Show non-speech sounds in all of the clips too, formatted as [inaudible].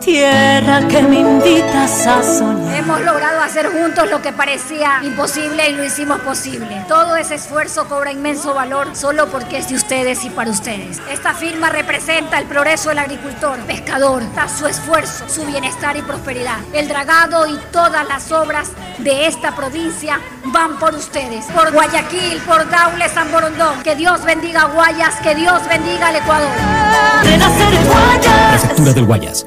Tierra que me invitas a soñar. Hemos logrado hacer juntos lo que parecía imposible y lo hicimos posible. Todo ese esfuerzo cobra inmenso valor solo porque es de ustedes y para ustedes. Esta firma representa el progreso del agricultor, pescador, su esfuerzo, su bienestar y prosperidad. El dragado y todas las obras de esta provincia van por ustedes. Por Guayaquil, por Daule, San Borondón. Que Dios bendiga a Guayas, que Dios bendiga al Ecuador. De nacer en Guayas. Prefectura del Guayas.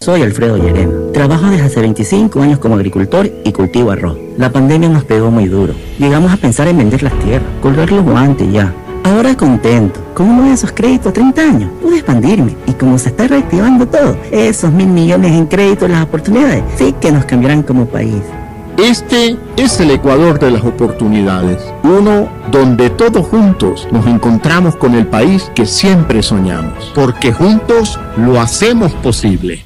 Soy Alfredo Yerem. Trabajo desde hace 25 años como agricultor y cultivo arroz. La pandemia nos pegó muy duro. Llegamos a pensar en vender las tierras, colgar los guantes ya. Ahora contento, con uno de esos créditos a 30 años, pude expandirme y como se está reactivando todo, esos mil millones en créditos, las oportunidades, sí que nos cambiarán como país. Este es el Ecuador de las oportunidades, uno donde todos juntos nos encontramos con el país que siempre soñamos, porque juntos lo hacemos posible.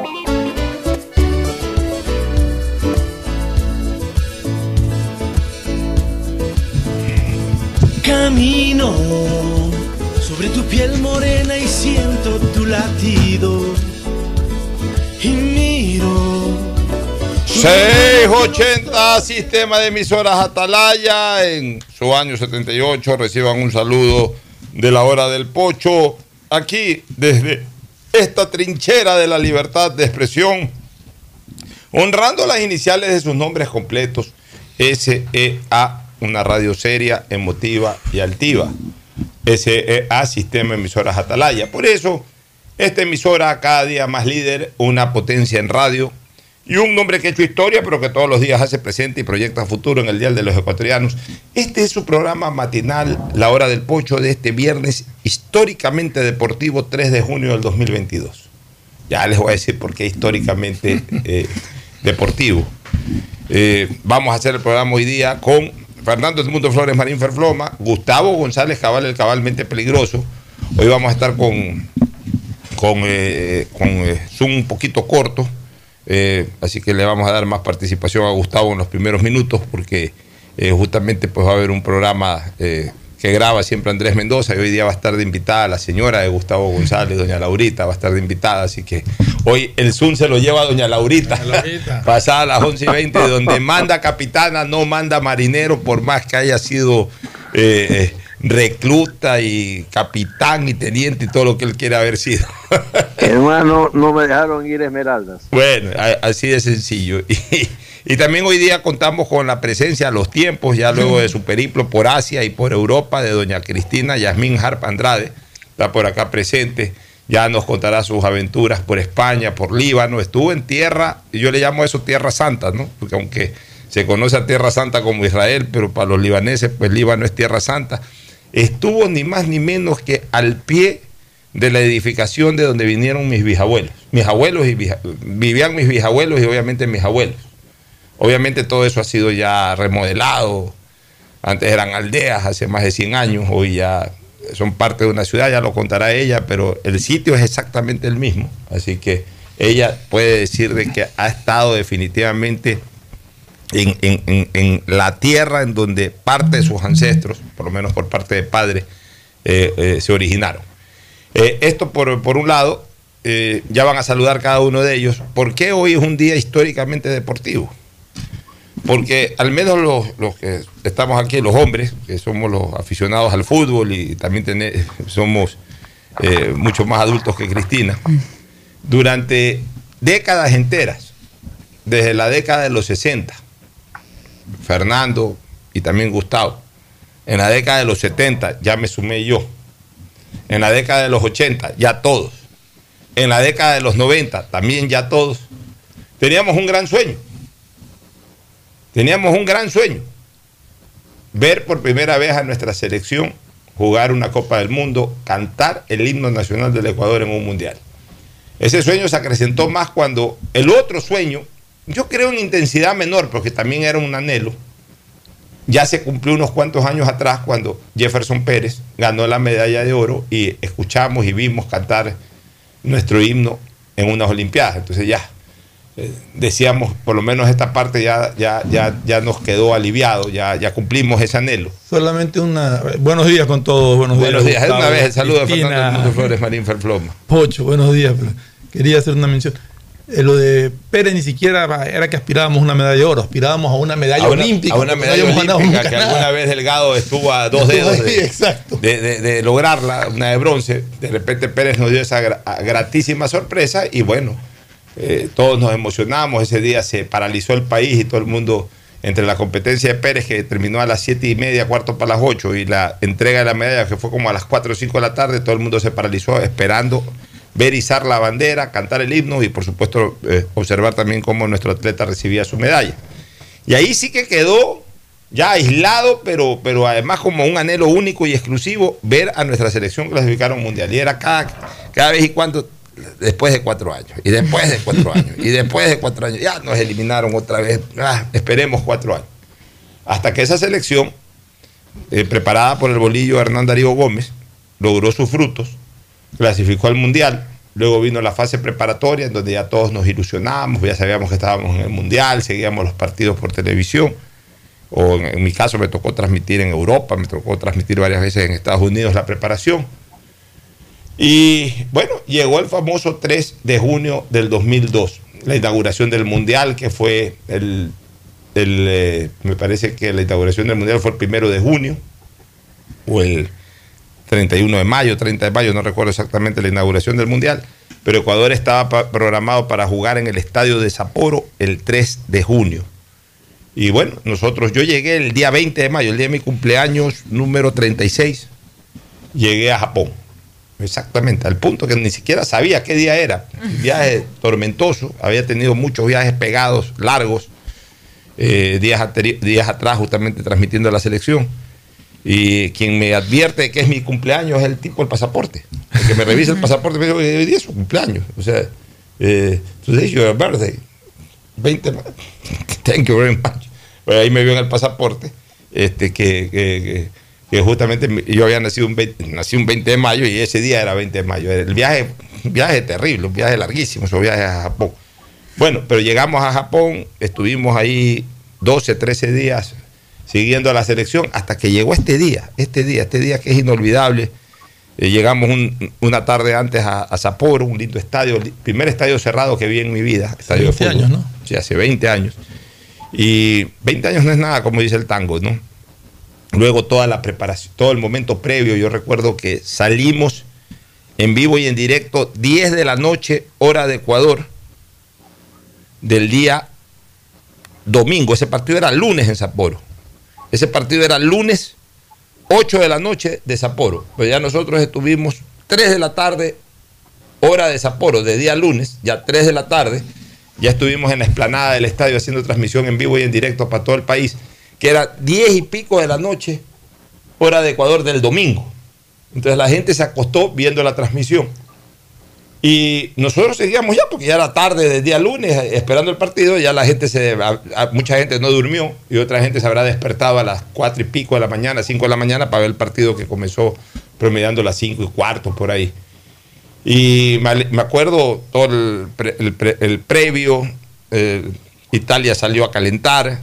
Camino sobre tu piel morena y siento tu latido. Y miro. 680 Sistema de Emisoras Atalaya en su año 78. Reciban un saludo de la hora del pocho. Aquí, desde esta trinchera de la libertad de expresión, honrando las iniciales de sus nombres completos, SEA una radio seria, emotiva y altiva. SEA, Sistema Emisoras Atalaya. Por eso, esta emisora cada día más líder, una potencia en radio, y un hombre que ha hecho historia, pero que todos los días hace presente y proyecta futuro en el Día de los Ecuatorianos. Este es su programa matinal, La Hora del Pocho, de este viernes históricamente deportivo 3 de junio del 2022. Ya les voy a decir por qué históricamente [laughs] eh, deportivo. Eh, vamos a hacer el programa hoy día con Fernando Mundo Flores Marín Ferfloma, Gustavo González Cabal, el cabalmente peligroso. Hoy vamos a estar con, con, eh, con eh, Zoom un poquito corto, eh, así que le vamos a dar más participación a Gustavo en los primeros minutos porque justamente pues va a haber un programa que graba siempre Andrés Mendoza y hoy día va a estar de invitada la señora de Gustavo González, doña Laurita, va a estar de invitada, así que hoy el Zoom se lo lleva a doña Laurita, [laughs] pasada las 11 y 20, donde manda capitana, no manda marinero, por más que haya sido eh, eh, recluta y capitán y teniente y todo lo que él quiera haber sido. [laughs] Hermano, no me dejaron ir Esmeraldas. Bueno, así de sencillo. [laughs] Y, y también hoy día contamos con la presencia a los tiempos, ya luego de su periplo por Asia y por Europa, de doña Cristina Yasmín Harp Andrade, está por acá presente, ya nos contará sus aventuras por España, por Líbano, estuvo en tierra, y yo le llamo eso tierra santa, ¿no? Porque aunque se conoce a tierra santa como Israel, pero para los libaneses, pues Líbano es tierra santa, estuvo ni más ni menos que al pie de la edificación de donde vinieron mis bisabuelos. Mis abuelos y vivían mis bisabuelos y obviamente mis abuelos. Obviamente todo eso ha sido ya remodelado. Antes eran aldeas hace más de 100 años, hoy ya son parte de una ciudad, ya lo contará ella, pero el sitio es exactamente el mismo. Así que ella puede decir de que ha estado definitivamente en, la tierra en donde parte de sus ancestros, por lo menos por parte de padre, eh, eh, se originaron. Eh, esto por, por un lado, ya van a saludar cada uno de ellos. ¿Por qué hoy es un día históricamente deportivo? Porque al menos los, los que estamos aquí, los hombres, que somos los aficionados al fútbol y también tener- [laughs] somos mucho más adultos que Cristina, durante décadas enteras, desde la década de los 60, Fernando y también Gustavo, en la década de los 70 ya me sumé yo, en la década de los 80 ya todos, en la década de los 90 también ya todos, teníamos un gran sueño. Teníamos un gran sueño. Ver por primera vez a nuestra selección jugar una Copa del Mundo, cantar el himno nacional del Ecuador en un mundial. Ese sueño se acrecentó más cuando el otro sueño, yo creo en intensidad menor, porque también era un anhelo, ya se cumplió unos cuantos años atrás cuando Jefferson Pérez ganó la medalla de oro y escuchamos y vimos cantar nuestro himno en unas Olimpiadas. Entonces ya eh, decíamos, por lo menos esta parte ya, ya, ya, ya nos quedó aliviado, ya, ya cumplimos ese anhelo. Solamente una. Buenos días con todos. Buenos, Buenos días. Gustavo, una vez el saludo de Cristina, Fernando Mundo Flores Marín Ferfloma. Pocho, buenos días. Quería hacer una mención. Eh, lo de Pérez ni siquiera era que aspirábamos a una medalla de oro, aspirábamos a una medalla a una, olímpica. a una no medalla olímpica que nada. alguna vez Delgado estuvo a dos [laughs] dedos de, exacto. de- de- de lograrla, una de bronce. De repente Pérez nos dio esa gra- gratísima sorpresa y bueno, eh, todos nos emocionamos. Ese día se paralizó el país y todo el mundo, entre la competencia de Pérez que terminó a las siete y media, cuarto para las 8 y la entrega de la medalla que fue como a las 4 o 5 de la tarde, todo el mundo se paralizó esperando ver izar la bandera, cantar el himno y por supuesto eh, observar también cómo nuestro atleta recibía su medalla. Y ahí sí que quedó ya aislado, pero, pero además como un anhelo único y exclusivo, ver a nuestra selección clasificar a un mundial. Y era cada, cada vez y cuando, después de cuatro años, y después de cuatro [laughs] años, y después de cuatro años, ya nos eliminaron otra vez, ah, esperemos cuatro años. Hasta que esa selección, eh, preparada por el bolillo Hernán Darío Gómez, logró sus frutos, clasificó al mundial. Luego vino la fase preparatoria, en donde ya todos nos ilusionábamos, ya sabíamos que estábamos en el mundial, seguíamos los partidos por televisión. O en, en mi caso me tocó transmitir en Europa, me tocó transmitir varias veces en Estados Unidos la preparación. Y bueno, llegó el famoso 3 de junio del 2002, la inauguración del mundial, que fue el, el, eh, me parece que la inauguración del mundial fue el primero de junio, o el 31 de mayo, 30 de mayo, no recuerdo exactamente la inauguración del Mundial, pero Ecuador estaba pa- programado para jugar en el estadio de Sapporo el 3 de junio. Y bueno, nosotros, yo llegué el día 20 de mayo, el día de mi cumpleaños número 36, llegué a Japón. exactamente, al punto que ni siquiera sabía qué día era. Un viaje [laughs] tormentoso, había tenido muchos viajes pegados, largos, eh, días, días atrás justamente transmitiendo la selección. Y quien me advierte que es mi cumpleaños es el tipo del pasaporte. El que me revisa el pasaporte me dice, "Oye, hoy día es su cumpleaños. O sea, eh, today is your birthday. 20 ma- [laughs] Thank you very much. Pues ahí me vio en el pasaporte este, que, que- que- justamente yo había nacido un 20, nací un 20 de mayo y ese día era 20 de mayo. El viaje, viaje terrible, un viaje larguísimo, esos viajes a Japón. Bueno, pero llegamos a Japón, estuvimos ahí 12, 13 días siguiendo a la selección hasta que llegó este día, este día, este día que es inolvidable. Eh, llegamos un- una tarde antes a, a Sapporo, un lindo estadio, el primer estadio cerrado que vi en mi vida. Estadio 20 de años, ¿no? Sí, hace 20 años. Y 20 años no es nada, como dice el tango, ¿no? Luego toda la preparación, todo el momento previo, yo recuerdo que salimos en vivo y en directo 10 de la noche, hora de Ecuador, del día domingo. Ese partido era lunes en Sapporo. Ese partido era lunes, 8 de la noche de Sapporo. Pero ya nosotros estuvimos 3 de la tarde, hora de Sapporo, de día lunes, ya 3 de la tarde. Ya estuvimos en la explanada del estadio haciendo transmisión en vivo y en directo para todo el país, que era 10 y pico de la noche, hora de Ecuador del domingo. Entonces la gente se acostó viendo la transmisión. Y nosotros seguíamos ya, porque ya era tarde del día lunes, eh, esperando el partido, ya la gente se, mucha gente no durmió y otra gente se habrá despertado a las cuatro y pico de la mañana, 5 de la mañana, para ver el partido que comenzó promediando las 5 y cuarto por ahí. Y me, acuerdo todo el, pre- el pre- el previo, Italia salió a calentar,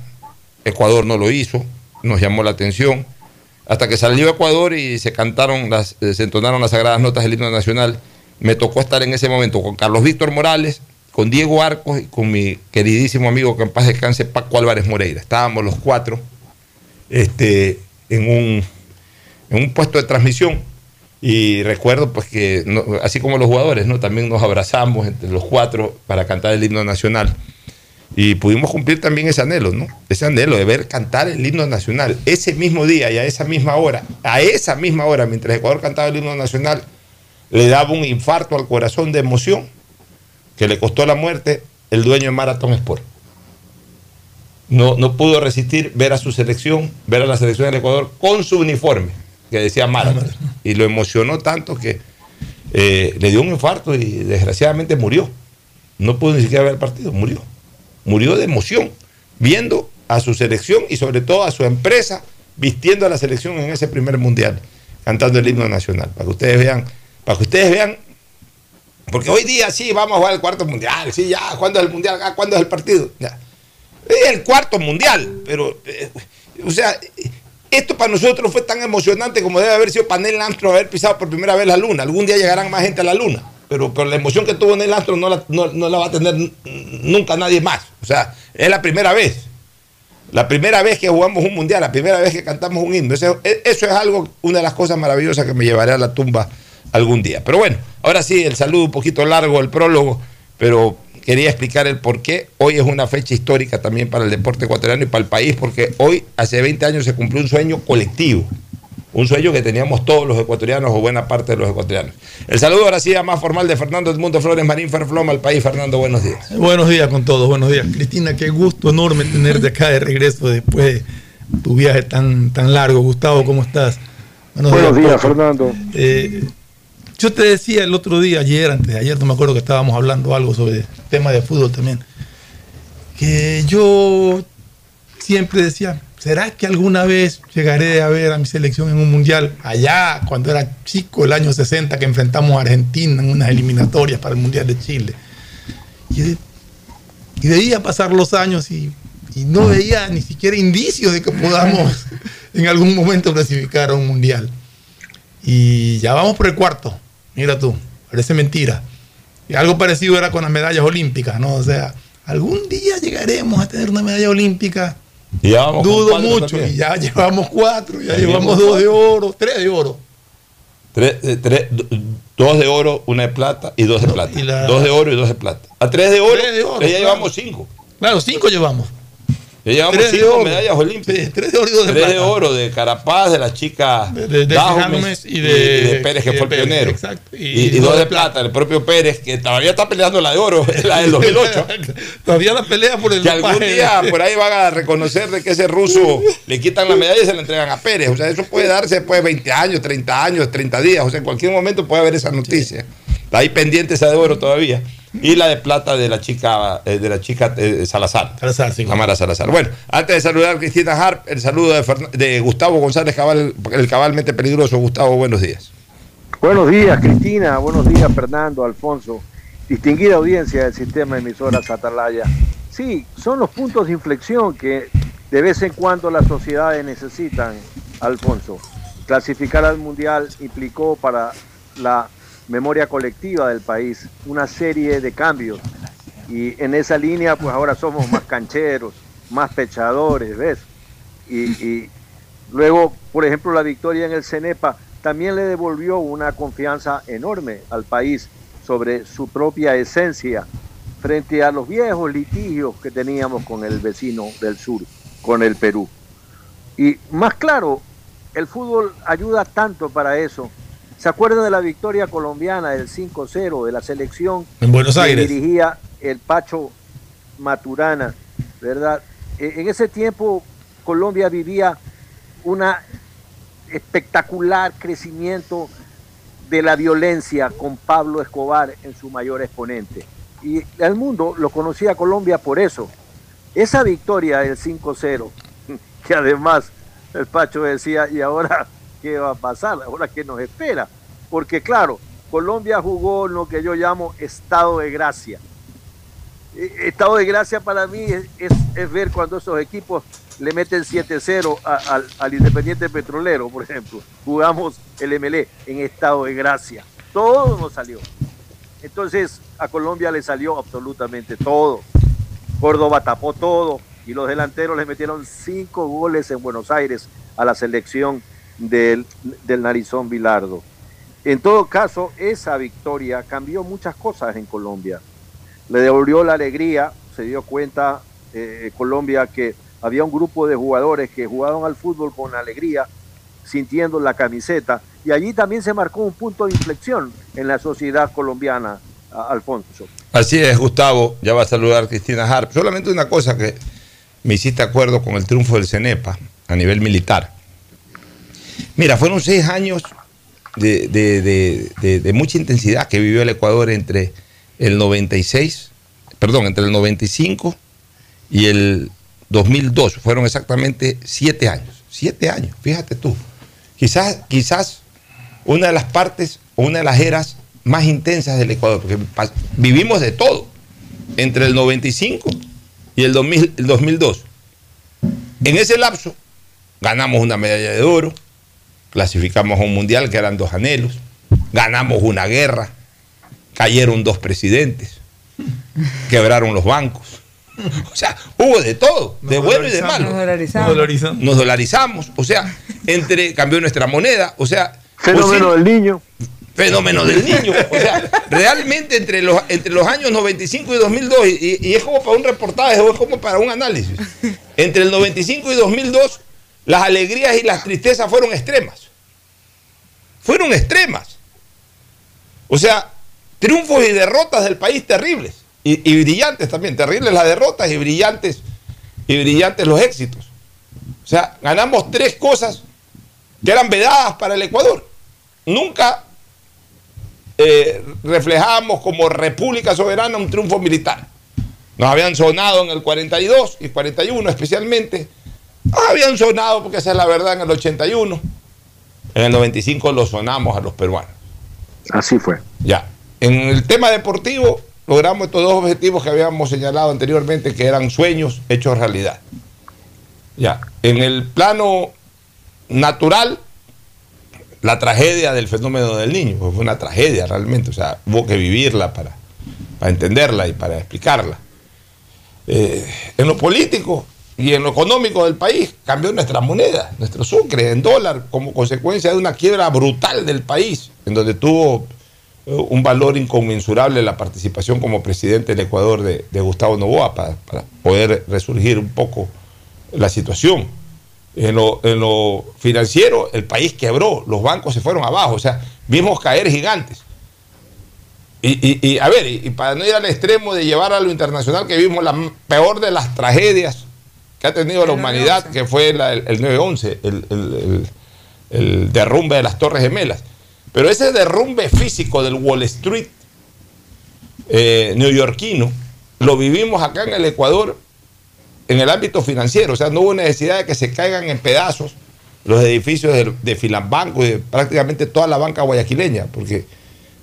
Ecuador no lo hizo, nos llamó la atención, hasta que salió Ecuador y se cantaron, eh, se entonaron las sagradas notas del himno nacional, me tocó estar en ese momento con Carlos Víctor Morales, con Diego Arcos y con mi queridísimo amigo que en paz descanse, Paco Álvarez Moreira. Estábamos los cuatro este, en, un, en un puesto de transmisión y recuerdo pues que así como los jugadores, ¿no? También nos abrazamos entre los cuatro para cantar el himno nacional. Y pudimos cumplir también ese anhelo, ¿no? Ese anhelo de ver cantar el himno nacional. Ese mismo día y a esa misma hora, a esa misma hora, mientras Ecuador cantaba el himno nacional, le daba un infarto al corazón de emoción que le costó la muerte el dueño de Marathon Sport. No, no pudo resistir ver a su selección, ver a la selección del Ecuador con su uniforme, que decía Marathon. Y lo emocionó tanto que eh, le dio un infarto y desgraciadamente murió. No pudo ni siquiera ver el partido, murió. Murió de emoción, viendo a su selección y sobre todo a su empresa vistiendo a la selección en ese primer mundial, cantando el himno nacional, para que ustedes vean, para que ustedes vean, porque hoy día sí vamos a jugar el cuarto mundial, sí, ya, ¿cuándo es el mundial? Ah, ¿Cuándo es el partido? Es el cuarto mundial, pero, eh, o sea, esto para nosotros fue tan emocionante como debe haber sido para Neil Armstrong haber pisado por primera vez la luna. Algún día llegarán más gente a la luna, pero, pero la emoción que tuvo Neil Armstrong no la, no- la va a tener nunca nadie más. O sea, es la primera vez. La primera vez que jugamos un mundial, la primera vez que cantamos un himno. Eso, eso es algo, una de las cosas maravillosas que me llevaré a la tumba algún día. Pero bueno, ahora sí, el saludo un poquito largo, el prólogo, pero quería explicar el por qué. Hoy es una fecha histórica también para el deporte ecuatoriano y para el país, porque hoy, hace 20 años, se cumplió un sueño colectivo. Un sueño que teníamos todos los ecuatorianos o buena parte de los ecuatorianos. El saludo ahora sí, a más formal de Fernando Edmundo Flores Marín Ferfloma al país. Fernando, buenos días. Buenos días con todos, buenos días. Cristina, qué gusto enorme tenerte acá de regreso después de tu viaje tan, tan largo. Gustavo, ¿cómo estás? Buenos días. Fernando. Eh, yo te decía el otro día, ayer, antes de ayer, no me acuerdo que estábamos hablando algo sobre tema de fútbol también, que yo siempre decía, ¿será que alguna vez llegaré a ver a mi selección en un mundial? Allá, cuando era chico, el año 60, que enfrentamos a Argentina en unas eliminatorias para el Mundial de Chile. Y, de- y veía pasar los años y, y no veía ni siquiera indicios de que podamos [laughs] en algún momento clasificar a un mundial. Y ya vamos por el cuarto. Mira tú, parece mentira. Y algo parecido era con las medallas olímpicas, ¿no? O sea, algún día llegaremos a tener una medalla olímpica. Y ya vamos con Dudo mucho. también. Y ya llevamos cuatro, ya Ya llevamos dos de oro, tres de oro. Tres, eh, tres- do- dos de oro, una de plata y dos de plata. la- Dos de oro y dos de plata. A tres de oro, Tres de oro, ya claro. llevamos cinco. Claro, cinco llevamos. Ya llevamos Tres cinco medallas olímpicas. tres de oro y dos de Tres de plata. oro de Carapaz, de la chica De- de- y de- Pérez, que de fue el Pérez, pionero. exacto. Y, Y- y dos de plata, el propio Pérez, que todavía está peleando la de oro, [laughs] la del 2008. [laughs] Todavía la pelea por el Que algún día por ahí van a reconocer de que ese ruso le quitan la medalla y se la entregan a Pérez. O sea, eso puede darse después de 20 años, 30 años, 30 días. O sea, en cualquier momento puede haber esa noticia. Está ahí pendiente esa de oro todavía. Y la de plata de la chica, eh, de la chica eh, Salazar. Salazar, sí. Amara Salazar. Bueno, antes de saludar a Cristina Harp, el saludo de, Fern- de Gustavo González Cabal, el cabalmente peligroso. Gustavo, buenos días. Buenos días, Cristina. Buenos días, Fernando, Alfonso. Distinguida audiencia del sistema de emisoras Atalaya. Sí, son los puntos de inflexión que de vez en cuando las sociedades necesitan, Alfonso. Clasificar al Mundial implicó para la memoria colectiva del país una serie de cambios. Y en esa línea, pues ahora somos más cancheros, más pechadores, ¿ves? Y, y luego, por ejemplo, la victoria en el CENEPA también le devolvió una confianza enorme al país sobre su propia esencia frente a los viejos litigios que teníamos con el vecino del sur, con el Perú. Y más claro, el fútbol ayuda tanto para eso. ¿Se acuerdan de la victoria colombiana del 5-0 de la selección? En Buenos que Aires. dirigía el Pacho Maturana, ¿verdad? E- En ese tiempo Colombia vivía una espectacular crecimiento de la violencia con Pablo Escobar en su mayor exponente. Y el mundo lo conocía a Colombia por eso. Esa victoria del 5-0, [laughs] que además el Pacho decía, ¿y ahora qué va a pasar? ¿Ahora qué nos espera? Porque claro, Colombia jugó lo que yo llamo estado de gracia. Eh, Estado de gracia para mí es, ver cuando esos equipos le meten 7-0 a- al, Independiente Petrolero, por ejemplo. Jugamos el MLE en estado de gracia. Todo nos salió. Entonces a Colombia le salió absolutamente todo. Córdoba tapó todo y los delanteros le metieron cinco goles en Buenos Aires a la selección del, del Narizón Bilardo. En todo caso, esa victoria cambió muchas cosas en Colombia. Le devolvió la alegría, se dio cuenta eh, Colombia que había un grupo de jugadores que jugaban al fútbol con alegría, sintiendo la camiseta, y allí también se marcó un punto de inflexión en la sociedad colombiana, Alfonso. Así es, Gustavo. Ya va a saludar Cristina Harp. Solamente una cosa que me hiciste acuerdo con el triunfo del CENEPA a nivel militar. Mira, fueron seis años de, mucha intensidad que vivió el Ecuador entre el 96, perdón, entre el 95 y el 2002. Fueron exactamente siete años. Siete años, fíjate tú. Quizás, quizás una de las partes una de las eras más intensas del Ecuador, porque vivimos de todo entre el 95 y el, 2000 el 2002. En ese lapso ganamos una medalla de oro, clasificamos a un mundial que eran dos anhelos, ganamos una guerra, cayeron dos presidentes, quebraron los bancos. O sea, hubo de todo, de bueno y de malo. Nos dolarizamos. Nos dolarizamos. Nos dolarizamos, o sea, entre cambió nuestra moneda, o sea, Fenómeno posible- del niño. fenómeno del niño. O sea, realmente entre los, entre los años 95 y 2002, y, y es como para un reportaje o es como para un análisis, entre el 95 y 2002, las alegrías y las tristezas fueron extremas. Fueron extremas. O sea, triunfos y derrotas del país terribles. Y, brillantes también. Terribles las derrotas y brillantes, y brillantes los éxitos. O sea, ganamos tres cosas que eran vedadas para el Ecuador. Nunca eh, reflejábamos como república soberana un triunfo militar. Nos habían sonado en el 42 y 41 especialmente. Habían sonado, porque esa es la verdad, en el 81. En el 95 lo sonamos a los peruanos. Así fue. Ya. En el tema deportivo, logramos estos dos objetivos que habíamos señalado anteriormente, que eran sueños hechos realidad. Ya. En el plano natural, la tragedia del fenómeno del niño, pues fue una tragedia realmente, o sea, hubo que vivirla para, para entenderla y para explicarla. Eh, en lo político y en lo económico del país cambió nuestra moneda, nuestro sucre en dólar, como consecuencia de una quiebra brutal del país, en donde tuvo eh, un valor inconmensurable la participación como presidente del Ecuador de, Gustavo Novoa para, poder resurgir un poco la situación. En lo, en lo financiero, el país quebró, los bancos se fueron abajo, o sea, vimos caer gigantes. Y, y- y, a ver, y, para no ir al extremo de llevar a lo internacional, que vimos la peor de las tragedias que ha tenido la humanidad, que fue la- el, el 9-11, el, el- el- el derrumbe de las Torres Gemelas. Pero ese derrumbe físico del Wall Street eh, neoyorquino lo vivimos acá en el Ecuador en el ámbito financiero. O sea, no hubo necesidad de que se caigan en pedazos los edificios de, de Filambanco y de prácticamente toda la banca guayaquileña, porque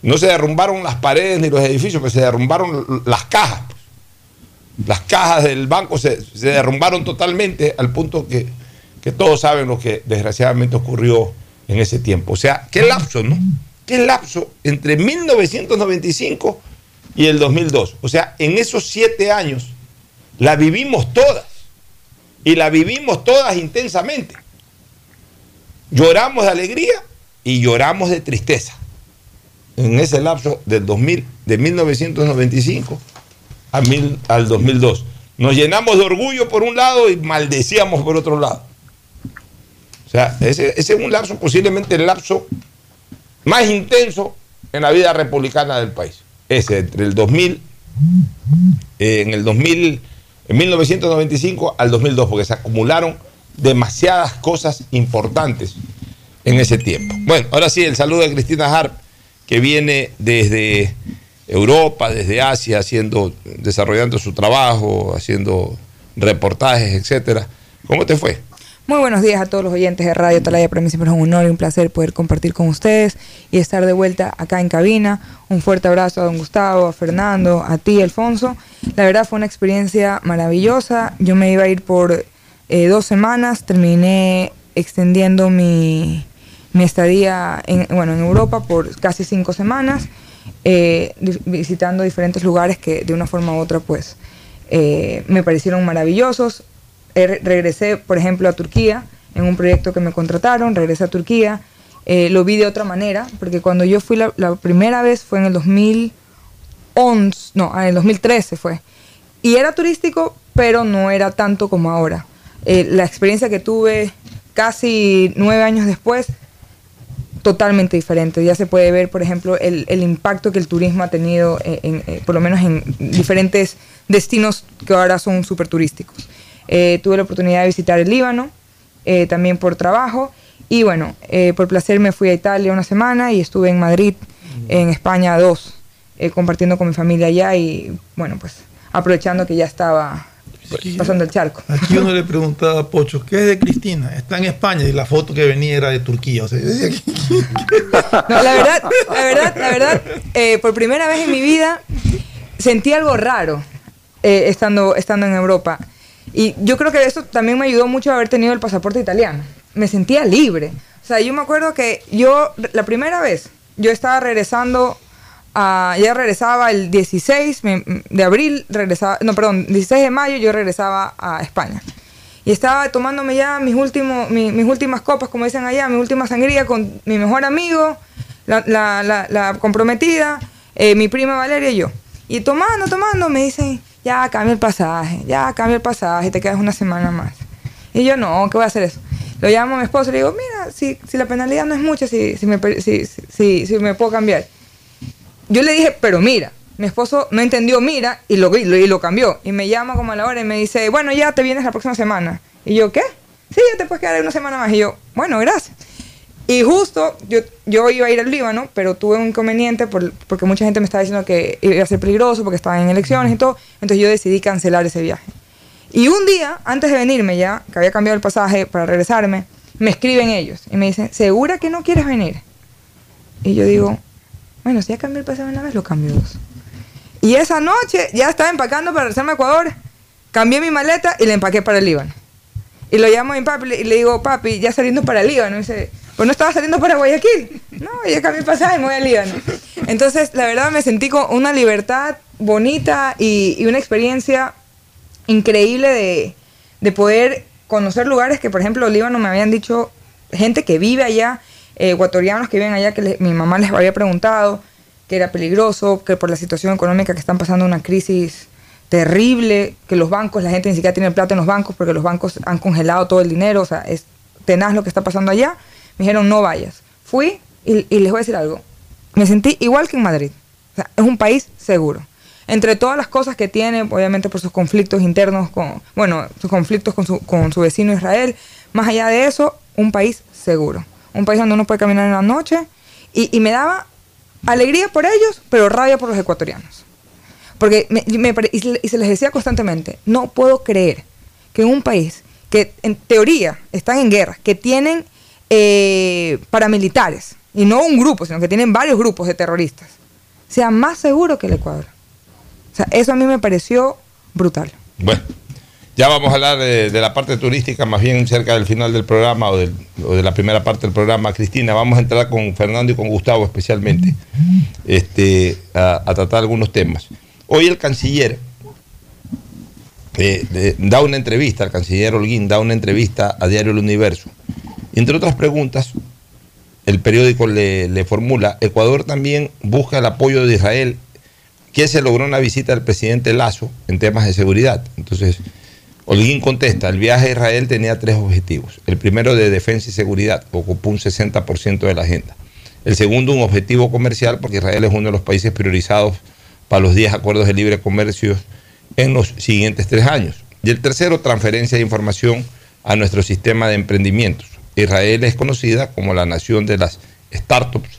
no se derrumbaron las paredes ni los edificios, pero se derrumbaron las cajas. Las cajas del banco se, se derrumbaron totalmente al punto que, que todos saben lo que desgraciadamente ocurrió en ese tiempo. O sea, qué lapso, ¿no? Qué lapso entre 1995 y el 2002. O sea, en esos siete años la vivimos todas. Y la vivimos todas intensamente. Lloramos de alegría y lloramos de tristeza. En ese lapso del 2000, de 1995 al 2002. Nos llenamos de orgullo por un lado y maldecíamos por otro lado. O sea, ese, ese es un lapso, posiblemente el lapso más intenso en la vida republicana del país. Ese, entre el 2000, eh, en el 2000, en 1995 al 2002, porque se acumularon demasiadas cosas importantes en ese tiempo. Bueno, ahora sí, el saludo de Cristina Harp, que viene desde Europa, desde Asia, haciendo, desarrollando su trabajo, haciendo reportajes, etcétera. ¿Cómo te fue? Muy buenos días a todos los oyentes de Radio Atalaya. Para mí siempre es un honor y un placer poder compartir con ustedes y estar de vuelta acá en cabina. Un fuerte abrazo a don Gustavo, a Fernando, a ti, Alfonso. La verdad fue una experiencia maravillosa. Yo me iba a ir por eh, dos semanas. Terminé extendiendo mi, estadía en, bueno, en Europa por casi cinco semanas, eh, visitando diferentes lugares que de una forma u otra pues eh, me parecieron maravillosos. Eh, re- regresé, por ejemplo, a Turquía en un proyecto que me contrataron, regresé a Turquía, eh, lo vi de otra manera, porque cuando yo fui la, la primera vez fue en el 2011, no, en el 2013 fue. Y era turístico, pero no era tanto como ahora. La experiencia que tuve casi nueve años después, totalmente diferente. Ya se puede ver, por ejemplo, el, el impacto que el turismo ha tenido, eh, en, eh, por lo menos en diferentes destinos que ahora son súper turísticos. Eh, tuve la oportunidad de visitar el Líbano, eh, también por trabajo, y bueno, eh, por placer me fui a Italia una semana y estuve en Madrid, en España dos, eh, compartiendo con mi familia allá y bueno, pues aprovechando que ya estaba pasando el charco. Aquí uno le preguntaba a Pocho, ¿qué es de Cristina? Está en España y la foto que venía era de Turquía. O sea, yo decía, No, la verdad, la verdad, la verdad, eh, por primera vez en mi vida sentí algo raro eh, estando, estando en Europa. Y yo creo que eso también me ayudó mucho a haber tenido el pasaporte italiano. Me sentía libre. O sea, yo me acuerdo que yo, la primera vez, yo estaba regresando, a, ya regresaba el 16 me- de abril, regresaba, no, perdón, 16 de mayo yo regresaba a España. Y estaba tomándome ya mis, últimos, mi- mis últimas copas, como dicen allá, mi última sangría con mi mejor amigo, la, la- comprometida, eh, mi prima Valeria y yo. Y tomando, tomando, me dicen, ya cambia el pasaje, ya cambia el pasaje, te quedas una semana más. Y yo, no, ¿qué voy a hacer eso? Lo llamo a mi esposo y le digo, mira, si, si la penalidad no es mucha, si, si, me, si- si me puedo cambiar. Yo le dije, pero mira, mi esposo no entendió mira y lo, y lo, y lo cambió. Y me llama como a la hora y me dice, bueno, ya te vienes la próxima semana. Y yo, ¿qué? Sí, ya te puedes quedar una semana más. Y yo, bueno, gracias. Y justo yo, yo iba a ir al Líbano, pero tuve un inconveniente por- porque mucha gente me estaba diciendo que iba a ser peligroso porque estaban en elecciones y todo. Entonces yo decidí cancelar ese viaje. Y un día, antes de venirme ya, que había cambiado el pasaje para regresarme, me escriben ellos y me dicen, ¿segura que no quieres venir? Y yo digo, bueno, si ya cambié el pasaje una vez, lo cambio dos. Y esa noche ya estaba empacando para regresarme a Ecuador, cambié mi maleta y la empaqué para el Líbano. Y lo llamo a mi papi y le digo, papi, ya saliendo para el Líbano. Y dice, pues no estaba saliendo para Guayaquil. [laughs] No, ya cambié el pasaje y me voy al Líbano. Entonces, la verdad me sentí con una libertad bonita y, y una experiencia increíble de, de poder conocer lugares que, por ejemplo, Líbano me habían dicho, gente que vive allá, eh, ecuatorianos que viven allá, que mi mamá les había preguntado que era peligroso, que por la situación económica que están pasando una crisis terrible, que los bancos, la gente ni siquiera tiene plata en los bancos porque los bancos han congelado todo el dinero, o sea, es tenaz lo que está pasando allá. Me dijeron, no vayas. Fui y, y les voy a decir algo. Me sentí igual que en Madrid. O sea, es un país seguro. Entre todas las cosas que tiene, obviamente por sus conflictos internos, con, bueno, sus conflictos con su, con su vecino Israel, más allá de eso, un país seguro. Un país donde uno puede caminar en la noche y, y me daba alegría por ellos, pero rabia por los ecuatorianos. Porque me- y, se- les decía constantemente, no puedo creer que un país que en teoría están en guerra, que tienen eh, paramilitares, y no un grupo, sino que tienen varios grupos de terroristas, sea más seguro que el Ecuador. O sea, eso a mí me pareció brutal. Bueno, ya vamos a hablar de, la parte turística, más bien cerca del final del programa o, de la primera parte del programa. Cristina, vamos a entrar con Fernando y con Gustavo especialmente este, a, tratar algunos temas. Hoy el canciller eh, da una entrevista, el canciller Holguín da una entrevista a Diario El Universo. Entre otras preguntas, el periódico le, le formula, Ecuador también busca el apoyo de Israel que se logró una visita del presidente Lazo en temas de seguridad. Entonces, Holguín contesta, el viaje a Israel tenía tres objetivos. El primero de defensa y seguridad, ocupó un 60% de la agenda. El segundo, un objetivo comercial, porque Israel es uno de los países priorizados para los 10 acuerdos de libre comercio en los siguientes tres años. Y el tercero, transferencia de información a nuestro sistema de emprendimientos. Israel es conocida como la nación de las startups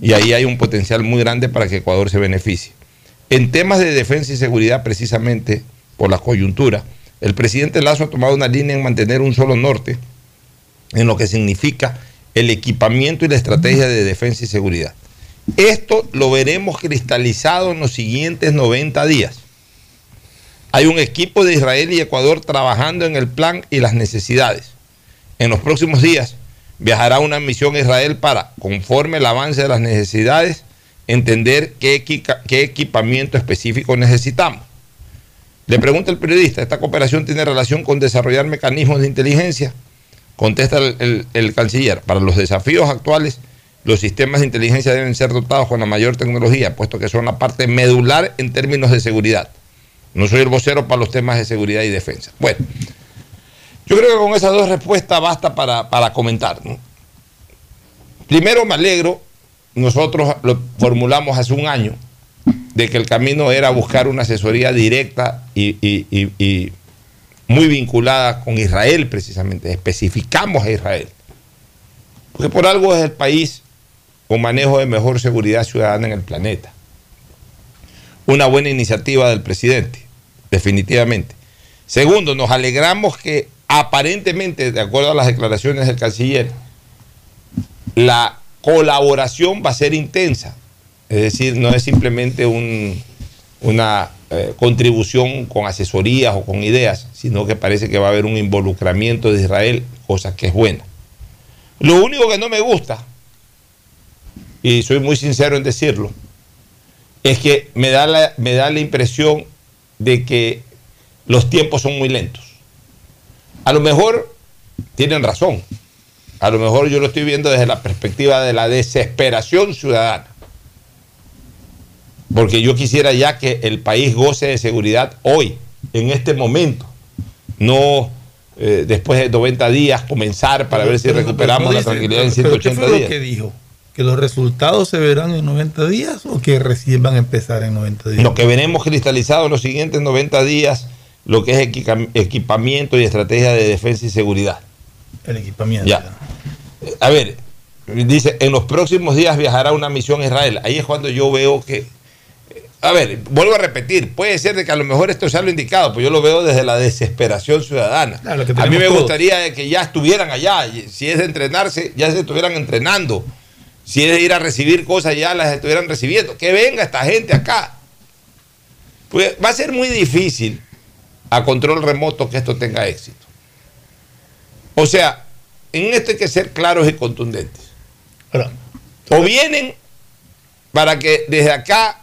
y ahí hay un potencial muy grande para que Ecuador se beneficie. En temas de defensa y seguridad, precisamente por la coyuntura, el presidente Lazo ha tomado una línea en mantener un solo norte en lo que significa el equipamiento y la estrategia de defensa y seguridad. Esto lo veremos cristalizado en los siguientes 90 días. Hay un equipo de Israel y Ecuador trabajando en el plan y las necesidades. En los próximos días viajará una misión a Israel para, conforme el avance de las necesidades, entender qué, qué equipamiento específico necesitamos. Le pregunta el periodista, ¿esta cooperación tiene relación con desarrollar mecanismos de inteligencia? Contesta el, canciller, para los desafíos actuales, los sistemas de inteligencia deben ser dotados con la mayor tecnología, puesto que son la parte medular en términos de seguridad. No soy el vocero para los temas de seguridad y defensa. Bueno, yo creo que con esas dos respuestas basta para, para comentar. Primero me alegro, nosotros lo formulamos hace un año, de que el camino era buscar una asesoría directa y, y- y- muy vinculada con Israel precisamente, especificamos a Israel. Porque por algo es el país con manejo de mejor seguridad ciudadana en el planeta. Una buena iniciativa del presidente, definitivamente. Segundo, nos alegramos que aparentemente, de acuerdo a las declaraciones del canciller, la colaboración va a ser intensa. Es decir, no es simplemente un- una eh, contribución con asesorías o con ideas, sino que parece que va a haber un involucramiento de Israel, cosa que es buena. Lo único que no me gusta, y soy muy sincero en decirlo, es que me da me da la impresión de que los tiempos son muy lentos. A lo mejor tienen razón. A lo mejor yo lo estoy viendo desde la perspectiva de la desesperación ciudadana. Porque yo quisiera ya que el país goce de seguridad hoy, en este momento. No eh, después de 90 días comenzar para ver si Pero- recuperamos pero la tranquilidad en pero ¿qué 180 fue lo días. que dijo? ¿Que los resultados se verán en 90 días o que recién van a empezar en 90 días? Lo que veremos cristalizado en los siguientes 90 días, lo que es equipa- equipamiento y estrategia de defensa y seguridad. El equipamiento. Ya. A ver, dice, en los próximos días viajará una misión a Israel. Ahí es cuando yo veo que... A ver, vuelvo a repetir, puede ser de que a lo mejor esto sea lo indicado, pero yo lo veo desde la desesperación ciudadana. Claro, a mí me todos. gustaría que ya estuvieran allá, si es de entrenarse, ya se estuvieran entrenando. Si es de ir a recibir cosas, ya las estuvieran recibiendo. Que venga esta gente acá. Pues va a ser muy difícil a control remoto que esto tenga éxito. O sea, en esto hay que ser claros y contundentes. O vienen para que desde acá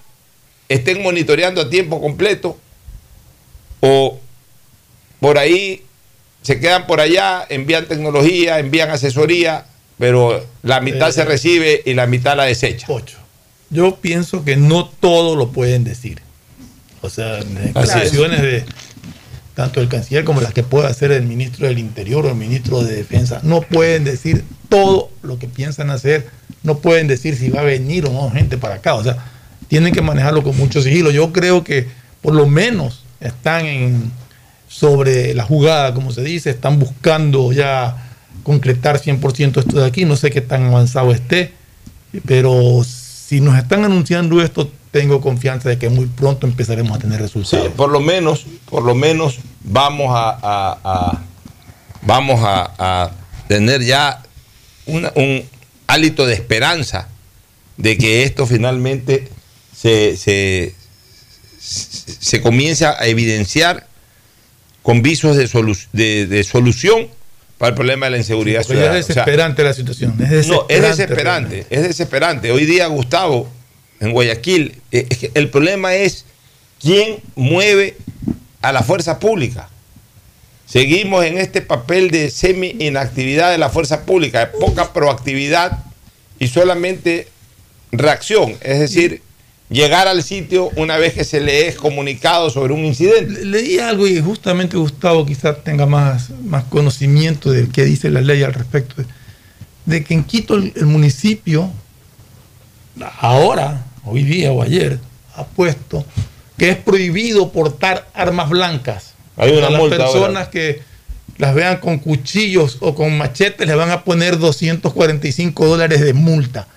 estén monitoreando a tiempo completo, o por ahí se quedan por allá, envían tecnología, envían asesoría, pero la mitad Eh, se recibe y la mitad la desecha. Yo pienso que no todo lo pueden decir. O sea, declaraciones de tanto el canciller como las que pueda hacer el ministro del Interior o el ministro de Defensa. No pueden decir todo lo que piensan hacer, no pueden decir si va a venir o no gente para acá. O sea, tienen que manejarlo con mucho sigilo. Yo creo que por lo menos están en, sobre la jugada, como se dice, están buscando ya concretar 100% esto de aquí. No sé qué tan avanzado esté, pero si nos están anunciando esto, tengo confianza de que muy pronto empezaremos a tener resultados. por lo menos, por lo menos vamos a, a- a- vamos a, a tener ya una- un hálito de esperanza de que esto finalmente se, se, se comienza a evidenciar con visos de, solu- de- de solución para el problema de la inseguridad ya ciudadana. es O sea, desesperante la situación. Es desesperante, no, es desesperante, es desesperante. Hoy día, Gustavo, en Guayaquil, eh, es que el problema es quién mueve a la fuerza pública. Seguimos en este papel de semi-inactividad de la fuerza pública, de poca proactividad y solamente reacción, es decir, llegar al sitio una vez que se le es comunicado sobre un incidente. Le- Leí algo y justamente Gustavo quizás tenga más, más conocimiento de qué dice la ley al respecto. De, de que en Quito el, el municipio, ahora, hoy día o ayer, ha puesto que es prohibido portar armas blancas. Hay una a las multa ahora. personas que las vean con cuchillos o con machetes les van a poner 245 dólares de multa.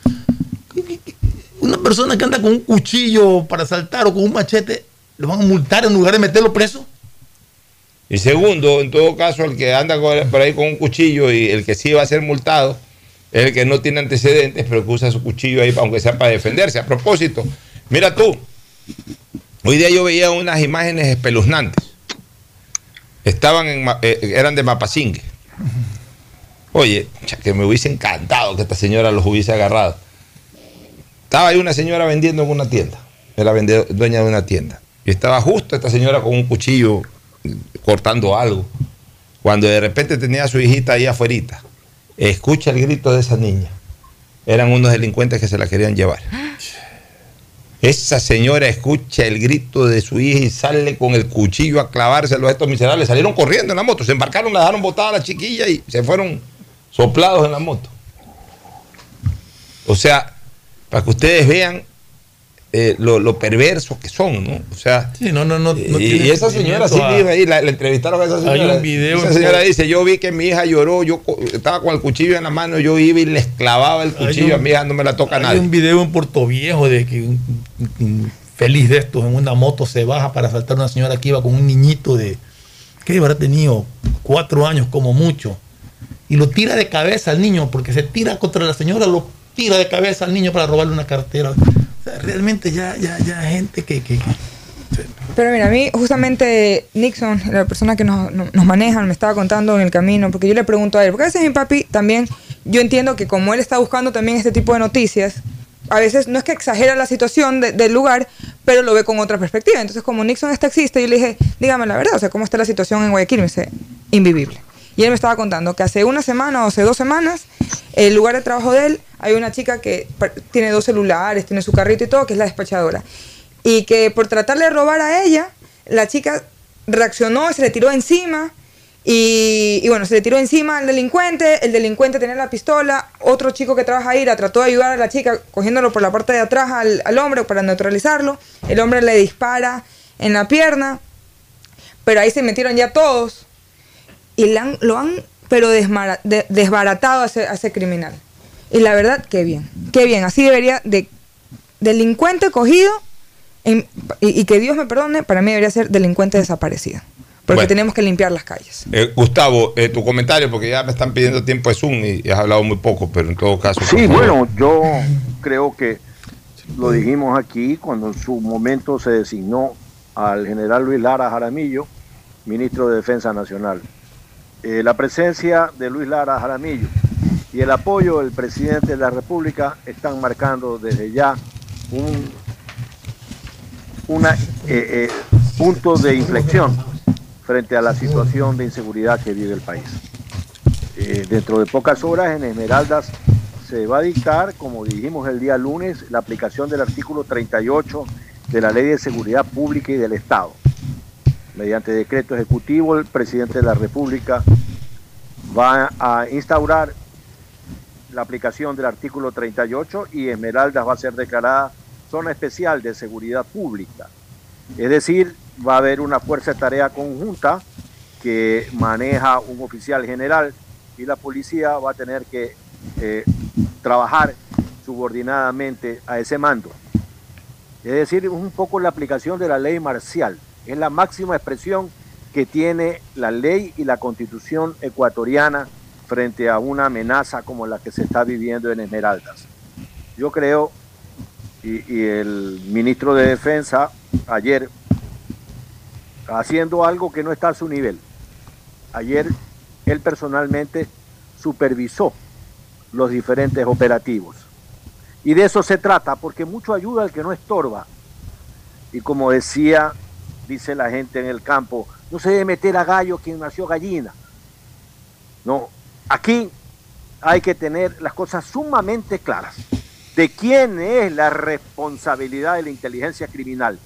Una persona que anda con un cuchillo para saltar o con un machete, ¿lo van a multar en lugar de meterlo preso? Y segundo, en todo caso, el que anda por ahí con un cuchillo y el que sí va a ser multado es el que no tiene antecedentes, pero que usa su cuchillo ahí, aunque sea para defenderse. A propósito, mira tú, hoy día yo veía unas imágenes espeluznantes. Estaban en, eh, eran de Mapasingue. Oye, que me hubiese encantado que esta señora los hubiese agarrado. Estaba ahí una señora vendiendo en una tienda. Era dueña de una tienda. Y estaba justo esta señora con un cuchillo cortando algo. Cuando de repente tenía a su hijita ahí afuera. Escucha el grito de esa niña. Eran unos delincuentes que se la querían llevar. Esa señora escucha el grito de su hija y sale con el cuchillo a clavárselo a estos miserables. Salieron corriendo en la moto, se embarcaron, la dejaron botada a la chiquilla y se fueron soplados en la moto. O sea, para que ustedes vean eh, lo, lo perversos que son, ¿no? O sea, Sí, no, no, no. no y, esa señora sí a- vive ahí, la, la entrevistaron a esa Hay señora. un video esa señora dice, yo vi que mi hija lloró, yo estaba con el cuchillo en la mano, yo iba y les clavaba el Hay cuchillo, un- a mi hija no me la toca Hay nadie. un video en Puerto Viejo de que un, un feliz de estos en una moto se baja para saltar una señora que iba con un niñito de, ¿qué habrá tenido? Cuatro años como mucho. Y lo tira de cabeza al niño, porque se tira contra la señora, lo tira de cabeza al niño para robarle una cartera. O sea, realmente ya, ya, ya gente que, que- Pero mira, a mí justamente Nixon, la persona que nos, nos- nos maneja, me estaba contando en el camino, porque yo le pregunto a él, porque a veces mi papi también, yo entiendo que como él está buscando también este tipo de noticias, a veces no es que exagera la situación de- del lugar, pero lo ve con otra perspectiva. Entonces, como Nixon es taxista, yo le dije, dígame la verdad, o sea, ¿cómo está la situación en Guayaquil? Me dice, invivible. Y él me estaba contando que hace una semana o hace dos semanas, el lugar de trabajo de él, hay una chica que tiene dos celulares, tiene su carrito y todo, que es la despachadora. Y que por tratar de robar a ella, la chica reaccionó, se le tiró encima. Y, y bueno, se le tiró encima al delincuente, el delincuente tenía la pistola, otro chico que trabaja ahí la trató de ayudar a la chica cogiéndolo por la parte de atrás al, al hombre para neutralizarlo, el hombre le dispara en la pierna, pero ahí se metieron ya todos y le han- lo han pero desmara- de- desbaratado a ese, a ese criminal. Y la verdad, qué bien, qué bien, así debería de delincuente cogido en- y, y que Dios me perdone, para mí debería ser delincuente desaparecido. Porque Bueno. tenemos que limpiar las calles. Eh, Gustavo, eh, tu comentario, porque ya me están pidiendo tiempo de Zoom y, y has hablado muy poco, pero en todo caso. Sí, bueno, yo creo que lo dijimos aquí cuando en su momento se designó al general Luis Lara Jaramillo, ministro de Defensa Nacional. Eh, la presencia de Luis Lara Jaramillo y el apoyo del presidente de la República están marcando desde ya un eh, eh, punto de inflexión frente a la situación de inseguridad que vive el país. Dentro de pocas horas en Esmeraldas se va a dictar, como dijimos el día lunes, la aplicación del artículo 38 de la Ley de Seguridad Pública y del Estado. Mediante decreto ejecutivo, el presidente de la República va a instaurar la aplicación del artículo 38 y Esmeraldas va a ser declarada zona especial de seguridad pública. Es decir, va a haber una fuerza de tarea conjunta que maneja un oficial general y la policía va a tener que eh, trabajar subordinadamente a ese mando. Es decir, un poco la aplicación de la ley marcial. Es la máxima expresión que tiene la ley y la constitución ecuatoriana frente a una amenaza como la que se está viviendo en Esmeraldas. Yo creo, y, el ministro de Defensa ayer, haciendo algo que no está a su nivel, ayer él personalmente supervisó los diferentes operativos. Y de eso se trata, porque mucho ayuda al que no estorba. Y como decía, dice la gente en el campo, no se debe meter a gallo quien nació gallina. No, aquí hay que tener las cosas sumamente claras de quién es la responsabilidad de la inteligencia criminal.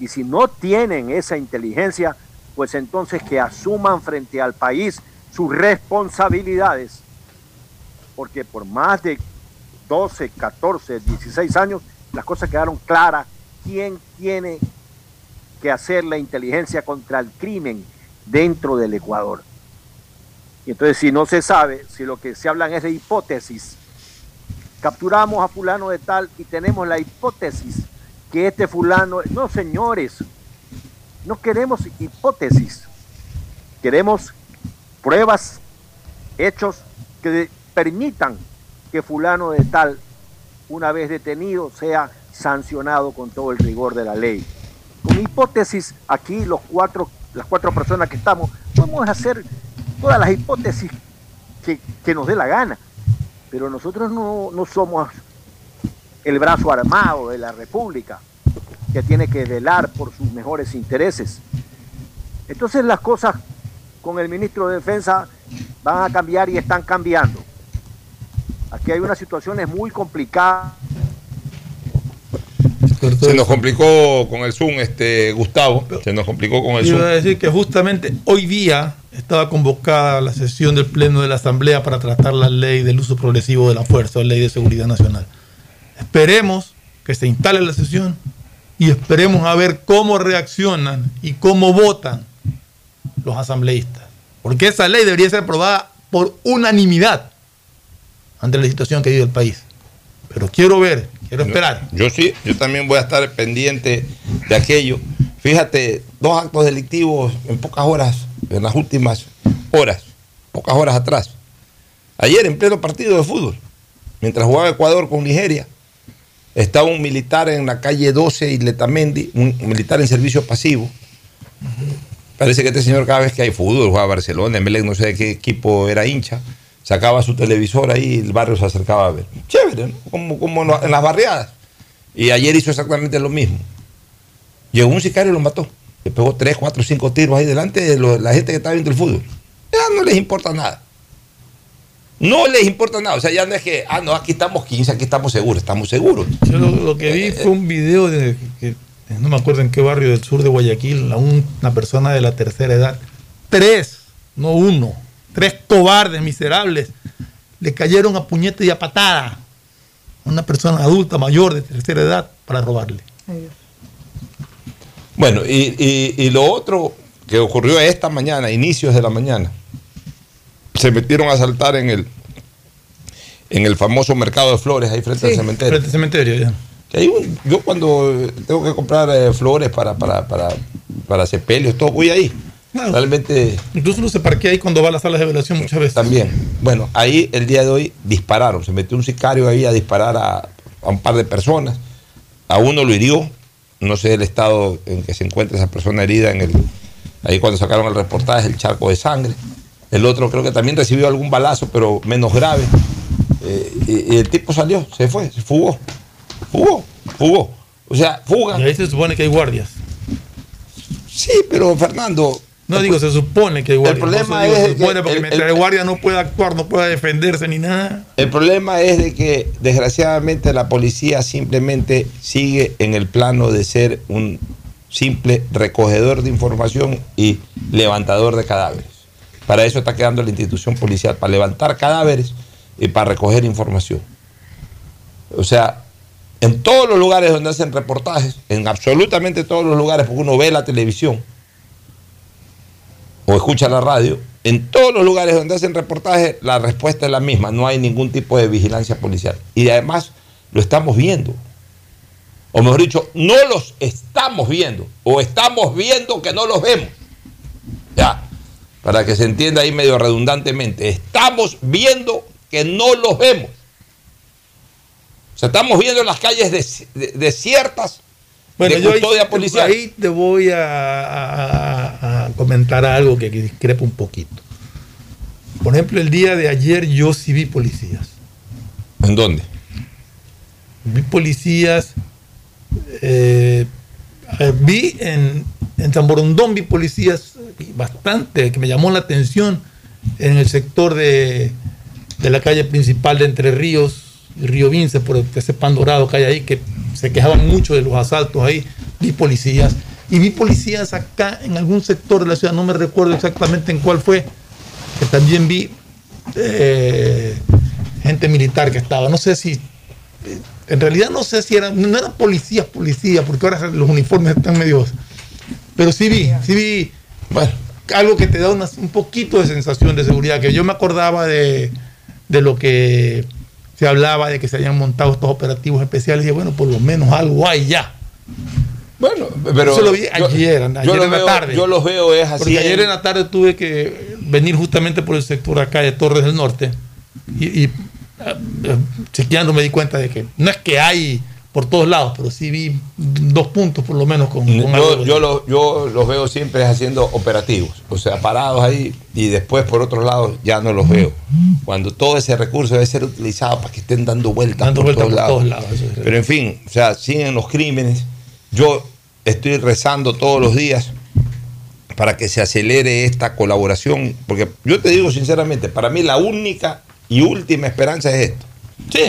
Y si no tienen esa inteligencia, pues entonces que asuman frente al país sus responsabilidades. Porque por más de 12, 14, 16 años, las cosas quedaron claras. ¿Quién tiene que hacer la inteligencia contra el crimen dentro del Ecuador? Y entonces si no se sabe, si lo que se hablan es de hipótesis, capturamos a fulano de tal y tenemos la hipótesis que este fulano... No, señores, no queremos hipótesis, queremos pruebas, hechos que permitan que fulano de tal, una vez detenido, sea sancionado con todo el rigor de la ley. Con hipótesis, aquí los cuatro, las cuatro personas que estamos, podemos hacer todas las hipótesis que, que nos dé la gana, pero nosotros no, no somos el brazo armado de la República que tiene que velar por sus mejores intereses. Entonces las cosas con el ministro de Defensa van a cambiar y están cambiando. Aquí hay unas situaciones muy complicadas. Se nos complicó con el Zoom, este Gustavo. Se nos complicó con el Iba Zoom. a decir que justamente hoy día estaba convocada la sesión del Pleno de la Asamblea para tratar la ley del uso progresivo de la fuerza, la ley de seguridad nacional. Esperemos que se instale la sesión y esperemos a ver cómo reaccionan y cómo votan los asambleístas. Porque esa ley debería ser aprobada por unanimidad ante la situación que vive el país. Pero quiero ver, quiero esperar. Yo sí, yo también voy a estar pendiente de aquello. Fíjate, dos actos delictivos en pocas horas, en las últimas horas, pocas horas atrás. Ayer en pleno partido de fútbol, mientras jugaba Ecuador con Nigeria, estaba un militar en la calle 12 y Letamendi, un militar en servicio pasivo. Parece que este señor cada vez que hay fútbol, jugaba Barcelona, en Belén, no sé de qué equipo era hincha, sacaba su televisor ahí y el barrio se acercaba a ver. Chévere, ¿no? como, como en la- en las barriadas. Y ayer hizo exactamente lo mismo. Llegó un sicario y lo mató. Le pegó tres, cuatro, cinco tiros ahí delante de lo- la gente que estaba viendo el fútbol. Ya no les importa nada. No les importa nada. O sea, ya no es que, ah, no, aquí estamos 15, aquí estamos seguros, estamos seguros. Yo lo, lo que vi fue un video de que no me acuerdo en qué barrio del sur de Guayaquil, una persona de la tercera edad, tres, no uno, tres cobardes miserables, le cayeron a puñete y a patada a una persona adulta mayor de tercera edad para robarle. Bueno, y, y- y lo otro que ocurrió esta mañana, inicios de la mañana, se metieron a saltar en el en el famoso mercado de flores ahí frente al cementerio. Frente al cementerio, ya. Que hay un- yo cuando tengo que comprar eh, flores para, para, para, para sepelios, todo, voy ahí. Realmente. Incluso uno se parquea ahí cuando va a las salas de velación muchas veces. También. Bueno, ahí el día de hoy dispararon. Se metió un sicario ahí a disparar a, a un par de personas. A uno lo hirió. No sé el estado en que se encuentra esa persona herida en el. Ahí cuando sacaron el reportaje, el charco de sangre. El otro creo que también recibió algún balazo, pero menos grave. Eh, y, y el tipo salió, se fue, se fugó. Fugó, fugó. O sea, fuga. Y ahí se supone que hay guardias. Sí, pero Fernando, No digo, se supone que hay guardia. problema se digo, es se que supone porque el- mientras el- el guardia no pueda actuar, no pueda defenderse ni nada. El problema es de que desgraciadamente la policía simplemente sigue en el plano de ser un simple recogedor de información y levantador de cadáveres. Para eso está quedando la institución policial, para levantar cadáveres y para recoger información. O sea, en todos los lugares donde hacen reportajes, en absolutamente todos los lugares, porque uno ve la televisión o escucha la radio, en todos los lugares donde hacen reportajes, la respuesta es la misma, no hay ningún tipo de vigilancia policial. Y además lo estamos viendo. O mejor dicho, no los estamos viendo, o estamos viendo que no los vemos. Ya, para que se entienda ahí medio redundantemente, estamos viendo que no los vemos. O sea, estamos viendo las calles des- de- desiertas Bueno, de yo ahí, custodia policial. ahí te voy a, a- a comentar algo que discrepa un poquito. Por ejemplo, el día de ayer yo sí vi policías. ¿En dónde? Vi policías. eh, eh, vi en, en San Borondón, vi policías vi bastante, que me llamó la atención en el sector de, de la calle principal de Entre Ríos y Río Vince, por ese pan dorado que hay ahí, que se quejaban mucho de los asaltos ahí. Vi policías. Y vi policías acá en algún sector de la ciudad, no me recuerdo exactamente en cuál fue, que también vi eh, gente militar que estaba. No sé si en realidad no sé si eran, no eran policías, policías, porque ahora los uniformes están medios. Pero sí vi, sí vi bueno, algo que te da un poquito de sensación de seguridad, que yo me acordaba de, de lo que se hablaba de que se habían montado estos operativos especiales, y bueno, por lo menos algo hay ya. Bueno, pero Eso lo vi yo- ayer, yo ayer lo en la tarde. yo los veo es así Porque ayer en- la tarde tuve que venir justamente por el sector acá de Torres del Norte y, y, ah, ah, chequeando me di cuenta de que no es que hay por todos lados, pero sí vi dos puntos por lo menos con, con Yo, yo, lo- yo los veo siempre haciendo operativos, o sea, parados ahí y después por otro lado ya no los veo. Cuando todo ese recurso debe ser utilizado para que estén dando vueltas, Dando por, vueltas todos, por lados. todos lados, eso es Pero en fin, o sea, siguen los crímenes. Yo estoy rezando todos los días para que se acelere esta colaboración, porque yo te digo sinceramente, para mí la única y última esperanza es esto. Sí.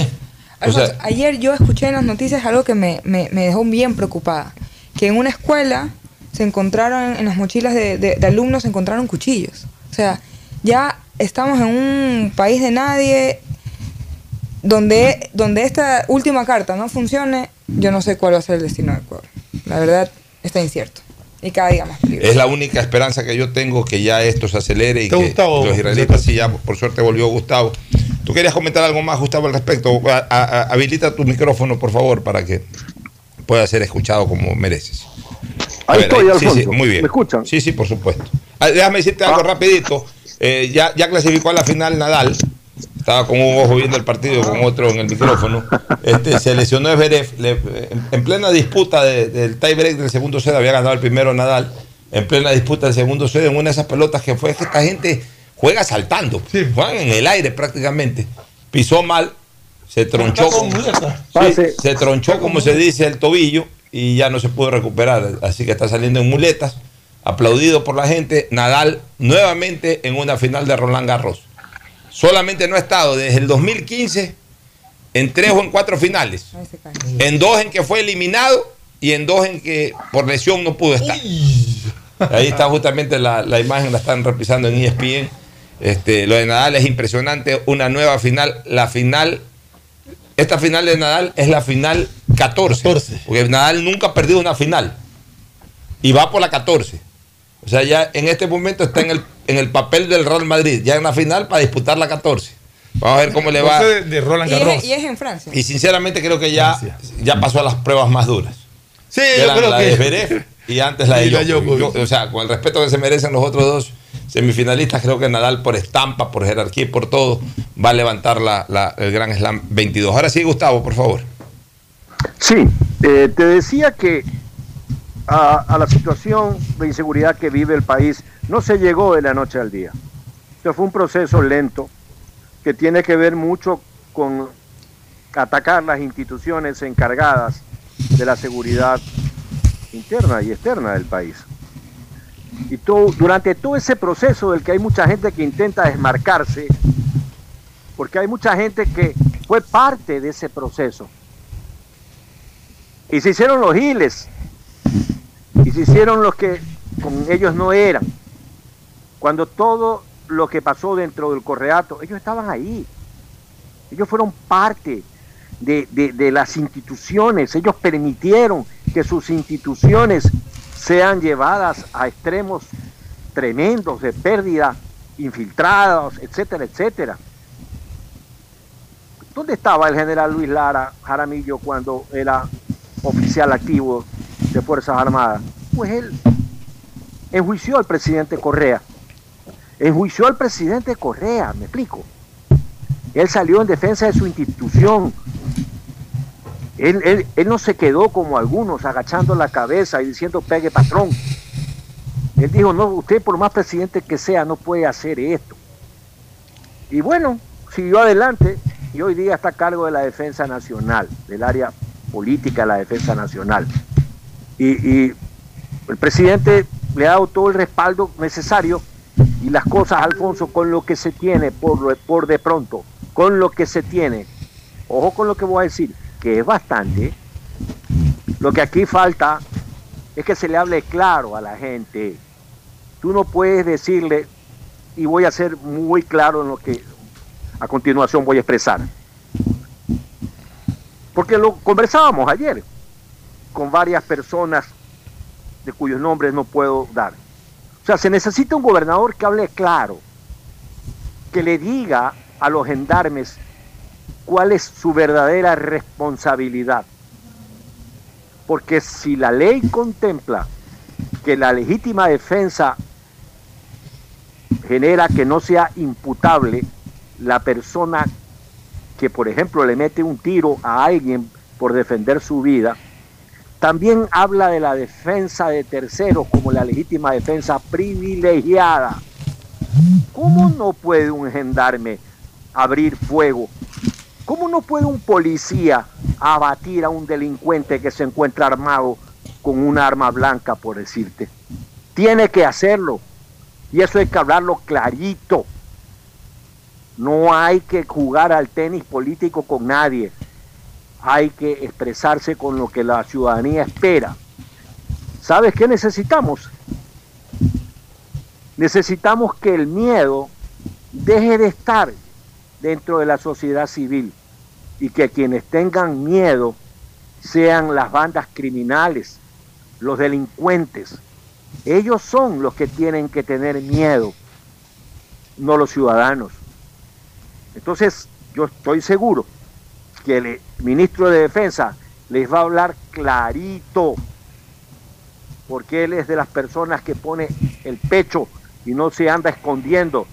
O sea, Alfonso, ayer yo escuché en las noticias algo que me, me- me dejó bien preocupada. Que en una escuela se encontraron, en las mochilas de, de- de alumnos se encontraron cuchillos. O sea, ya estamos en un país de nadie donde, donde esta última carta no funcione, yo no sé cuál va a ser el destino del Ecuador. La verdad está incierto. Y cada día más peligroso. Es la única esperanza que yo tengo que ya esto se acelere y ¿Te que Gustavo? los israelitas sí ya por suerte volvió Gustavo. ¿Tú querías comentar algo más, Gustavo, al respecto? A- a- a- habilita tu micrófono, por favor, para que pueda ser escuchado como mereces. A Ahí estoy, sí, Alfonso. sí, muy bien. ¿Me escuchan? Sí, sí, por supuesto. Ah, déjame decirte algo rapidito. Eh, ya, ya clasificó a la final Nadal. Estaba con un ojo viendo el partido, con otro en el micrófono. Este, se lesionó Zverev. Le- en, en plena disputa de- del tiebreak del segundo set, había ganado el primero Nadal. En plena disputa del segundo set, en una de esas pelotas que fue que esta gente juega saltando. Juegan en el aire prácticamente. Pisó mal, se tronchó con, Sí, se tronchó, como se dice, el tobillo y ya no se pudo recuperar. Así que está saliendo en muletas, aplaudido por la gente. Nadal nuevamente en una final de Roland Garros. Solamente no ha estado desde el 2015 en tres o en cuatro finales. En dos en que fue eliminado y en dos en que por lesión no pudo estar. Ahí está justamente la, la imagen, la están repisando en ESPN. Este, lo de Nadal es impresionante. Una nueva final. La final. Esta final de Nadal es la final 14. Porque Nadal nunca ha perdido una final. Y va por la 14. O sea, ya en este momento está en el, en el papel del Real Madrid. Ya en la final para disputar la 14. Vamos a ver cómo le va. De, de Roland Y Garros. es, y es en Francia. Y sinceramente creo que ya, ya pasó a las pruebas más duras. Sí, Que yo eran creo la que- de Zverev y antes la de. Yo- o sea, con el respeto que se merecen los otros dos semifinalistas, creo que Nadal por estampa, por jerarquía y por todo, va a levantar la, la- el Gran Slam 22. Ahora sí, Gustavo, por favor. Sí, eh, te decía que a, la situación de inseguridad que vive el país no se llegó de la noche al día. Esto fue un proceso lento que tiene que ver mucho con atacar las instituciones encargadas de la seguridad interna y externa del país. Y todo, durante todo ese proceso del que hay mucha gente que intenta desmarcarse, porque hay mucha gente que fue parte de ese proceso. Y se hicieron los giles, y se hicieron los que con ellos no eran. Cuando todo lo que pasó dentro del correato, ellos estaban ahí. Ellos fueron parte de, de- de las instituciones, ellos permitieron que sus instituciones sean llevadas a extremos tremendos de pérdida, infiltrados, etcétera, etcétera. ¿Dónde estaba el general Luis Lara Jaramillo cuando era oficial activo de Fuerzas Armadas? Pues él enjuició al presidente Correa. Enjuició al presidente Correa, me explico. Él salió en defensa de su institución. Él, él- él no se quedó como algunos agachando la cabeza y diciendo pegue patrón. Él dijo, no, usted por más presidente que sea no puede hacer esto. Y bueno, siguió adelante y hoy día está a cargo de la defensa nacional, del área política de la defensa nacional. Y, el presidente le ha dado todo el respaldo necesario y las cosas, Alfonso, con lo que se tiene por, por de pronto, con lo que se tiene, ojo con lo que voy a decir, que es bastante, lo que aquí falta es que se le hable claro a la gente. Tú no puedes decirle, y voy a ser muy claro en lo que a continuación voy a expresar, porque lo conversábamos ayer con varias personas de cuyos nombres no puedo dar. O sea, se necesita un gobernador que hable claro, que le diga a los gendarmes cuál es su verdadera responsabilidad. Porque si la ley contempla que la legítima defensa genera que no sea imputable la persona que, por ejemplo, le mete un tiro a alguien por defender su vida, también habla de la defensa de terceros como la legítima defensa privilegiada. ¿Cómo no puede un gendarme abrir fuego? ¿Cómo no puede un policía abatir a un delincuente que se encuentra armado con un arma blanca, por decirte? Tiene que hacerlo. Y eso hay que hablarlo clarito. No hay que jugar al tenis político con nadie. Hay que expresarse con lo que la ciudadanía espera. ¿Sabes qué necesitamos? Necesitamos que el miedo deje de estar dentro de la sociedad civil y que quienes tengan miedo sean las bandas criminales, los delincuentes. Ellos son los que tienen que tener miedo, no los ciudadanos. Entonces, yo estoy seguro que el ministro de Defensa les va a hablar clarito, porque él es de las personas que pone el pecho y no se anda escondiendo.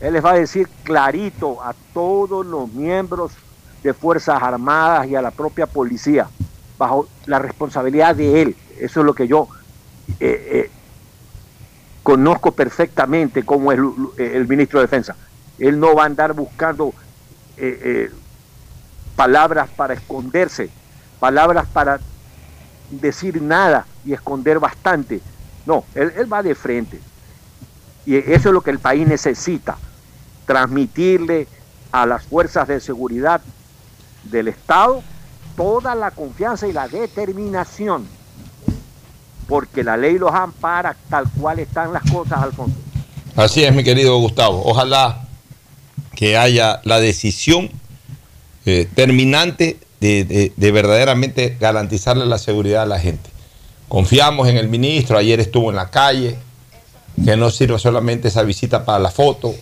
Él les va a decir clarito a todos los miembros de Fuerzas Armadas y a la propia policía, bajo la responsabilidad de él. Eso es lo que yo eh, eh, conozco perfectamente como es el, ministro de Defensa. Él no va a andar buscando eh, palabras para esconderse, palabras para decir nada y esconder bastante. No, él, él va de frente. Y eso es lo que el país necesita, transmitirle a las fuerzas de seguridad del Estado toda la confianza y la determinación, porque la ley los ampara tal cual están las cosas, Alfonso. Así es, mi querido Gustavo. Ojalá que haya la decisión eh, terminante de, de- de verdaderamente garantizarle la seguridad a la gente. Confiamos en el ministro, ayer estuvo en la calle, que no sirva solamente esa visita para la foto,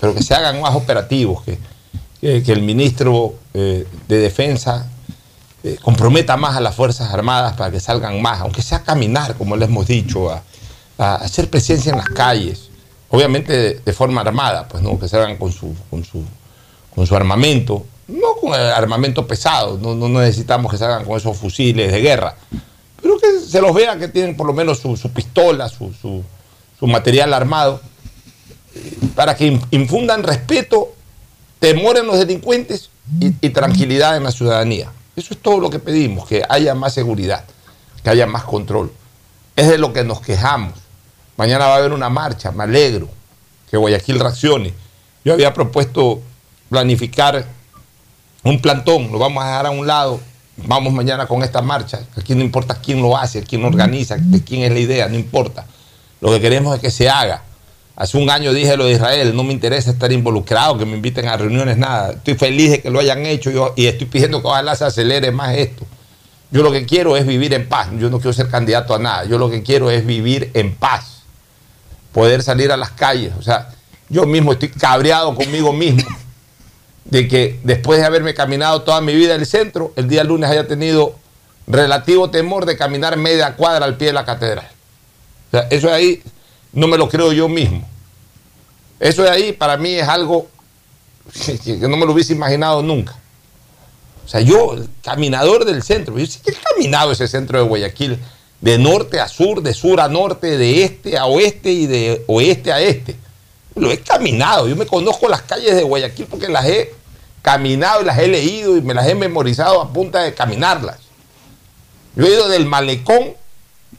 pero que se hagan más operativos, que, que- que el ministro eh, de Defensa eh, comprometa más a las Fuerzas Armadas para que salgan más, aunque sea a caminar, como les hemos dicho, a, a hacer presencia en las calles, obviamente de, de forma armada, pues no, que salgan con su, con su, con su armamento, no con armamento pesado, no, necesitamos que salgan con esos fusiles de guerra, pero que se los vea que tienen por lo menos su, pistola, su, material armado, eh, para que in- infundan respeto, temor en los delincuentes y, y tranquilidad en la ciudadanía. Eso es todo lo que pedimos, que haya más seguridad, que haya más control. es de lo que nos quejamos. Mañana va a haber una marcha, me alegro que Guayaquil reaccione. Yo había propuesto planificar un plantón, lo vamos a dejar a un lado, vamos mañana con esta marcha. Aquí no importa quién lo hace, quién lo organiza, quién es la idea, no importa. Lo que queremos es que se haga. Hace un año dije lo de Israel, no me interesa estar involucrado, que me inviten a reuniones, nada. Estoy feliz de que lo hayan hecho yo, y estoy pidiendo que ojalá se acelere más esto. Yo lo que quiero es vivir en paz, yo no quiero ser candidato a nada, yo lo que quiero es vivir en paz, poder salir a las calles. O sea, yo mismo estoy cabreado conmigo mismo de que después de haberme caminado toda mi vida en el centro, el día lunes haya tenido relativo temor de caminar media cuadra al pie de la catedral. O sea, eso de ahí no me lo creo yo mismo. Eso de ahí para mí es algo que no me lo hubiese imaginado nunca. O sea, yo, el caminador del centro, yo sí que he caminado ese centro de Guayaquil de norte a sur, de sur a norte, de este a oeste y de oeste a este. Lo he caminado, yo me conozco las calles de Guayaquil porque las he caminado y las he leído y me las he memorizado a punta de caminarlas. Yo he ido del malecón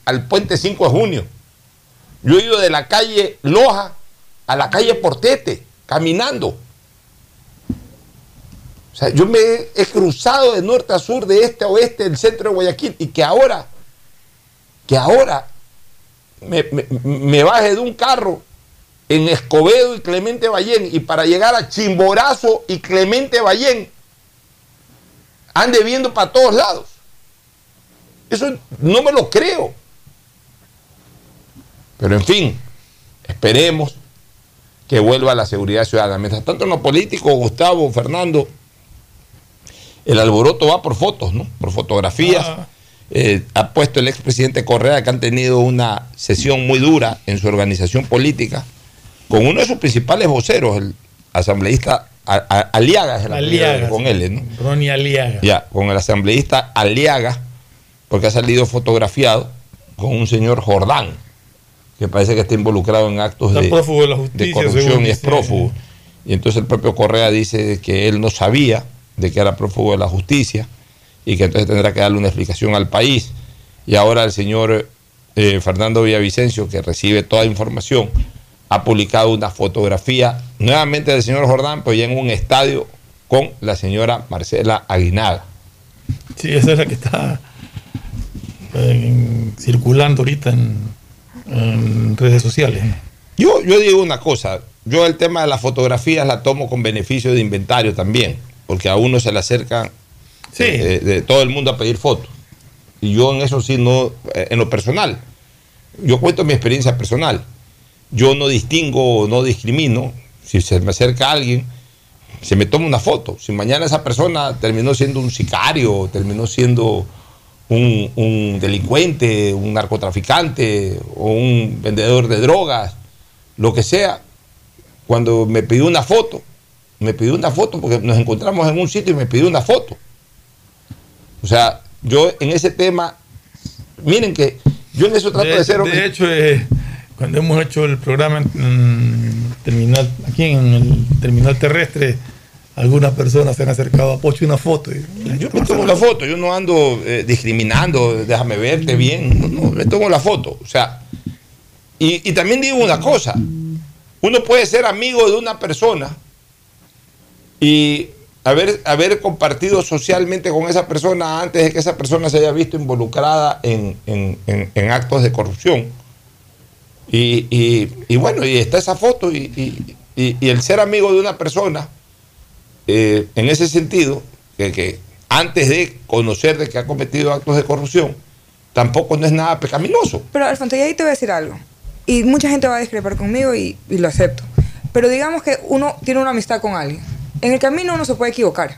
al puente 5 de junio. Yo he ido de la calle Loja a la calle Portete, caminando. O sea, yo me he cruzado de norte a sur, de este a oeste del centro de Guayaquil y que ahora, que ahora me, me, me baje de un carro en Escobedo y Clemente Ballén y para llegar a Chimborazo y Clemente Ballén ande viendo para todos lados. Eso no me lo creo. Pero en fin, esperemos que vuelva la seguridad ciudadana. Mientras tanto, en lo político, Gustavo, Fernando, el alboroto va por fotos, ¿no? Por fotografías. Ah. Eh, ha puesto el expresidente Correa que han tenido una sesión muy dura en su organización política con uno de sus principales voceros, el asambleísta Aliaga, es el Aliaga, con él, ¿no? Ronnie Aliaga. Ya, con el asambleísta Aliaga, porque ha salido fotografiado con un señor Jordán, que parece que está involucrado en actos de, prófugo de, la justicia, de corrupción y es prófugo. Y entonces el propio Correa dice que él no sabía de que era prófugo de la justicia y que entonces tendrá que darle una explicación al país. Y ahora el señor eh, Fernando Villavicencio, que recibe toda información, ha publicado una fotografía nuevamente del señor Jordán, pero ya en un estadio con la señora Marcela Aguinaga. Sí, esa es la que está eh, circulando ahorita en, en redes sociales. Yo, yo digo una cosa, yo el tema de las fotografías la tomo con beneficio de inventario también, porque a uno se le acerca sí. de, de, todo el mundo a pedir fotos. Y yo en eso sí, no, eh, en lo personal, yo cuento mi experiencia personal yo no distingo, no discrimino. Si se me acerca alguien, se me toma una foto. Si mañana esa persona terminó siendo un sicario, terminó siendo un, un delincuente, un narcotraficante o un vendedor de drogas, lo que sea, cuando me pidió una foto, me pidió una foto porque nos encontramos en un sitio y me pidió una foto. O sea, yo en ese tema, miren que yo en eso trato de, de ser... De hecho, eh, cuando hemos hecho el programa en, terminal, aquí en el terminal terrestre, algunas personas se han acercado a Pocho una foto. Y, yo me tomo la foto, yo no ando eh, discriminando, déjame verte bien, no, no, me tomo la foto. O sea, y, y también digo una cosa, uno puede ser amigo de una persona y haber, haber compartido socialmente con esa persona antes de que esa persona se haya visto involucrada en, en, en, en actos de corrupción. Y, y, y, bueno, y está esa foto y, y el ser amigo de una persona, eh, en ese sentido, que, que, antes de conocer de que ha cometido actos de corrupción, tampoco no es nada pecaminoso. Pero Alfonso, y ahí te voy a decir algo. Y mucha gente va a discrepar conmigo y, y lo acepto. Pero digamos que uno tiene una amistad con alguien. En el camino uno se puede equivocar.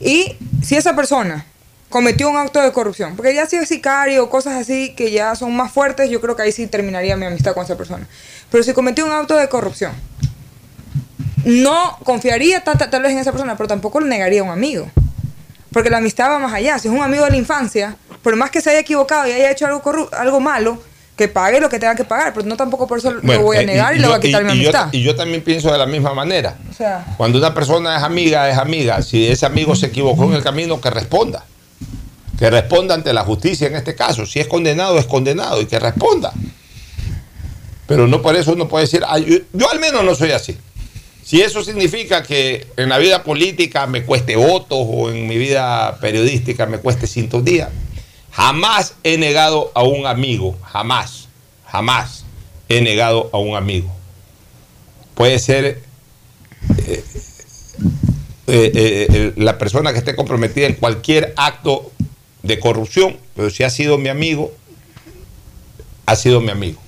Y si esa persona cometió un acto de corrupción, porque ya si es sicario o cosas así que ya son más fuertes, yo creo que ahí sí terminaría mi amistad con esa persona. Pero si cometió un acto de corrupción, no confiaría tal, vez en esa persona, pero tampoco le negaría a un amigo. Porque la amistad va más allá. Si es un amigo de la infancia, por más que se haya equivocado y haya hecho algo, algo malo, que pague lo que tenga que pagar, pero no tampoco por eso bueno, lo voy a negar y, y, le voy a quitar y, mi amistad. Yo, y yo también pienso de la misma manera. O sea, Cuando una persona es amiga, es amiga. Si ese amigo se equivocó en el camino, que responda. Que responda ante la justicia en este caso. Si es condenado, es condenado y que responda. Pero no por eso uno puede decir, "Ay, yo, al menos no soy así. Si eso significa que en la vida política me cueste votos o en mi vida periodística me cueste sintonía, jamás he negado a un amigo, jamás, jamás he negado a un amigo. Puede ser eh, eh, eh, la persona que esté comprometida en cualquier acto de corrupción, pero si ha sido mi amigo, ha sido mi amigo.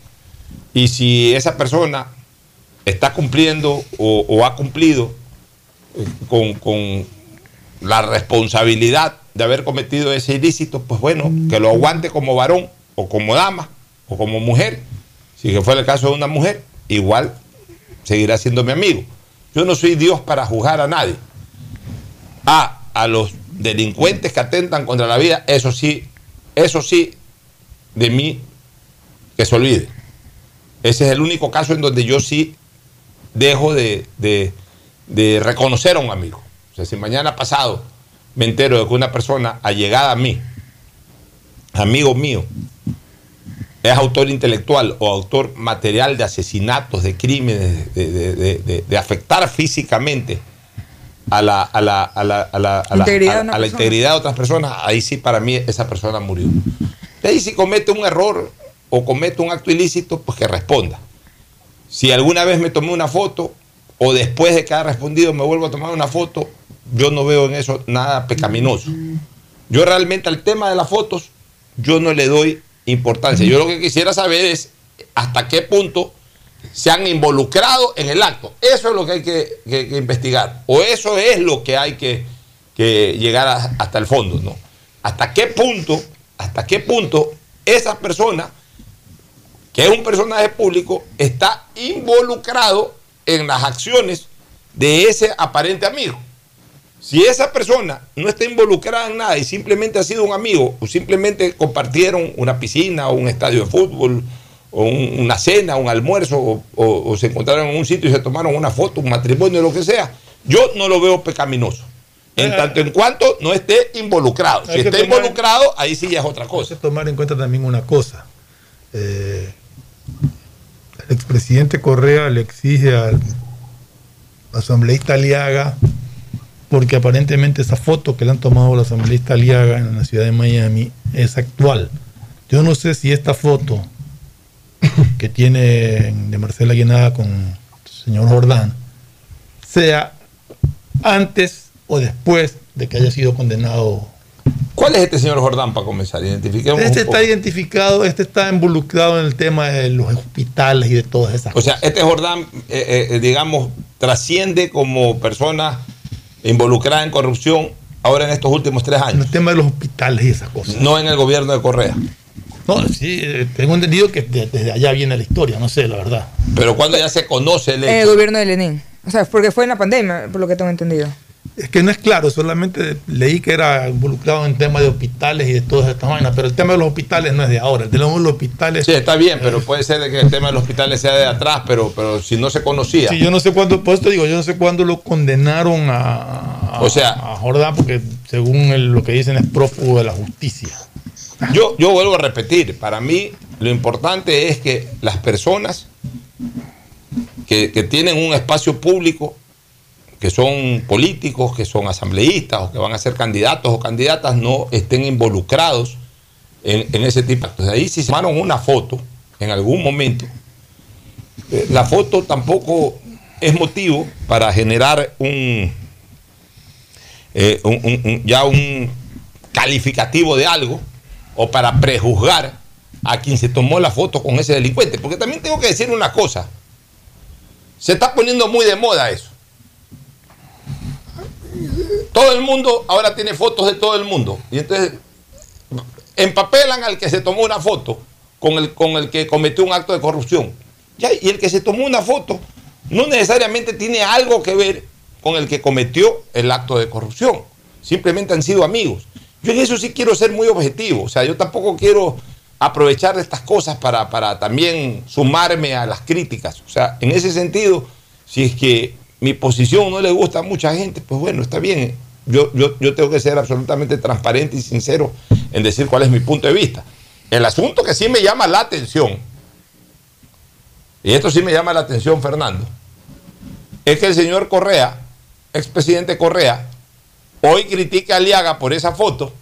Y si esa persona está cumpliendo o, ha cumplido eh, con, con la responsabilidad de haber cometido ese ilícito, pues bueno, que lo aguante como varón o como dama o como mujer. Si que fuera el caso de una mujer, igual seguirá siendo mi amigo. Yo no soy Dios para juzgar a nadie. A, a los delincuentes que atentan contra la vida, eso sí, eso sí, de mí que se olvide. Ese es el único caso en donde yo sí dejo de, de- reconocer a un amigo. O sea, si mañana pasado me entero de que una persona allegada a mí, amigo mío, es autor intelectual o autor material de asesinatos, de crímenes, de- de afectar físicamente a la, a la- a la- a la- a la- Integridad de a- la integridad de otras personas, ahí sí para mí esa persona murió. Y ahí si comete un error o comete un acto ilícito, pues que responda. Si alguna vez me tomé una foto o después de que haya respondido me vuelvo a tomar una foto, yo no veo en eso nada pecaminoso. Yo realmente al tema de las fotos, yo no le doy importancia. Yo lo que quisiera saber es hasta qué punto se han involucrado en el acto. Eso es lo que hay que, investigar. O eso es lo que hay que, llegar hasta el fondo, ¿no? Hasta qué punto, hasta qué punto esa persona, que es un personaje público, está involucrado en las acciones de ese aparente amigo. Si esa persona no está involucrada en nada y simplemente ha sido un amigo, o simplemente compartieron una piscina o un estadio de fútbol, o un- una cena, un almuerzo, o, o- o se encontraron en un sitio y se tomaron una foto, un matrimonio, lo que sea, yo no lo veo pecaminoso. En tanto en cuanto no esté involucrado. Si Hay tomar- involucrado, ahí sí ya es otra cosa. Hay que tomar en cuenta también una cosa. Eh, el expresidente Correa le exige al asambleísta Aliaga, porque aparentemente esa foto que le han tomado al asambleísta Aliaga en la ciudad de Miami es actual. Yo no sé si esta foto que tiene de Marcela Guinada con el señor Jordán sea antes o después de que haya sido condenado ¿Cuál es este señor Jordán para comenzar? Identifiquemos este está identificado, este está involucrado en el tema de los hospitales y de todas esas O sea, este Jordán, eh, eh, digamos, trasciende como persona involucrada en corrupción ahora en estos últimos tres En años. el tema de los hospitales y esas cosas. No en el gobierno de Correa. No, sí, eh, tengo entendido que de- desde allá viene la historia, no sé, la verdad. Pero cuando ya se conoce el En el gobierno de Lenin. O sea, porque fue en la pandemia, por lo que tengo entendido. Es que no es claro, solamente leí que era involucrado en temas de hospitales y de todas estas vainas, pero el tema de los hospitales no es de ahora, el tema de los hospitales... Sí, está bien, pero puede ser de que el tema de los hospitales sea de atrás, pero, pero si no se conocía. Sí, yo no sé cuándo, por esto digo, yo no sé cuándo lo condenaron a, a- O sea- a Jordán, porque según el- lo que dicen es prófugo de la justicia. Yo, yo vuelvo a repetir, para mí lo importante es que las personas que, que tienen un espacio público, que son políticos, que son asambleístas o que van a ser candidatos o candidatas, no estén involucrados en, en ese tipo de actos. Ahí si se tomaron una foto en algún momento, eh, la foto tampoco es motivo para generar un, eh, un- ya un calificativo de algo o para prejuzgar a quien se tomó la foto con ese delincuente. Porque también tengo que decir una cosa. Se está poniendo muy de moda eso. Todo el mundo ahora tiene fotos de todo el mundo. Y entonces empapelan al que se tomó una foto con el, con el que cometió un acto de corrupción. Ya, y el que se tomó una foto no necesariamente tiene algo que ver con el que cometió el acto de corrupción. Simplemente han sido amigos. Yo en eso sí quiero ser muy objetivo. O sea, yo tampoco quiero aprovechar de estas cosas para, para también sumarme a las críticas. O sea, en ese sentido, si es que mi posición no le gusta a mucha gente, pues bueno, está bien. Yo, yo, yo tengo que ser absolutamente transparente y sincero en decir cuál es mi punto de vista. El asunto que sí me llama la atención, y esto sí me llama la atención, Fernando, es que el señor Correa, expresidente Correa, hoy critica a Aliaga por esa foto,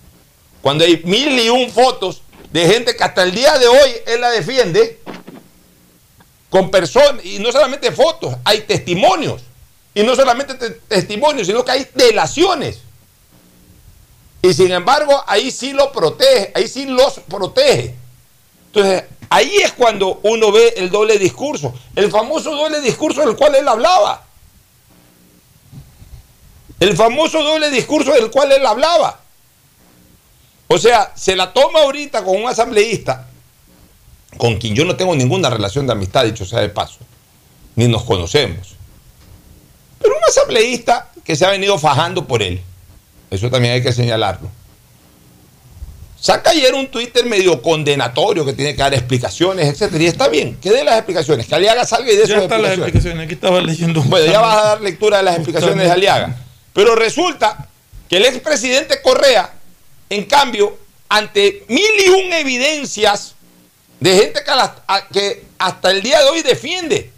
cuando hay mil y un fotos de gente que hasta el día de hoy él la defiende, con personas, y no solamente fotos, hay testimonios. Y no solamente te- testimonios, sino que hay delaciones. Y sin embargo, ahí sí lo protege, ahí sí los protege. Entonces, ahí es cuando uno ve el doble discurso, el famoso doble discurso del cual él hablaba. El famoso doble discurso del cual él hablaba. O sea, se la toma ahorita con un asambleísta con quien yo no tengo ninguna relación de amistad, dicho sea de paso, ni nos conocemos. Pero un asambleísta que se ha venido fajando por él, eso también hay que señalarlo. Saca ayer un Twitter medio condenatorio que tiene que dar explicaciones, etcétera. Y está bien, que dé las explicaciones, que Aliaga salga y dé sus Ya están las explicaciones. explicaciones. Aquí estaba leyendo. Bueno, ya vas a dar lectura de las explicaciones de Aliaga. Pero resulta que el expresidente Correa, en cambio, ante mil y un evidencias de gente que, que hasta el día de hoy defiende,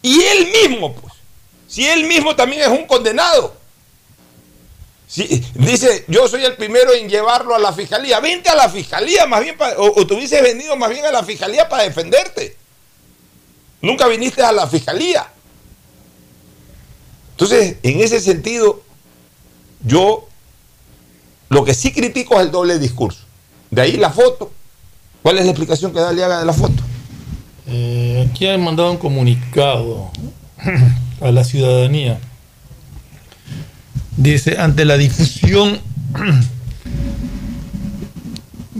y él mismo, pues, si él mismo también es un condenado. Dice, yo soy el primero en llevarlo a la fiscalía. Vente a la fiscalía, más bien, o, o te hubieses venido más bien a la fiscalía para defenderte. Nunca viniste a la fiscalía. Entonces, en ese sentido, yo lo que sí critico es el doble discurso. De ahí la foto. ¿Cuál es la explicación que da Aliaga de la foto? Eh, aquí han mandado un comunicado a la ciudadanía. Dice, ante la difusión,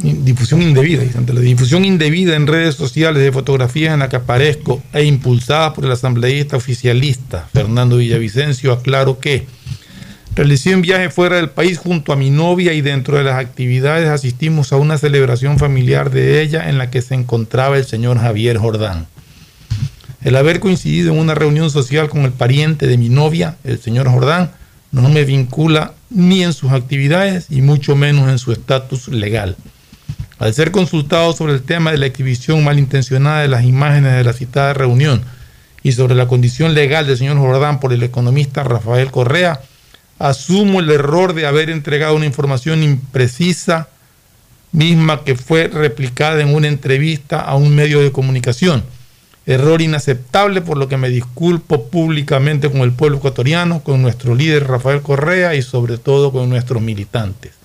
difusión indebida, ante la difusión indebida en redes sociales de fotografías en las que aparezco e impulsadas por el asambleísta oficialista Fernando Villavicencio, aclaro que Realicé un viaje fuera del país junto a mi novia y dentro de las actividades asistimos a una celebración familiar de ella en la que se encontraba el señor Javier Jordán. El haber coincidido en una reunión social con el pariente de mi novia, el señor Jordán, no me vincula ni en sus actividades y mucho menos en su estatus legal. Al ser consultado sobre el tema de la exhibición malintencionada de las imágenes de la citada reunión y sobre la condición legal del señor Jordán por el economista Rafael Correa, asumo el error de haber entregado una información imprecisa, misma que fue replicada en una entrevista a un medio de comunicación. Error inaceptable por lo que me disculpo públicamente con el pueblo ecuatoriano, con nuestro líder Rafael Correa y sobre todo con nuestros militantes.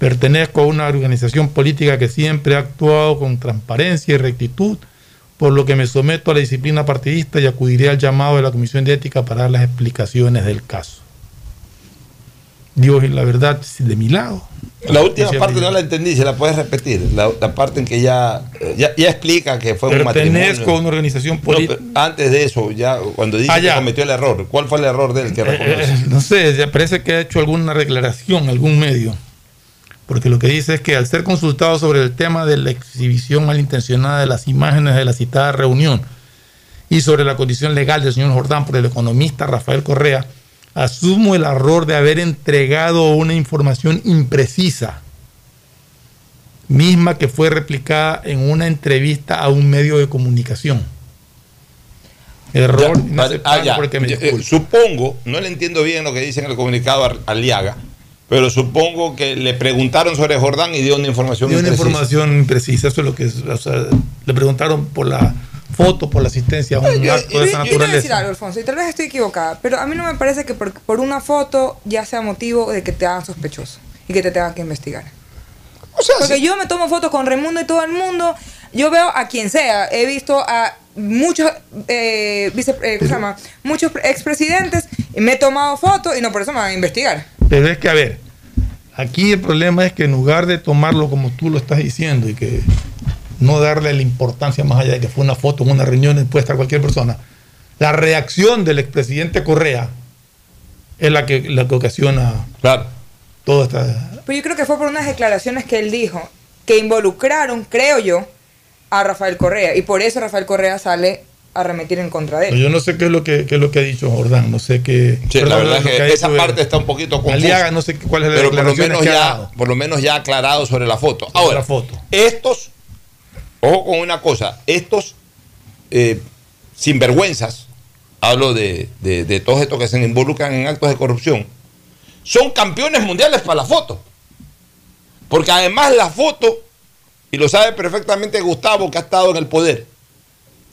Pertenezco a una organización política que siempre ha actuado con transparencia y rectitud, por lo que me someto a la disciplina partidista y acudiré al llamado de la Comisión de Ética para dar las explicaciones del caso. Dios y la verdad de mi lado. La última parte no la entendí, se la puedes repetir. La, la parte en que ya, ya, ya explica que fue un matrimonio. Pertenezco a una organización política. antes de eso, ya cuando dice Ah, que cometió el error, ¿cuál fue el error de él que reconoce? Eh, no sé, ya parece que ha hecho alguna declaración, algún medio. Porque lo que dice es que al ser consultado sobre el tema de la exhibición malintencionada de las imágenes de la citada reunión y sobre la condición legal del señor Jordán por el economista Rafael Correa, asumo el error de haber entregado una información imprecisa, misma que fue replicada en una entrevista a un medio de comunicación. Error Ya, inaceptable ah, ya. me Yo, eh, disculpo. supongo, no le entiendo bien lo que dice en el comunicado Aliaga, pero supongo que le preguntaron sobre Jordán y dio una información Dio una imprecisa. información imprecisa, eso es lo que es, o sea, le preguntaron por la foto, por la asistencia a un Yo, acto de yo- esa yo quiero decir algo, Alfonso, y tal vez estoy equivocada, pero a mí no me parece que por, por una foto ya sea motivo de que te hagan sospechoso y que te tengan que investigar. Porque yo me tomo fotos con Raimundo y todo el mundo, yo veo a quien sea, he visto a muchos eh, vice, eh, ¿cómo se llama? muchos expresidentes y me he tomado fotos y no por eso me van a investigar. Pero es que, a ver, aquí el problema es que en lugar de tomarlo como tú lo estás diciendo y que no darle la importancia más allá de que fue una foto en una reunión puede estar cualquier persona, la reacción del expresidente Correa es la que, la que ocasiona toda esta... Pero yo creo que fue por unas declaraciones que él dijo que involucraron, creo yo, a Rafael Correa. Y por eso Rafael Correa sale arremetir en contra de él. Yo no sé qué es lo que, qué es lo que ha dicho Jordán, no sé qué. Sí, la verdad que ha esa parte está un poquito confusa. Aliaga, no sé cuál es la pero por lo menos que ha ya, por lo menos ya aclarado sobre la foto. Ahora, estos, ojo con una cosa, estos eh, sinvergüenzas, hablo de, de- de todos estos que se involucran en actos de corrupción, son campeones mundiales para la foto. Porque además la foto, y lo sabe perfectamente Gustavo que ha estado en el poder,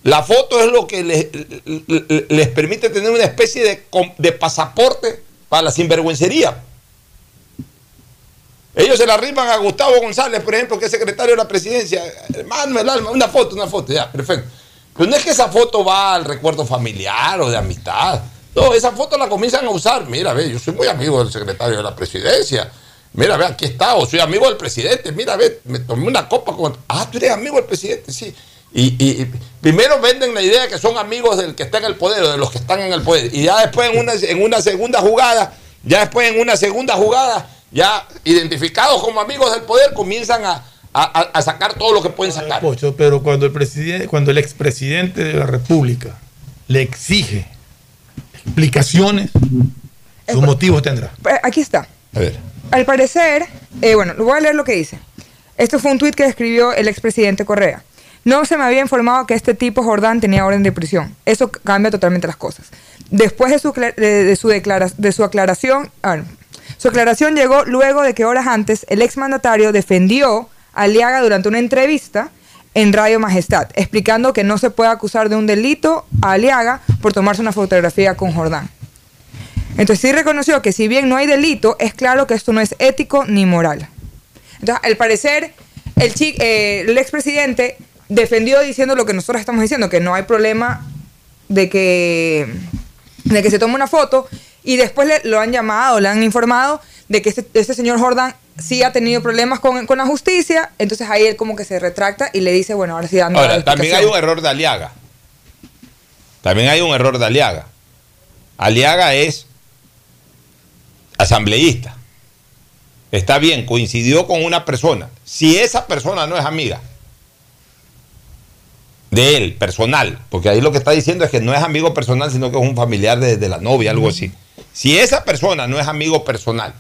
la foto es lo que les, permite tener una especie de pasaporte para la sinvergüencería. Ellos se la riman a Gustavo González, por ejemplo, que es secretario de la presidencia. Hermano, el alma, una foto, una foto, ya, perfecto. Pero no es que esa foto va al recuerdo familiar o de amistad. No, esa foto la comienzan a usar. Mira, ve, yo soy muy amigo del secretario de la presidencia. Mira, ve, aquí está, o soy amigo del presidente. Mira, ve, me tomé una copa con. Ah, tú eres amigo del presidente, sí. Y, primero venden la idea de que son amigos del que está en el poder o de los que están en el poder. Y ya después en una, en una segunda jugada, ya después en una segunda jugada, ya identificados como amigos del poder, comienzan a, a- a- sacar todo lo que pueden sacar. Pocho, pero cuando el presidente, cuando el expresidente de la República le exige explicaciones, sus motivos tendrá. Eh, Aquí está. A ver. Al parecer, eh, bueno, lo voy a leer lo que dice. Esto fue un tuit que escribió el expresidente Correa. No se me había informado que este tipo Jordán tenía orden de prisión. Eso cambia totalmente las cosas. Después de su, de, su, declara- de su aclaración, ah, su aclaración llegó luego de que horas antes el exmandatario defendió a Aliaga durante una entrevista en Radio Majestad, explicando que no se puede acusar de un delito a Aliaga por tomarse una fotografía con Jordán. Entonces sí reconoció que si bien no hay delito, es claro que esto no es ético ni moral. Entonces, al parecer, el, eh, el expresidente defendió diciendo lo que nosotros estamos diciendo, que no hay problema de que, de que se tome una foto, y después le, lo han llamado, le han informado de que este, este señor Jordan sí ha tenido problemas con, con la justicia, entonces ahí él como que se retracta y le dice, bueno, ahora sí dando Ahora, también hay un error de Aliaga. También hay un error de Aliaga. Aliaga es asambleísta. Está bien, coincidió con una persona. Si esa persona no es amiga de él, personal, porque ahí lo que está diciendo es que no es amigo personal, sino que es un familiar de, de la novia, algo así. Si esa persona no es amigo personal,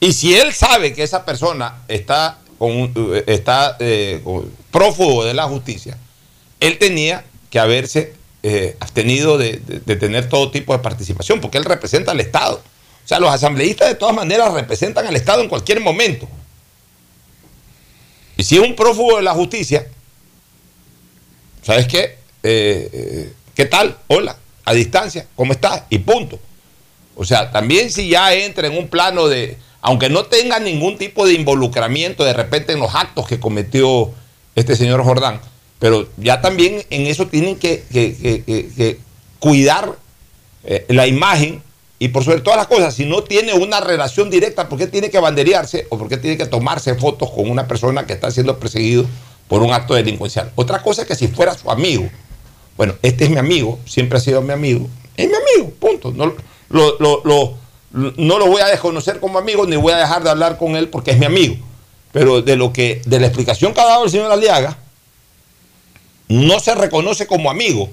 y si él sabe que esa persona está, con, un- está eh, prófugo de la justicia, él tenía que haberse eh, abstenido de, de- de tener todo tipo de participación, porque él representa al Estado. O sea, los asambleístas de todas maneras representan al Estado en cualquier momento. Y si es un prófugo de la justicia, ¿sabes qué? Eh, eh, ¿Qué tal? Hola, a distancia, ¿cómo estás? Y punto. O sea, también si ya entra en un plano de, aunque no tenga ningún tipo de involucramiento de repente en los actos que cometió este señor Jordán, pero ya también en eso tienen que, que- que- que- cuidar eh, la imagen y por sobre todas las cosas, si no tiene una relación directa, ¿por qué tiene que banderearse o por qué tiene que tomarse fotos con una persona que está siendo perseguido por un acto delincuencial? Otra cosa es que si fuera su amigo, bueno, este es mi amigo, siempre ha sido mi amigo, es mi amigo, punto. No lo, no lo voy a desconocer como amigo, ni voy a dejar de hablar con él porque es mi amigo. Pero de lo que, de la explicación que ha dado el señor Aliaga, no se reconoce como amigo,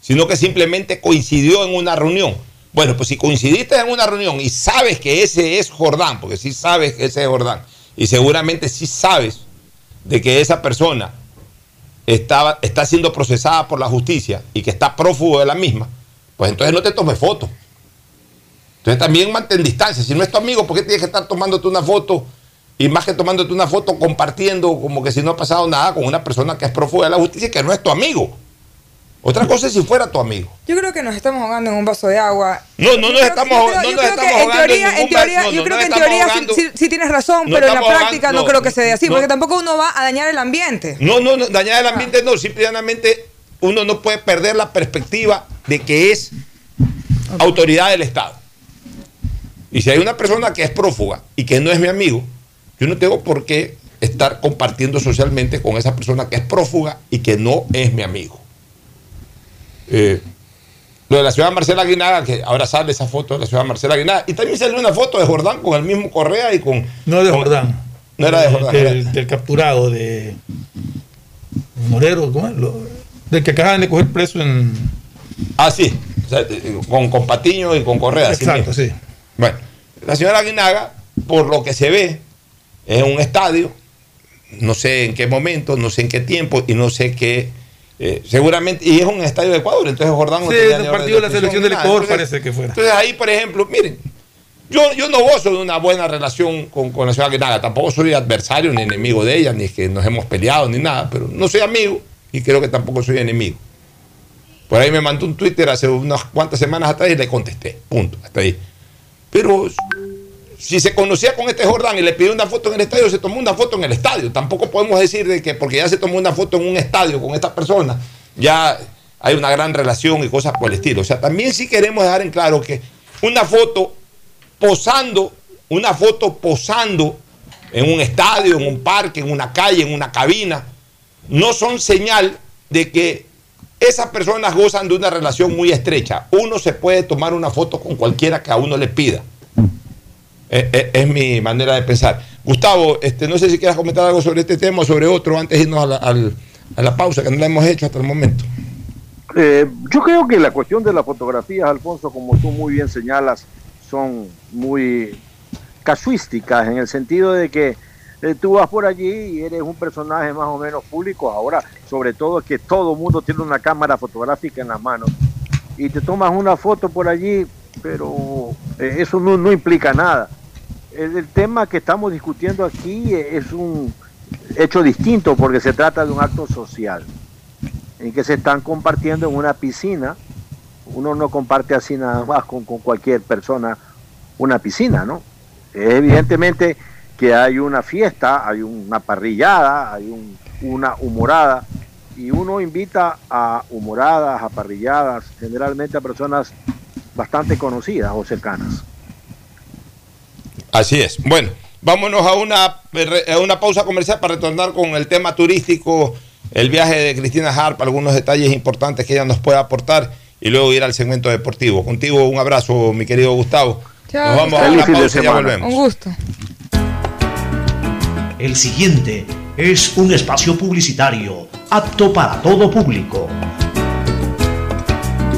sino que simplemente coincidió en una reunión. Bueno, pues si coincidiste en una reunión y sabes que ese es Jordán, porque sí sabes que ese es Jordán, y seguramente sí sabes de que esa persona estaba, está siendo procesada por la justicia y que está prófugo de la misma, pues entonces no te tomes fotos. Entonces también mantén distancia. Si no es tu amigo, ¿por qué tienes que estar tomándote una foto? Y más que tomándote una foto, compartiendo como que si no ha pasado nada con una persona que es prófuga de la justicia y que no es tu amigo. Otra cosa es si fuera tu amigo. Yo creo que nos estamos ahogando en un vaso de agua. No, no nos estamos, no yo creo estamos que en ahogando teoría, en yo creo que en teoría sí, ahogando. tienes razón, No pero en la práctica ahogando, no creo que se dé así, no. porque tampoco uno va a dañar el ambiente. No, no, no, dañar el ambiente no, simplemente uno no puede perder la perspectiva de que es autoridad del Estado. Y si hay una persona que es prófuga y que no es mi amigo, yo no tengo por qué estar compartiendo socialmente con esa persona que es prófuga y que no es mi amigo. Eh, lo de la ciudad Marcela Aguinaga, que ahora sale esa foto de la ciudad Marcela Aguinaga, y también salió una foto de Jordán con el mismo Correa y con... No de con- Jordán. No era de Jordán. Del, del capturado de Morero, ¿cómo es? Lo- Del que acaban de coger preso en. Ah, sí. O sea, eh, con, con Patiño y con Correa. Exacto, sí. Bueno, la señora Aguinaga, por lo que se ve, es un estadio, no sé en qué momento, no sé en qué tiempo y no sé qué. Eh, seguramente, y es un estadio de Ecuador, entonces Jordán no Sí, tenía el partido de la selección del nada. Ecuador Entonces- parece que fuera. Entonces ahí, por ejemplo, miren, yo, yo no gozo de una buena relación con, con la señora Aguinaga, tampoco soy adversario ni enemigo de ella, ni es que nos hemos peleado ni nada, pero no soy amigo y creo que tampoco soy enemigo. Por ahí me mandó un Twitter hace unas cuantas semanas atrás y le contesté. Punto. Hasta ahí. Pero si se conocía con este Jordán y le pidió una foto en el estadio, se tomó una foto en el estadio. Tampoco podemos decir de que porque ya se tomó una foto en un estadio con esta persona, ya hay una gran relación y cosas por el estilo. O sea, también sí queremos dejar en claro que una foto posando, una foto posando en un estadio, en un parque, en una calle, en una cabina, no son señal de que esas personas gozan de una relación muy estrecha. Uno se puede tomar una foto con cualquiera que a uno le pida. Es, es- es mi manera de pensar. Gustavo, este, no sé si quieras comentar algo sobre este tema o sobre otro antes de irnos a la, a la pausa que no la hemos hecho hasta el momento. Eh, yo creo que la cuestión de las fotografías, Alfonso, como tú muy bien señalas, son muy casuísticas en el sentido de que eh, tú vas por allí y eres un personaje más o menos público. Ahora, sobre todo, que todo mundo tiene una cámara fotográfica en las manos y te tomas una foto por allí, pero eh, eso no, implica nada. El, tema que estamos discutiendo aquí eh, es un hecho distinto porque se trata de un acto social en que se están compartiendo en una piscina. Uno no comparte así nada más con, cualquier persona una piscina, ¿no? Evidentemente que hay una fiesta, hay una parrillada, hay un- una humorada, y uno invita a humoradas, a parrilladas, generalmente a personas bastante conocidas o cercanas. Así es. Bueno, vámonos a una, a una pausa comercial para retornar con el tema turístico, el viaje de Cristina Harp, algunos detalles importantes que ella nos pueda aportar y luego ir al segmento deportivo. Contigo un abrazo, mi querido Gustavo. Chao, nos vamos a una pausa y ya volvemos. Un gusto. El siguiente es un espacio publicitario apto para todo público.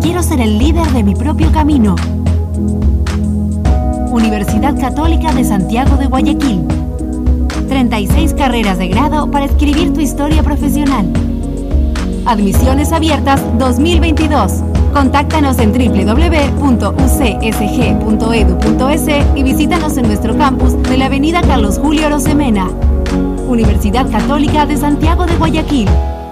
Quiero ser el líder de mi propio camino. Universidad Católica de Santiago de Guayaquil. 36 carreras de grado para escribir tu historia profesional. Admisiones abiertas 2022. Contáctanos en www.ucsg.edu.es y visítanos en nuestro campus de la Avenida Carlos Julio Rosemena. Universidad Católica de Santiago de Guayaquil.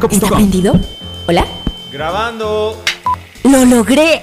www.bancodelpacifico.com. ¿Está prendido? Hola. Grabando. Lo logré.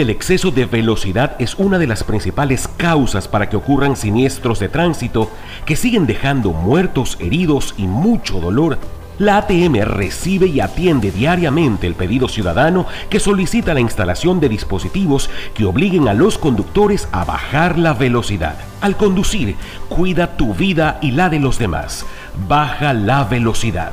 el exceso de velocidad es una de las principales causas para que ocurran siniestros de tránsito que siguen dejando muertos, heridos y mucho dolor? La ATM recibe y atiende diariamente el pedido ciudadano que solicita la instalación de dispositivos que obliguen a los conductores a bajar la velocidad. Al conducir, cuida tu vida y la de los demás. Baja la velocidad.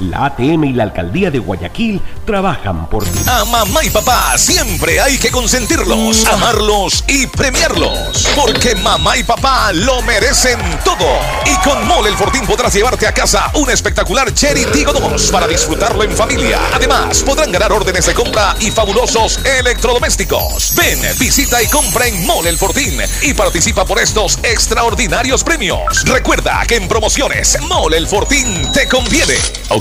La ATM y la Alcaldía de Guayaquil trabajan por ti. A mamá y papá siempre hay que consentirlos, amarlos y premiarlos. Porque mamá y papá lo merecen todo. Y con Mole el Fortín podrás llevarte a casa un espectacular Cherry Tigo 2 para disfrutarlo en familia. Además, podrán ganar órdenes de compra y fabulosos electrodomésticos. Ven, visita y compra en Mole el Fortín y participa por estos extraordinarios premios. Recuerda que en promociones Mole el Fortín te conviene.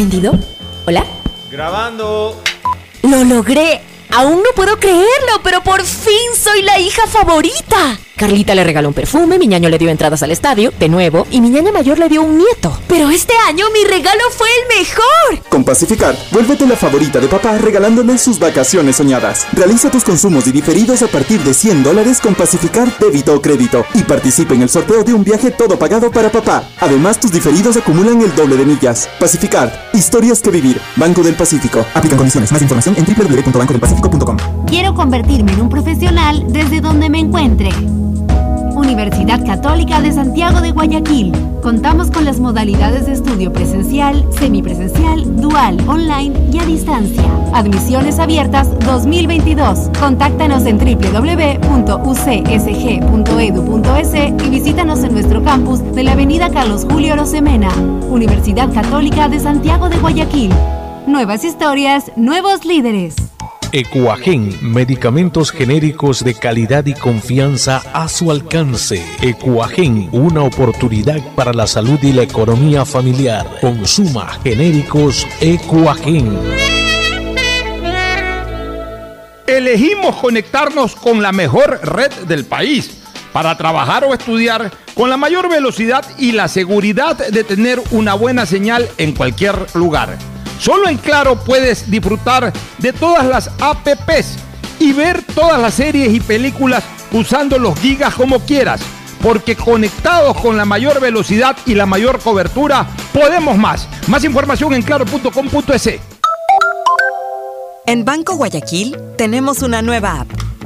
Prendido? ¿Hola? Grabando. Lo logré. Aún no puedo creerlo, pero por fin soy la hija favorita. Carlita le regaló un perfume, mi ñaño le dio entradas al estadio, de nuevo, y mi ñaña mayor le dio un nieto. Pero este año mi regalo fue el mejor. Con Pacificar, vuélvete la favorita de papá regalándole sus vacaciones soñadas. Realiza tus consumos y diferidos a partir de 100 dólares con Pacificar débito o crédito y participa en el sorteo de un viaje todo pagado para papá. Además, tus diferidos acumulan el doble de millas. Pacificar, historias que vivir. Banco del Pacífico. Aplican condiciones. Más información en www.bancodelpacifico.com. Quiero convertirme en un profesional desde donde me encuentre. Universidad Católica de Santiago de Guayaquil. Contamos con las modalidades de estudio presencial, semipresencial, dual, online y a distancia. Admisiones abiertas 2022. Contáctanos en www.ucsg.edu.es y visítanos en nuestro campus de la Avenida Carlos Julio Rosemena. Universidad Católica de Santiago de Guayaquil. Nuevas historias, nuevos líderes. Ecuagen, medicamentos genéricos de calidad y confianza a su alcance. Ecuagen, una oportunidad para la salud y la economía familiar. Consuma genéricos Ecuagen. Elegimos conectarnos con la mejor red del país para trabajar o estudiar con la mayor velocidad y la seguridad de tener una buena señal en cualquier lugar. Solo en Claro puedes disfrutar de todas las APPs y ver todas las series y películas usando los gigas como quieras, porque conectados con la mayor velocidad y la mayor cobertura, podemos más. Más información en claro.com.es. En Banco Guayaquil tenemos una nueva app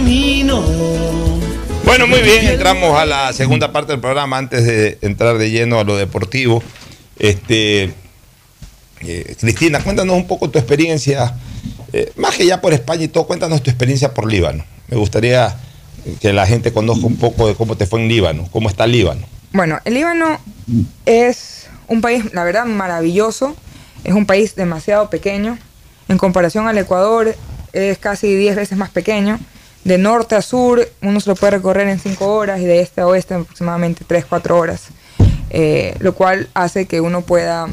Camino. Bueno, muy bien, entramos a la segunda parte del programa antes de entrar de lleno a lo deportivo. Este, eh, Cristina, cuéntanos un poco tu experiencia, eh, más que ya por España y todo, cuéntanos tu experiencia por Líbano. Me gustaría que la gente conozca un poco de cómo te fue en Líbano, cómo está Líbano. Bueno, el Líbano es un país, la verdad, maravilloso. Es un país demasiado pequeño. En comparación al Ecuador, es casi 10 veces más pequeño. De norte a sur, uno se lo puede recorrer en 5 horas y de este a oeste aproximadamente 3, 4 horas. Eh, lo cual hace que uno pueda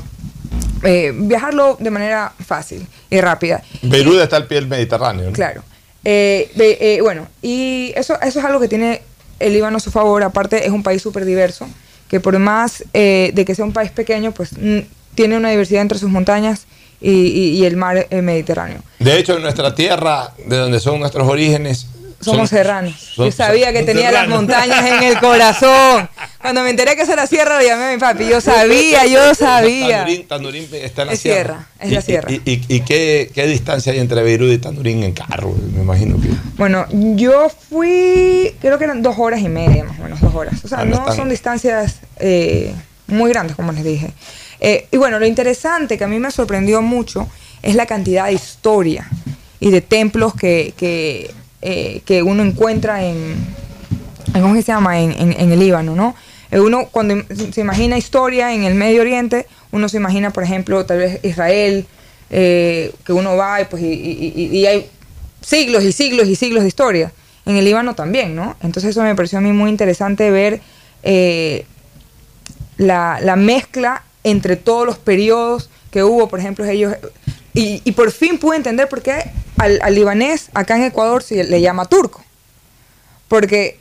eh, viajarlo de manera fácil y rápida. Beirut está al pie del Mediterráneo. ¿no? Claro. Eh, bueno, y eso, eso es algo que tiene el Líbano a su favor. Aparte, es un país súper diverso, que por más eh, de que sea un país pequeño, pues mm, tiene una diversidad entre sus montañas y, y- el mar Mediterráneo. De hecho, en nuestra tierra, de donde son nuestros orígenes, Somos son- serranos. son- Yo sabía que son tenía las montañas en el corazón. Cuando me enteré que eso era sierra, lo llamé a mi papi. Yo sabía, yo sabía. Tanurín, Tanurín está en la Es sierra. sierra, es la Y- sierra. ¿Y, y- y qué, qué distancia hay entre Beirut y Tanurín en carro? Me imagino que. Bueno, yo fui, creo que eran dos horas y media, más o menos, dos horas. O sea, Ah, no no están- son distancias eh, muy grandes, como les dije. Eh, y bueno, lo interesante que a mí me sorprendió mucho es la cantidad de historia y de templos que, que, eh, que uno encuentra en, ¿cómo se llama? En, en- el Líbano, ¿no? Eh, Uno cuando im- se imagina historia en el Medio Oriente, uno se imagina, por ejemplo, tal vez Israel, eh, que uno va y, pues, y hay siglos y siglos y siglos de historia. En el Líbano también, ¿no? Entonces eso me pareció a mí muy interesante ver eh, la, la mezcla entre todos los periodos que hubo, por ejemplo, ellos... Y, y por fin pude entender por qué al, al libanés acá en Ecuador se le llama turco. Porque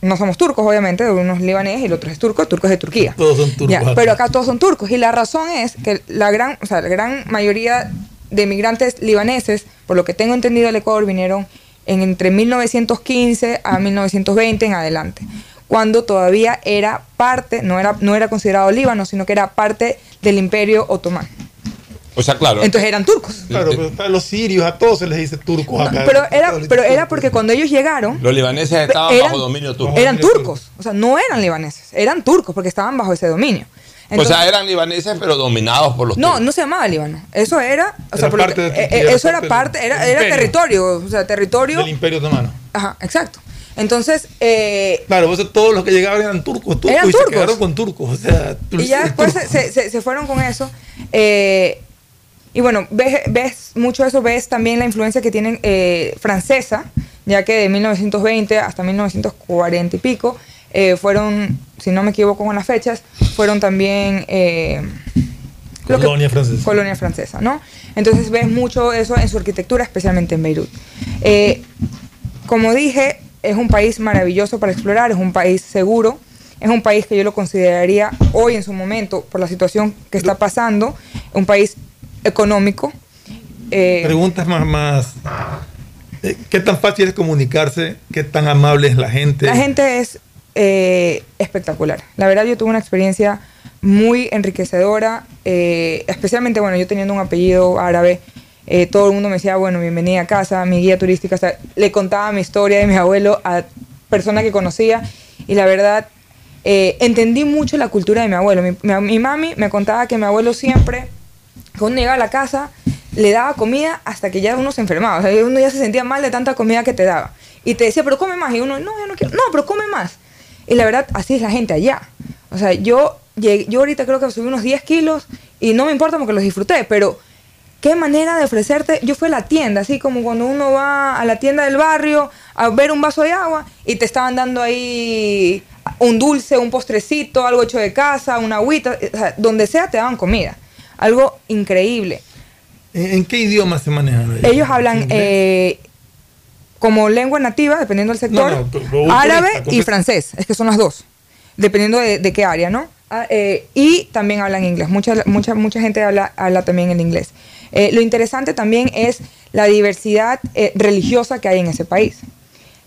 no somos turcos, obviamente, uno es libanés y el otro es turco, turco es de Turquía. Todos son turcos. Ya, pero acá todos son turcos. Y la razón es que la gran, o sea, la gran mayoría de migrantes libaneses, por lo que tengo entendido, al Ecuador vinieron en entre 1915 a 1920 en adelante, cuando todavía era parte, no era, no era considerado Líbano, sino que era parte del Imperio Otomano. O sea, claro. Entonces eran turcos. Claro, pero a los sirios, a todos se les dice turcos acá. Pero era, pero era porque cuando ellos llegaron, Los libaneses estaban Eran- bajo dominio turco. eran turcos. O sea, no eran libaneses, eran turcos porque estaban bajo ese dominio. Entonces- o sea, eran libaneses, pero dominados por los No, no se llamaba Líbano. Eso era, o sea, Era por lo parte que- de eh, era eso era parte del- era, del era imperio. territorio, o sea, territorio. Del Imperio Otomano. Ajá, exacto. Entonces, eh, Claro, pues todos los que llegaban eran turcos, turcos Eran y turcos. se quedaron con turcos. O sea, y ya después se, se- se- se fueron con eso. eh, y bueno, ves, ves mucho eso, ves también la influencia que tienen eh, francesa, ya que de 1920 hasta 1940 y pico eh, fueron, si no me equivoco con las fechas, fueron también... eh, que- Colonia francesa. colonia francesa, ¿no? Entonces ves mucho eso en su arquitectura, especialmente en Beirut. Como dije, es un país maravilloso para explorar, es un país seguro, es un país que yo lo consideraría hoy en su momento, por la situación que está pasando, un país económico. eh, Preguntas más, más. eh, ¿Qué tan fácil es comunicarse? ¿Qué tan amable es la gente? La gente es eh, espectacular. La verdad, yo tuve una experiencia muy enriquecedora, eh, especialmente, bueno, yo teniendo un apellido árabe, eh, todo el mundo me decía, bueno, bienvenida a casa, mi guía turística, o sea, le contaba mi historia de mi abuelo a personas que conocía y la verdad, entendí mucho la cultura de mi abuelo. Mi, mi- mi mami me contaba que mi abuelo siempre, cuando llegaba a la casa, le daba comida hasta que ya uno se enfermaba. O sea, uno ya se sentía mal de tanta comida que te daba. Y te decía, pero come más. Y uno, no, yo no quiero. No, pero come más. Y la verdad, así es la gente allá. O sea, yo, yo ahorita creo que subí unos 10 kilos y no me importa porque los disfruté, pero qué manera de ofrecerte. Yo fui a la tienda, así como cuando uno va a la tienda del barrio a ver un vaso de agua y te estaban dando ahí un dulce, un postrecito, algo hecho de casa, una agüita, o sea, donde sea te daban comida. Algo increíble. ¿En, qué idioma se manejan? Ellos hablan eh, como lengua nativa, dependiendo del sector, No, no, pero- pero un árabe y francés. Es que son las dos, dependiendo de, de qué área, ¿no? Ah, eh, y también hablan inglés. Mucha, mucha, mucha gente habla, habla también el inglés. Eh, lo interesante también es la diversidad eh, religiosa que hay en ese país.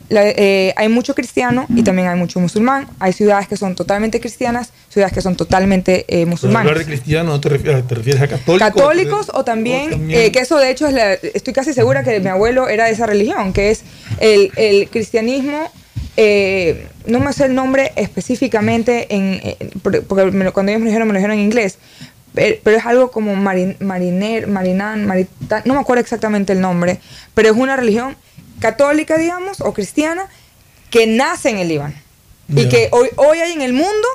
La- eh, hay mucho cristiano y también hay mucho musulmán. Hay ciudades que son totalmente cristianas, ciudades que son totalmente eh, musulmanas hablar de cristiano, ¿no te refieres, te refieres a católicos? católicos o también, o también- eh, que eso de hecho es la, estoy casi segura que mi abuelo era de esa religión, que es el, el cristianismo, eh, no me sé el nombre específicamente, en, por- porque me lo- cuando ellos me lo dijeron, me lo dijeron en inglés, pero, pero es algo como marin, mariner, marinán, maritán, no me acuerdo exactamente el nombre, pero es una religión católica, digamos, o cristiana, que nace en el Líbano. Y que hoy, hoy hay en el mundo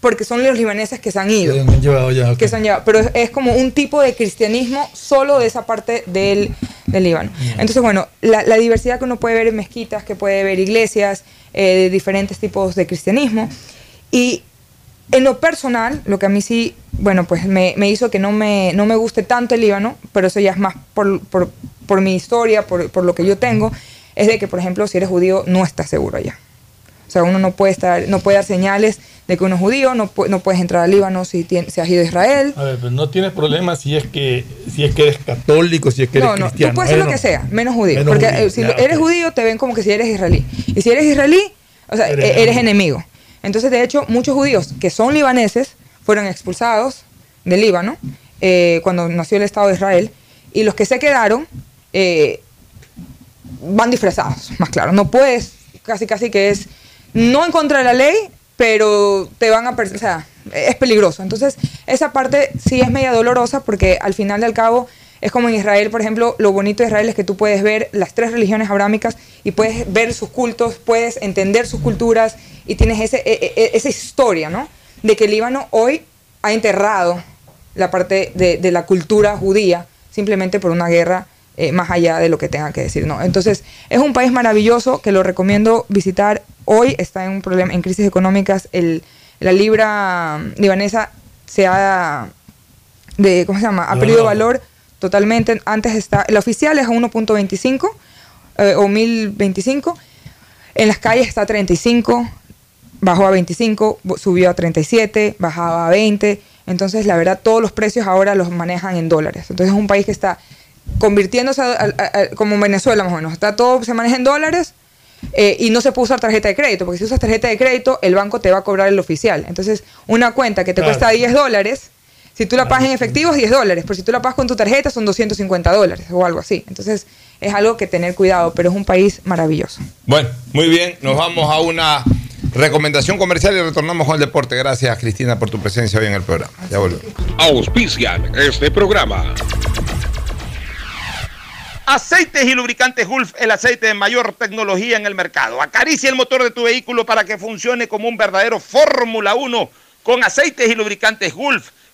porque son los libaneses que se han ido Que han llevado ya, que se han llevado, pero es, es como un tipo de cristianismo solo de esa parte del, del Líbano. Entonces, bueno, la, la diversidad que uno puede ver en mezquitas, que puede ver iglesias, eh, de diferentes tipos de cristianismo. Y en lo personal, lo que a mí sí, bueno, pues me, me hizo que no me, no me guste tanto el Líbano, pero eso ya es más por, por, por mi historia, por, por lo que yo tengo, es de que, por ejemplo, si eres judío, no estás seguro allá. O sea, uno no puede estar, no puede dar señales de que uno es judío, no, no puedes entrar al Líbano si, tien- si has ido a Israel. A ver, pero no tienes problema si es que si es que eres católico, si es que eres No, no, cristiano. tú puedes ser lo que sea, menos judío. Menos porque judío, eh, si ya, eres ok. judío, te ven como que si eres israelí. Y si eres israelí, o sea, Eres eh, eres enemigo. Entonces, de hecho, muchos judíos que son libaneses fueron expulsados del Líbano eh, cuando nació el Estado de Israel. Y los que se quedaron eh, van disfrazados, más claro. No puedes, casi casi que es no en contra de la ley, pero te van a... O sea, es peligroso. Entonces, esa parte sí es media dolorosa porque al final del cabo es como en Israel, por ejemplo, lo bonito de Israel es que tú puedes ver las tres religiones abrámicas y puedes ver sus cultos, puedes entender sus culturas y tienes ese, e- e- esa historia, ¿no? De que el Líbano hoy ha enterrado la parte de, de la cultura judía simplemente por una guerra eh, más allá de lo que tenga que decir, ¿no? Entonces, es un país maravilloso que lo recomiendo visitar. Hoy está en un problema, en crisis económicas. El, la libra libanesa se ha, de, ¿cómo se llama? Ha perdido valor totalmente. Antes está, la oficial es a 1.25 eh, o 1025. En las calles está a 35, bajó a 25, bu- subió a 37, bajaba a 20. Entonces, la verdad, todos los precios ahora los manejan en dólares. Entonces, es un país que está convirtiéndose a- a- a- como Venezuela más o menos. Está todo, se maneja en dólares eh, y no se puede usar tarjeta de crédito, porque si usas tarjeta de crédito, el banco te va a cobrar el oficial. Entonces, una cuenta que te Claro. cuesta 10 dólares, si tú la pagas en efectivo es 10 dólares, pero si tú la pagas con tu tarjeta son 250 dólares o algo así. Entonces, es algo que tener cuidado, pero es un país maravilloso. Bueno, muy bien, nos vamos a una recomendación comercial y retornamos con el deporte. Gracias, Cristina, por tu presencia hoy en el programa. Ya volvemos. Auspician este programa. Aceites y lubricantes Gulf, el aceite de mayor tecnología en el mercado. Acaricia el motor de tu vehículo para que funcione como un verdadero Fórmula 1 con aceites y lubricantes Gulf.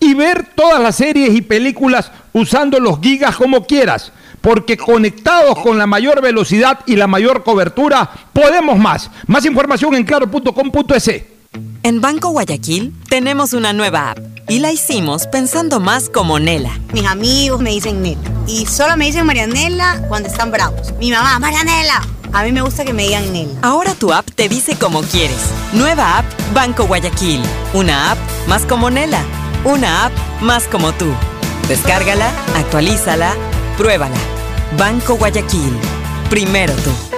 y ver todas las series y películas usando los gigas como quieras, porque conectados con la mayor velocidad y la mayor cobertura, podemos más. Más información en claro.com.es. En Banco Guayaquil tenemos una nueva app y la hicimos pensando más como Nela. Mis amigos me dicen Nela. Y solo me dicen Marianela cuando están bravos. Mi mamá, Marianela. A mí me gusta que me digan Nela. Ahora tu app te dice como quieres. Nueva app Banco Guayaquil. Una app más como Nela. Una app más como tú. Descárgala, actualízala, pruébala. Banco Guayaquil. Primero tú.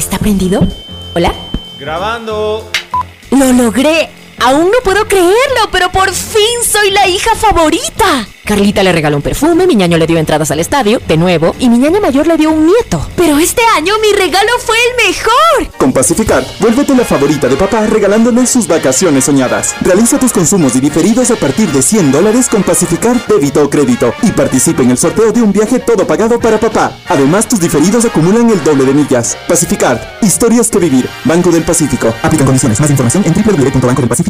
¿Está prendido? ¿Hola? Grabando. ¡Lo logré! Aún no puedo creerlo, pero por fin soy la hija favorita. Carlita le regaló un perfume, mi ñaño le dio entradas al estadio, de nuevo, y mi ñaña mayor le dio un nieto. Pero este año mi regalo fue el mejor. Con Pacificar, vuélvete la favorita de papá regalándole sus vacaciones soñadas. Realiza tus consumos y diferidos a partir de 100 dólares con Pacificar débito o crédito y participa en el sorteo de un viaje todo pagado para papá. Además, tus diferidos acumulan el doble de millas. Pacificar, historias que vivir. Banco del Pacífico. Aplican condiciones. Más información en www.bancodelpacifico.com.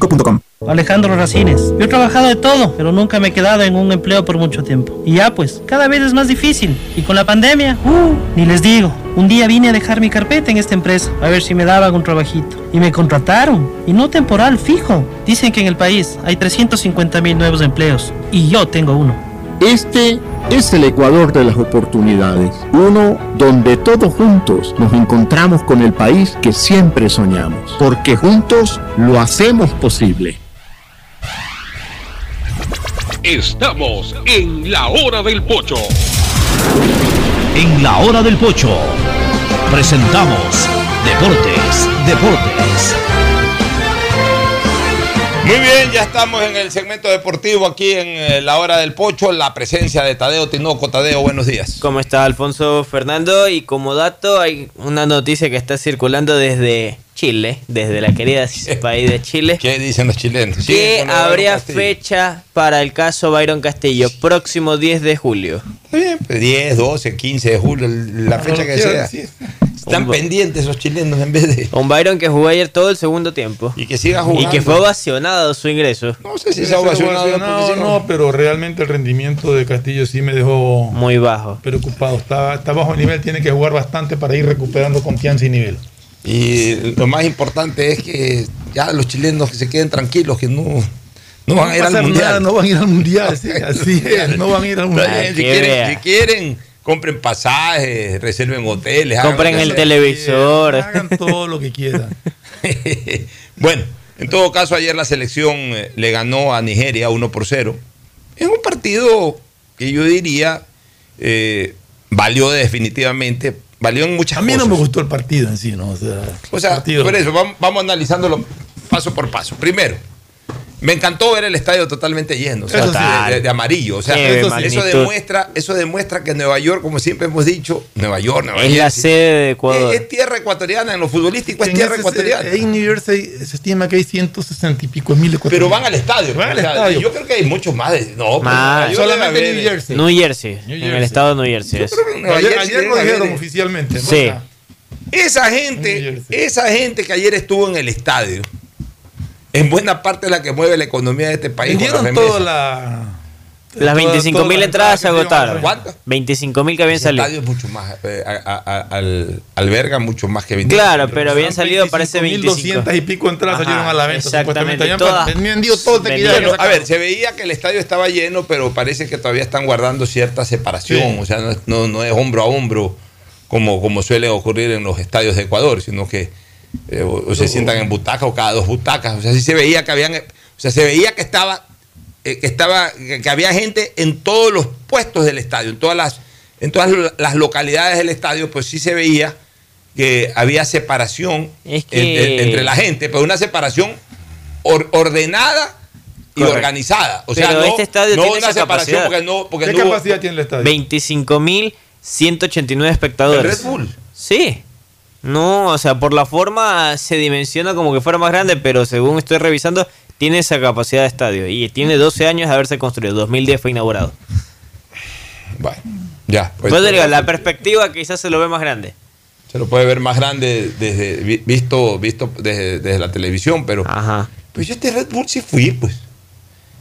Alejandro Racines. Yo he trabajado de todo, pero nunca me he quedado en un empleo por mucho tiempo. Y ya pues, cada vez es más difícil. Y con la pandemia, uh, ni les digo. Un día vine a dejar mi carpeta en esta empresa, a ver si me daban un trabajito. Y me contrataron. Y no temporal, fijo. Dicen que en el país hay 350 mil nuevos empleos. Y yo tengo uno. Este es el Ecuador de las oportunidades, uno donde todos juntos nos encontramos con el país que siempre soñamos, porque juntos lo hacemos posible. Estamos en la hora del pocho. En la hora del pocho presentamos Deportes, Deportes. Muy bien, ya estamos en el segmento deportivo aquí en eh, la hora del pocho, la presencia de Tadeo Tinoco. Tadeo, buenos días. ¿Cómo está Alfonso Fernando? Y como dato, hay una noticia que está circulando desde Chile, desde la querida [laughs] [laughs] país de Chile. ¿Qué dicen los chilenos? Que habría fecha para el caso Byron Castillo, próximo 10 de julio. 10, 12, 15 de julio, la fecha que sea. Están Un- pendientes esos chilenos en vez de. Un Byron que jugó ayer todo el segundo tiempo. Y que siga jugando. Y que fue ovacionado su ingreso. No sé si se ha ovacionado. ovacionado, si no, pero realmente el rendimiento de Castillo sí me dejó muy bajo. Preocupado. Está, está bajo nivel, tiene que jugar bastante para ir recuperando confianza y nivel. Y lo más importante es que ya los chilenos que se queden tranquilos, que no, no van a ir al mundial. nada, no van a ir al mundial, sí, [laughs] así es, no van a ir al mundial. Si, quieren, si quieren, compren pasajes, reserven hoteles. hagan Compren el televisor. Hagan todo lo que quieran. [laughs] Bueno, en todo caso, ayer la selección eh, le ganó a Nigeria 1 por 0. Es un partido que yo diría eh, valió definitivamente, valió en muchas A mí cosas. no me gustó el partido en sí, ¿no? O sea, O sea, partido- por eso, vamos, vamos analizándolo paso por paso. Primero, me encantó ver el estadio totalmente lleno, o sea, sí. de, de- de amarillo. O sea, eso, eso demuestra, eso demuestra que Nueva York, como siempre hemos dicho, Nueva York, Nueva Es la sede de Ecuador. Es, es tierra ecuatoriana, en lo futbolístico es en tierra ese- ecuatoriana. En New Jersey se estima que hay 160 y pico mil Pero van al estadio. Van al estadio. Yo creo que hay muchos más. De, no, Más. York Solamente New Jersey. New Jersey, New en Jersey. el estado de New Jersey. es. Nueva Ayer, Jersey ayer lo dijeron oficialmente. ¿no? Sí. Esa gente, esa gente que ayer estuvo en el estadio, en buena parte es la que mueve la economía de este país. Vendieron remesas. toda la. Las todas- 25 todas mil entradas se agotaron. ¿Cuántas? 25 mil que habían salido. estadio es mucho más, eh, a- a- a- al- alberga mucho más que 20. Claro, pero habían salido parece 25. 1200 y pico entradas Ajá, salieron a la venta. exactamente, supuestamente. todas Habían vendido todo el. Bueno, a ver, se veía que el estadio estaba lleno, pero parece que todavía están guardando cierta separación. Sí. O sea, no, es- no- no es hombro a hombro como, como suele ocurrir en los estadios de Ecuador, sino que eh, o, o se sientan en butacas o cada dos butacas. O sea, sí se veía que habían, o sea, se veía que estaba, eh, que estaba, que, que había gente en todos los puestos del estadio, en todas las, en todas las localidades del estadio, pues sí se veía que había separación Es que- entre, entre la gente, pero una separación or- ordenada y Correcto. organizada. O sea, Pero no, este estadio no tiene una esa separación capacidad. porque no, porque ¿Qué no hubo- capacidad tiene el estadio? 25 mil 189 espectadores. ¿El Red Bull? Sí. No, o sea, por la forma se dimensiona como que fuera más grande, pero según estoy revisando, tiene esa capacidad de estadio. Y tiene 12 años de haberse construido. 2010 fue inaugurado. Bueno, ya. pues, Pues digo, la perspectiva quizás se lo ve más grande. se lo puede ver más grande desde vi- visto visto desde, desde la televisión, pero pues yo este Red Bull sí fui, pues.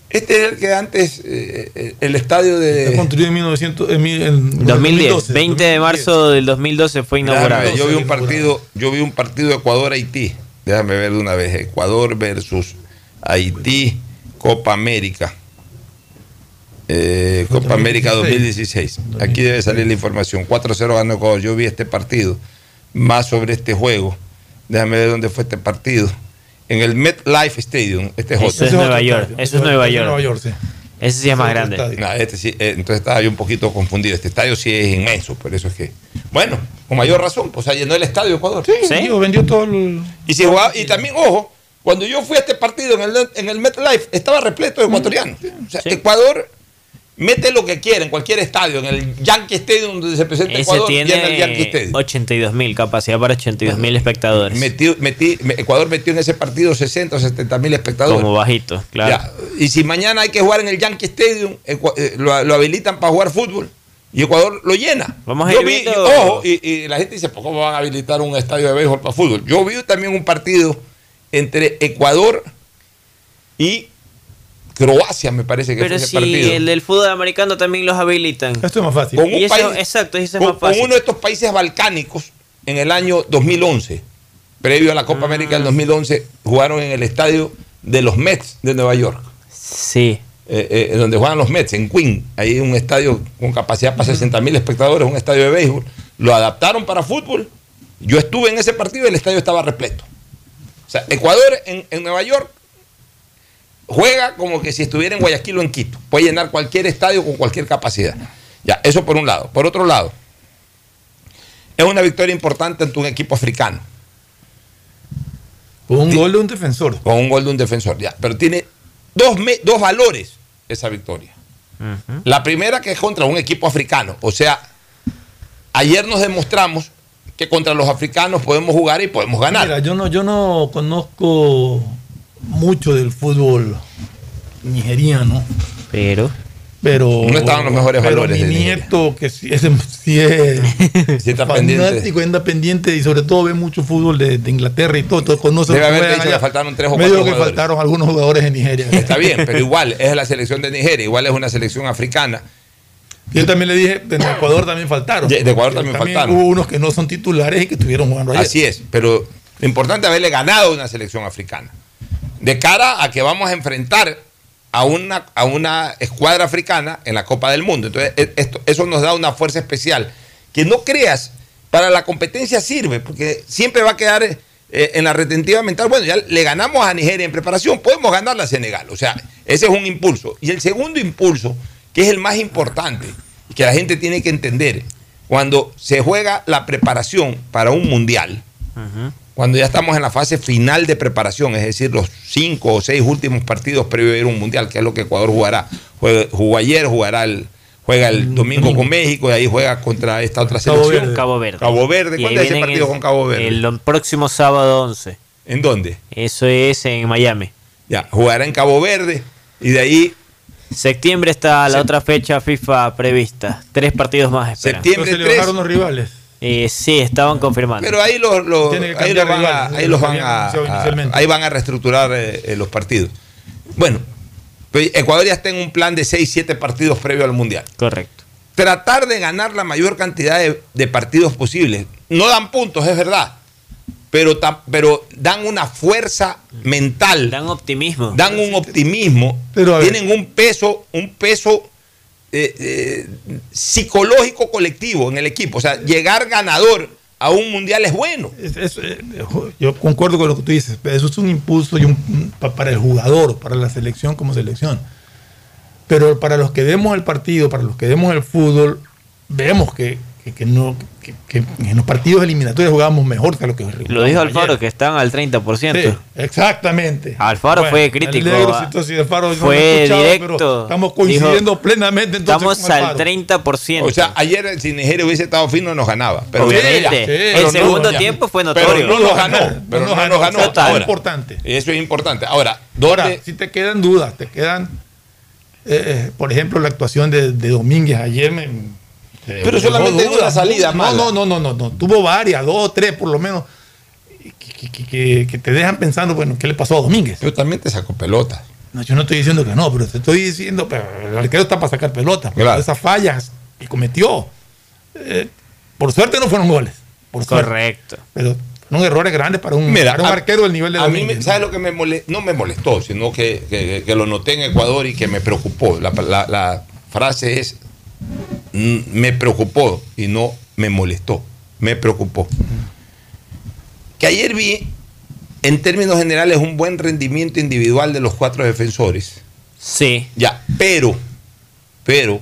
Este es el que antes eh, eh, el estadio Está de construido en 1900, en, mil- en 2010, 2012, 20 de marzo del 2012 fue inaugurado. ver, yo vi un partido, yo vi un partido Ecuador Haití. Déjame ver de una vez, Ecuador versus Haití, Copa América. Eh, Copa América 2016. Aquí debe salir la información. 4-0 ganó Ecuador. Yo vi este partido. Más sobre este juego. Déjame ver dónde fue este partido. En el MetLife Stadium. Este es Eso otro. es Nueva York. Eso es Nueva York. Nueva York, sí. Ese sí es más grande. No, este sí, eh, entonces estaba yo un poquito confundido. Este estadio sí es inmenso, por eso es que. Bueno, con mayor razón, pues se llenó el estadio Ecuador. Sí, vendió, vendió todo el... Y, si jugaba- y también, ojo, cuando yo fui a este partido en el, en el MetLife, estaba repleto de ecuatorianos. O sea, Ecuador mete lo que quiere en cualquier estadio, en el Yankee Stadium donde se presenta Ese Ecuador, llena el Yankee Stadium. 82 mil, capacidad para 82 mil espectadores. Metió- metí- Ecuador metió en ese partido 60 o 70 mil espectadores. Como bajito, claro. Ya, Y si mañana hay que jugar en el Yankee Stadium, eh, lo, lo habilitan para jugar fútbol y Ecuador lo llena. Vamos a Yo ir vi, viendo- ojo, y, y la gente dice, ¿por cómo van a habilitar un estadio de béisbol para fútbol? Yo vi también un partido entre Ecuador y Croacia, me parece que Pero fue ese si partido. el del fútbol americano también los habilitan. Esto es más fácil. Con un Y eso- país- exacto, eso es con, más fácil. con uno de estos países balcánicos en el año 2011, previo a la Ah. Copa América del 2011, jugaron en el estadio de los Mets de Nueva York. Sí. Eh, eh, donde juegan los Mets, en Queen. Ahí hay un estadio con capacidad para 60 mil espectadores, un estadio de béisbol. Lo adaptaron para fútbol. Yo estuve en ese partido y el estadio estaba repleto. O sea, Ecuador en, en Nueva York juega como que si estuviera en Guayaquil o en Quito. Puede llenar cualquier estadio con cualquier capacidad. Ya, eso por un lado. Por otro lado, es una victoria importante ante un equipo africano. Con un gol de un defensor. Con un gol de un defensor, ya. Pero tiene dos, me- dos valores esa victoria. La primera que es contra un equipo africano. O sea, ayer nos demostramos que contra los africanos podemos jugar y podemos ganar. Mira, yo no, yo no conozco mucho del fútbol nigeriano. Pero. Pero. No estaban los mejores pero valores Mi de Nigeria. nieto, que sí es, sí es [laughs] Sí está pendiente. fanático, anda pendiente y sobre todo ve mucho fútbol de, de Inglaterra y todo. Entonces conoce Debe haber dicho que allá. faltaron tres o Me cuatro dijo que jugadores. faltaron algunos jugadores de Nigeria. [laughs] Está bien, pero [laughs] igual es la selección de Nigeria, igual es una selección africana. Yo también le dije, en Ecuador también faltaron. De- de Ecuador también faltaron. Hubo unos que no son titulares y que estuvieron jugando ayer. Así es, pero lo importante es haberle ganado a una selección africana. De cara a que vamos a enfrentar a una, a una escuadra africana en la Copa del Mundo. Entonces, e- esto, eso nos da una fuerza especial. Que no creas, para la competencia sirve, porque siempre va a quedar eh, en la retentiva mental. Bueno, ya le ganamos a Nigeria en preparación, podemos ganarle a Senegal. O sea, ese es un impulso. Y el segundo impulso, que es el más importante, que la gente tiene que entender, cuando se juega la preparación para un mundial, cuando ya estamos en la fase final de preparación, es decir, los cinco o seis últimos partidos previo a ir a un mundial, que es lo que Ecuador jugará. Jugó ayer, jugará el, juega el domingo con México y ahí juega contra esta otra Cabo selección. Verde. Cabo Verde. Cabo Verde. ¿Cuándo es ese partido el- con Cabo Verde? El próximo sábado 11. ¿En dónde? Eso es en Miami. Ya, jugará en Cabo Verde y de ahí Septiembre está la otra fecha FIFA prevista. Tres partidos más esperan. Septiembre Entonces le bajaron los rivales. Eh, sí, estaban confirmando. Pero ahí los, ahí los van, a, ahí los van a- anunciado a- inicialmente. ahí van a reestructurar eh, eh, los partidos. Bueno, pues Ecuador ya está en un plan de 6, 7 partidos previo al Mundial. Correcto. Tratar de ganar la mayor cantidad de, de partidos posibles. No dan puntos, es verdad. Pero, pero dan una fuerza mental. Dan optimismo. Dan un optimismo. Pero, tienen un peso, un peso eh, eh, psicológico colectivo en el equipo. O sea, llegar ganador a un mundial es bueno. Eh, yo concuerdo con lo que tú dices, eso es un impulso para el jugador, para la selección como selección. Pero para los que vemos el partido, para los que vemos el fútbol, vemos que, que- que no, que, que en los partidos eliminatorios jugábamos mejor que lo que Lo dijo ayer. Alfaro, que están al 30%. Sí, exactamente. Alfaro Bueno, fue crítico. entonces Alfaro no lo fue escuchado, directo. pero estamos coincidiendo Dijo, plenamente entonces Estamos con al Alfaro. 30%. O sea, ayer si Nigeria hubiese estado fino nos ganaba. Pero Obviamente. Sí, el pero no- segundo tiempo fue Pero notorio. no lo ganó. Pero no, nos ganó. Eso es importante. Eso es importante. Ahora, Ahora, ¿dónde? si te quedan dudas, te quedan, eh, eh, por ejemplo, la actuación de, de Domínguez ayer. Me Pero dejó solamente en una salida no, mala. No, no, no, no, no. Tuvo varias, dos o tres por lo menos, que, que- que- que te dejan pensando, bueno, ¿qué le pasó a Domínguez? Yo también te saco pelota. No, yo no estoy diciendo que no, pero te estoy diciendo, pero el arquero está para sacar pelotas. pero Claro. Esas fallas que cometió, eh, por suerte no fueron goles. Por suerte. Correcto. Pero fueron errores grandes para un, Mira, para un a- arquero del nivel de A mí, Domínguez. me- ¿sabes lo que me molestó? No me molestó, sino que, que- que lo noté en Ecuador y que me preocupó. La, la- la frase es, me preocupó y no me molestó. Me preocupó. Que ayer vi, en términos generales, un buen rendimiento individual de los cuatro defensores. Sí. Ya, pero, pero,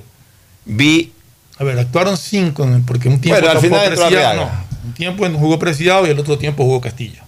vi A ver, actuaron cinco, porque un tiempo Bueno, al jugó final entró Preciado, Arriaga. no. Un tiempo jugó Preciado y el otro tiempo jugó Castillo.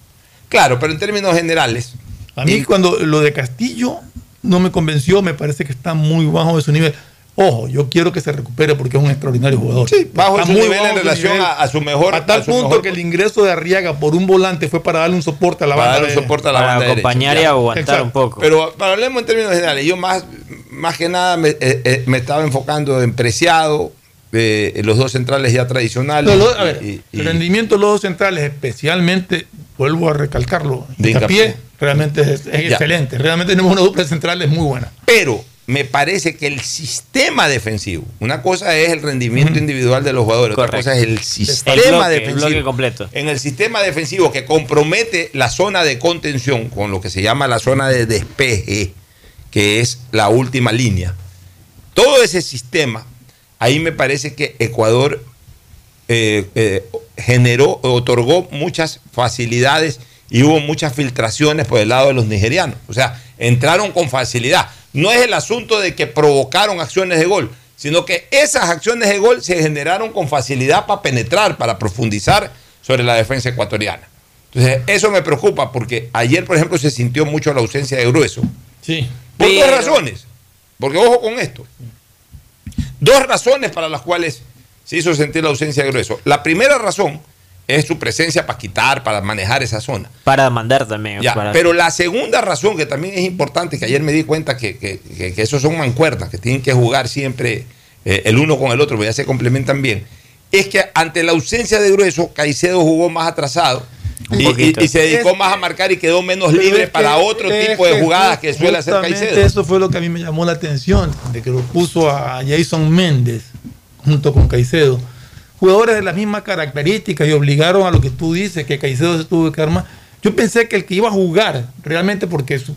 Claro, pero en términos generales. A mí cuando lo de Castillo no me convenció, me parece que está muy bajo de su nivel. Ojo, yo quiero que se recupere porque es un extraordinario jugador. Sí, bajo Está su muy nivel en bajo relación nivel. a, a su mejor. A tal a punto mejor- que el ingreso de Arriaga por un volante fue para darle un soporte a la para banda. dar un de- soporte a la Para banda derecha. acompañar y Ya. aguantar Exacto. un poco. Pero para hablemos en términos generales, yo más, más que nada me, eh, eh, me estaba enfocando en Preciado, eh, en los dos centrales ya tradicionales. Pero a ver, y- y- el rendimiento de los dos centrales, especialmente, vuelvo a recalcarlo, De hincapié, hincapié. realmente es, es excelente. Realmente tenemos una dupla de centrales muy buena. pero me parece que el sistema defensivo, una cosa es el rendimiento individual de los jugadores, otra cosa es el El sistema el defensivo. bloque completo. En el sistema defensivo que compromete la zona de contención con lo que se llama la zona de despeje, que es la última línea. Todo ese sistema, ahí me parece que Ecuador eh, eh, generó, otorgó muchas facilidades y hubo muchas filtraciones por el lado de los nigerianos. O sea, entraron con facilidad. No es el asunto de que provocaron acciones de gol, sino que esas acciones de gol se generaron con facilidad para penetrar, para profundizar sobre la defensa ecuatoriana. Entonces, eso me preocupa porque ayer, por ejemplo, se sintió mucho la ausencia de Grueso. Sí. Por Pero- dos razones. Porque ojo con esto. Dos razones para las cuales se hizo sentir la ausencia de Grueso. La primera razón es su presencia para quitar, para manejar esa zona. Para mandar también. Ya, para- Pero la segunda razón que también es importante, que ayer me di cuenta que, que, que- que esos son mancuernas, que tienen que jugar siempre eh, el uno con el otro, porque ya se complementan bien, es que ante la ausencia de Grueso, Caicedo jugó más atrasado. Y, poquito. y- y se dedicó Es- más a marcar y quedó menos libre para otro es tipo de que jugadas que suele hacer Caicedo. Eso fue lo que a mí me llamó la atención, de que lo puso a Jason Méndez junto con Caicedo. Jugadores de las mismas características y obligaron a lo que tú dices, que Caicedo se tuvo que armar. Yo pensé que el que iba a jugar, realmente porque su-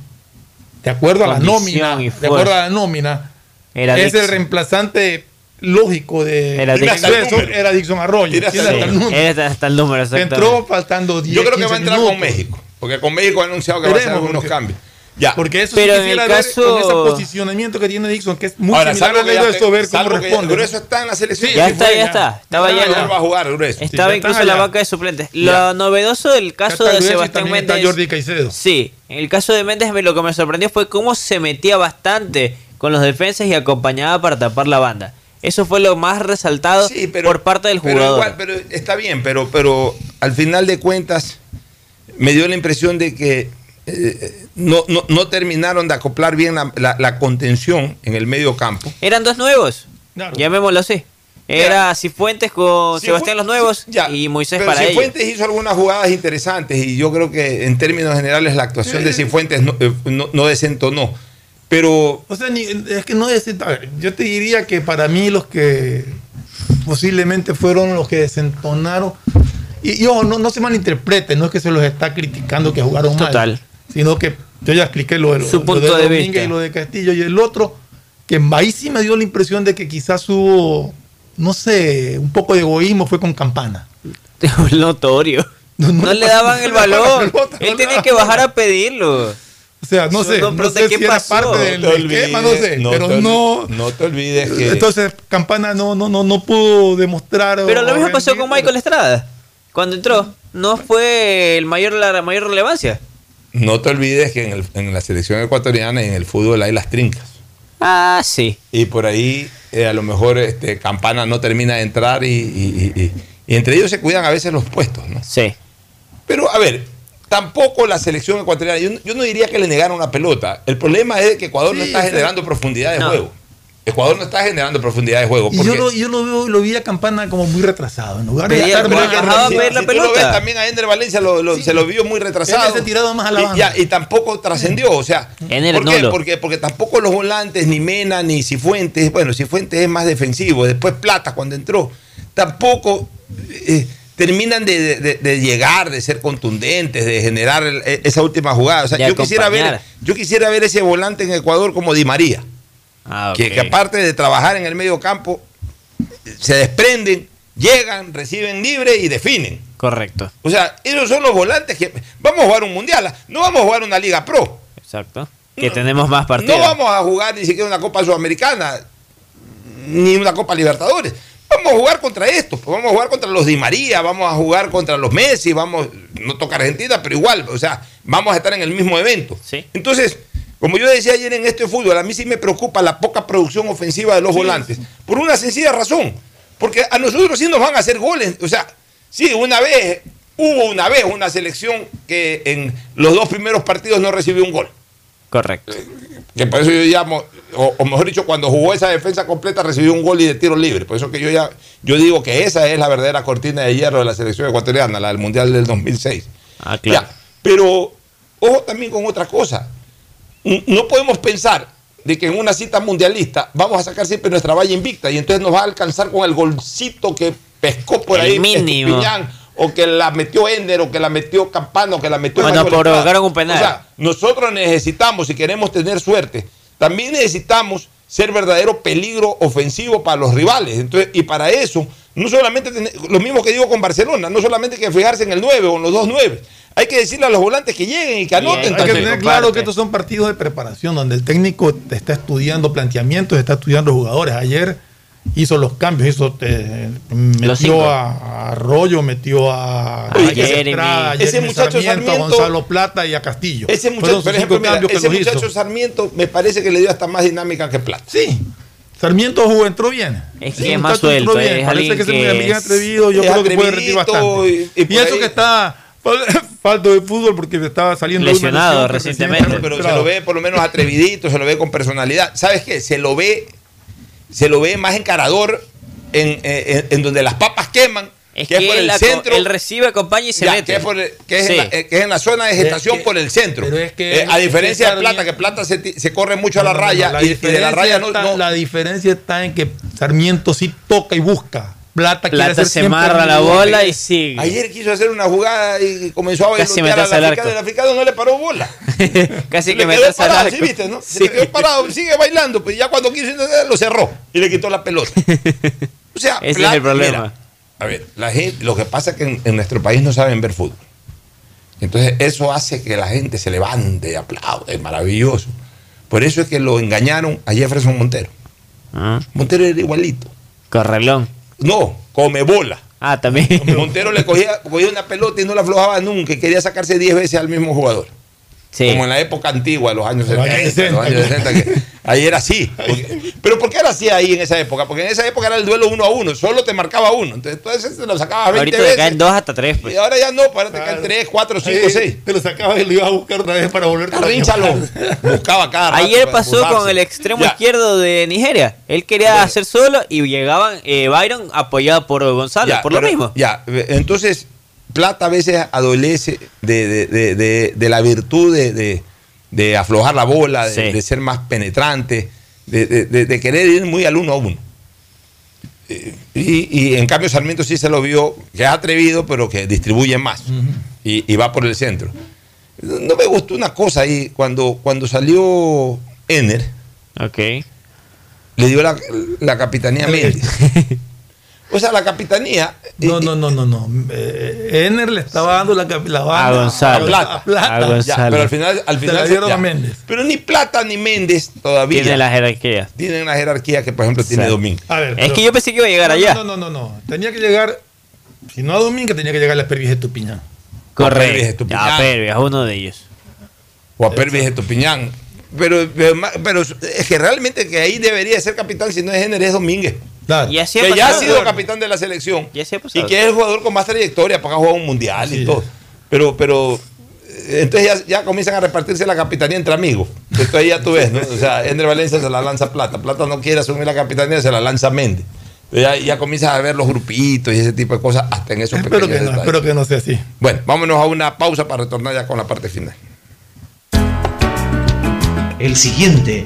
de acuerdo a la nómina, de acuerdo a la nómina, Era es Dixon. el reemplazante lógico de Era Dixon. Era Dixon Arroyo. Tiene hasta el número. Era hasta el número. Entró faltando 10 Yo creo que va a 15 entrar con. México, porque con México ha anunciado que va a hacer algunos porque- cambios. Ya. Porque eso Pero sí en el quisiera ver caso- con ese posicionamiento que tiene Dixon, que es muy Ahora, similar ya de eso, ver cómo responde. Grueso está en la selección. Ya está, ya está. Estaba Ya, va a jugar Grueso. Estaba incluso en la banca de suplentes. Ya. Lo novedoso del caso de Sebastián está Méndez. Jordi Caicedo. Sí, en el caso de Méndez me- lo que me sorprendió fue cómo se metía bastante con los defensas y acompañaba para tapar la banda. Eso fue lo más resaltado Sí, pero- por parte del Pero jugador. igual, pero está bien, pero, pero al final de cuentas me dio la impresión de que eh, no, no, no terminaron de acoplar bien la, la- la contención en el medio campo. Eran dos nuevos. Llamémoslo así. Era Cifuentes con Cifu- Sebastián los nuevos y Moisés Pero para ellos. Cifuentes hizo algunas jugadas interesantes y yo creo que en términos generales la actuación de Cifuentes no, eh, no, no desentonó. Pero O sea, ni- es que no ver, yo te diría que para mí los que posiblemente fueron los que desentonaron. Y, y ojo, no, no se malinterprete, no es que se los está criticando que jugaron mal. Total. Sino que yo ya expliqué lo de, lo, Su lo punto de Domínguez vista. y lo de Castillo. Y el otro, que ahí sí me dio la impresión de que quizás hubo, no sé, un poco de egoísmo fue con Campana. [laughs] Notorio. No, no le le daban el pelota, Él no tenía que bajar a pedirlo. O sea, no sé, No, sé ¿qué si era parte del No esquema, no sé, olvides- pero te no. no te olvides que Entonces, Campana no, no, no, no pudo demostrar. Pero lo mismo pasó con Michael Estrada. Cuando entró, no fue el mayor, la mayor relevancia. No te olvides que en, el- en la selección ecuatoriana y en el fútbol hay las trincas. Ah, sí. Y por ahí eh, a lo mejor este, Campana no termina de entrar y, y- y- y- y entre ellos se cuidan a veces los puestos, ¿no? Sí. Pero a ver, tampoco la selección ecuatoriana, yo, yo no diría que le negaron la pelota. El problema es que Ecuador no está generando profundidad de No. juego. Ecuador no está generando profundidad de juego. Porque- yo, lo, yo lo, veo, lo vi a Campana como muy retrasado. En lugar de Pedía- estar pero más- bajaba a si- pedir la si tú lo pelota. ves, también a Ender Valencia lo- lo- se lo vio muy retrasado. Tirado más a la y, banda. ya, y tampoco trascendió. O sea, Ender ¿por qué? Porque, porque tampoco los volantes, ni Mena, ni Cifuentes, bueno, Cifuentes es más defensivo. Después Plata cuando entró, tampoco eh, terminan de, de- de- de llegar, de ser contundentes, de generar el- e- esa última jugada. O sea, yo quisiera, ver, yo quisiera ver ese volante en Ecuador como Di María. Ah, Que, aparte de trabajar en el medio campo, se desprenden, llegan, reciben libre y definen. Correcto. O sea, esos son los volantes que vamos a jugar un mundial, no vamos a jugar una liga pro, Exacto. Que tenemos más partidos. no vamos a jugar ni siquiera una Copa Sudamericana, ni una Copa Libertadores. Vamos a jugar contra estos, pues vamos a jugar contra los Di María, vamos a jugar contra los Messi, vamos, no toca Argentina, pero igual, o sea, vamos a estar en el mismo evento. Sí. Entonces, como yo decía ayer en este fútbol, a mí sí me preocupa la poca producción ofensiva de los volantes, por una sencilla razón, porque a nosotros sí nos van a hacer goles, o sea, sí, una vez, hubo una vez una selección que en los dos primeros partidos no recibió un gol. Correcto. Que por eso yo llamo, o, o mejor dicho, cuando jugó esa defensa completa recibió un gol y de tiro libre. Por eso que yo ya, yo digo que esa es la verdadera cortina de hierro de la selección ecuatoriana, la del Mundial del 2006. Ah, claro. Ya, pero ojo también con otra cosa. No podemos pensar de que en una cita mundialista vamos a sacar siempre nuestra valla invicta y entonces nos va a alcanzar con el golcito que pescó por El ahí mínimo. Estupiñán, o que la metió Ender o que la metió Campano o que la metió Bueno, provocaron un penal. O sea, nosotros necesitamos, si queremos tener suerte, también necesitamos ser verdadero peligro ofensivo para los rivales. Entonces, y para eso, no solamente tener- lo mismo que digo con Barcelona, no solamente hay que fijarse en el 9 o en los dos 9. Hay que decirle a los volantes que lleguen y que anoten. Hay que también. tener claro que estos son partidos de preparación, donde el técnico te está estudiando planteamientos, está estudiando jugadores. Ayer hizo los cambios, hizo eh, metió a, a Arroyo, metió a, A. Estrada, a Ese Jeremy muchacho Sarmiento, a Sarmiento- Gonzalo Plata y a Castillo. Ese muchacho, por ejemplo, mira, cambios que ese los hizo. muchacho Sarmiento me parece que le dio hasta más dinámica que Plata. Sí. Sarmiento jugó, entró bien. Es Sí, que es el más suelto, bien. es Parece alguien que es que muy bien es- atrevido. Yo es creo que puede rendir bastante. y- y eso ahí- que está [laughs] falto de fútbol porque se estaba saliendo Lesionado recientemente. pero se recuperado. lo ve por lo menos atrevidito, se lo ve con personalidad. ¿Sabes qué? Se lo ve, se lo ve más encarador en, en- en donde las papas queman, Es que, que, es por el centro. él recibe, acompaña y se Ya, mete. que es, por el- que es Sí. en la, eh, que es en la zona de gestación por el centro. pero es que- Eh, a es diferencia que de Plata, que Plata se, se corre mucho a la No, no, no, raya la y, y de la raya no, está- no- La diferencia está en que Sarmiento sí toca y busca. Plata, Plata se siempre marra la bola y sigue. Ayer quiso hacer una jugada y comenzó a Casi bailotear al al africano. El africano no le paró bola. [laughs] Casi que al parado, arco. ¿sí viste, no? Se Sí. le quedó parado, sigue bailando, pues ya cuando quiso lo cerró y le quitó la pelota. O sea, [laughs] Ese es el problema. mira, a ver, la gente, lo que pasa es que en, en nuestro país no saben ver fútbol. Entonces, eso hace que la gente se levante y aplaude, es maravilloso. Por eso es que lo engañaron a Jefferson Montero. Ah, Montero era igualito. Correlón. No, come bola. Ah, también. Montero le cogía, cogía una pelota y no la aflojaba nunca y quería sacarse 10 veces al mismo jugador. Sí. Como en la época antigua, los años Los 70, años los años 60. 60, que ahí era así. Porque- pero ¿por qué era así ahí en esa época? Porque en esa época era el duelo uno a uno, solo te marcaba uno. Entonces tú a veces te lo sacabas 20 Ahorita te veces. caen dos hasta tres. Pues. Y ahora ya no, para te caen 3, 4, 5, Ahí 6. Te lo sacabas y lo ibas a buscar otra vez para volver Carrínchalo. Buscaba cada rato Ayer pasó burlarse. con el extremo Ya. izquierdo de Nigeria. Él quería hacer solo y llegaban eh, Byron apoyado por Gonzalo, Ya, por lo pero- mismo. Ya, entonces Plata a veces adolece de, de- de- de- de la virtud de, de- aflojar la bola, de, Sí. de ser más penetrante, de, de- de- de querer ir muy al uno a uno. Eh, Y, y en cambio Sarmiento sí se lo vio, que es atrevido, pero que distribuye más y, y va por el centro. No me gustó una cosa ahí, cuando, cuando salió Ener, Ok. le dio la, la capitanía a Méndez. [laughs] O sea, la capitanía No, no, no, no, no. Eh, Ener le estaba dando la, la banda A Gonzalo. a Plata. A Gonzalo. pero al final, al Se final la dieron ya. a Méndez. Pero ni Plata ni Méndez todavía Tiene la jerarquía. tienen la jerarquía que, por ejemplo, tiene. Domingo. A ver, Es pero- que yo pensé que iba a llegar no, allá. No, no, no, no. Tenía que llegar, si no a Domingo, tenía que llegar a la Pervis de Tupiñán. Pervis Correcto. Estupiñán. Ya, Pervis, es uno de ellos. O a Pervis de Tupiñán. Pero, pero, pero es que realmente que ahí debería ser capitán, si no es Ener, es Domínguez. Claro. Y así ha Que ya ha sido capitán de la selección. Y así que es el jugador con más trayectoria para jugar un mundial y todo. Pero, pero eh, entonces ya, ya comienzan a repartirse la capitanía entre amigos. Entonces ahí ya tú ves, ¿no? O sea, Ender Valencia se la lanza Plata. Plata no quiere asumir la capitanía, se la lanza Méndez. Ya, ya comienzas a ver los grupitos y ese tipo de cosas hasta en esos Espero pequeños que, no, detalles. espero que no sea así. Bueno, vámonos a una pausa para retornar ya con la parte final. El siguiente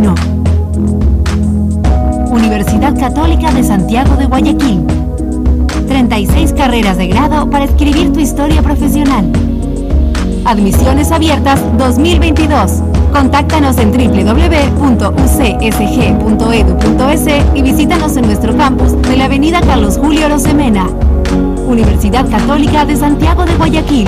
Universidad Católica de Santiago de Guayaquil. 36 carreras de grado para escribir tu historia profesional. Admisiones abiertas 2022. Contáctanos en www.ucsg.edu.es y visítanos en nuestro campus de la Avenida Carlos Julio Rosemena. Universidad Católica de Santiago de Guayaquil.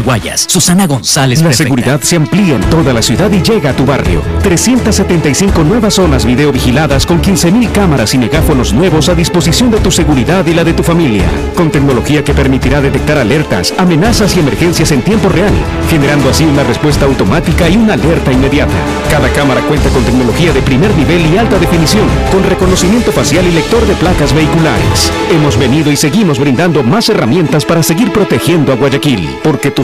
Guayas, Susana González. La seguridad se amplía en toda la ciudad y llega a tu barrio. 375 nuevas zonas video vigiladas con 15.000 cámaras y megáfonos nuevos a disposición de tu seguridad y la de tu familia. Con tecnología que permitirá detectar alertas, amenazas y emergencias en tiempo real, generando así una respuesta automática y una alerta inmediata. Cada cámara cuenta con tecnología de primer nivel y alta definición, con reconocimiento facial y lector de placas vehiculares. Hemos venido y seguimos brindando más herramientas para seguir protegiendo a Guayaquil, porque tu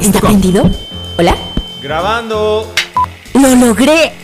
¿Está prendido? ¿Hola? Grabando. ¡Lo logré!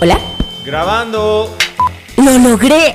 ¿Hola? Grabando. ¡Lo logré!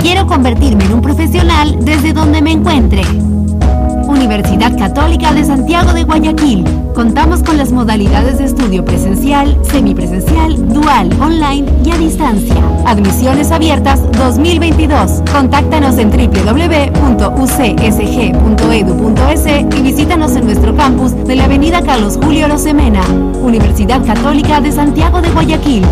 Quiero convertirme en un profesional desde donde me encuentre. Universidad Católica de Santiago de Guayaquil. Contamos con las modalidades de estudio presencial, semipresencial, dual, online y a distancia. Admisiones abiertas 2022. Contáctanos en www.ucsg.edu.es E y visítanos en nuestro campus de la Avenida Carlos Julio Rosemena. Universidad Católica de Santiago de Guayaquil.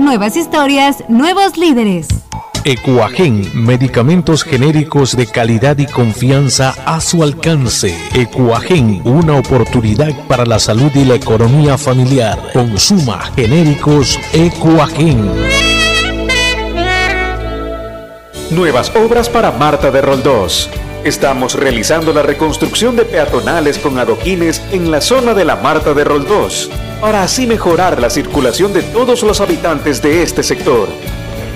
Nuevas historias, nuevos líderes. Ecuagen, medicamentos genéricos de calidad y confianza a su alcance. Ecuagen, una oportunidad para la salud y la economía familiar. Consuma genéricos Ecuagen. Nuevas obras para Marta de Roldós. Estamos realizando la reconstrucción de peatonales con adoquines en la zona de la Marta de Roldós, para así mejorar la circulación de todos los habitantes de este sector.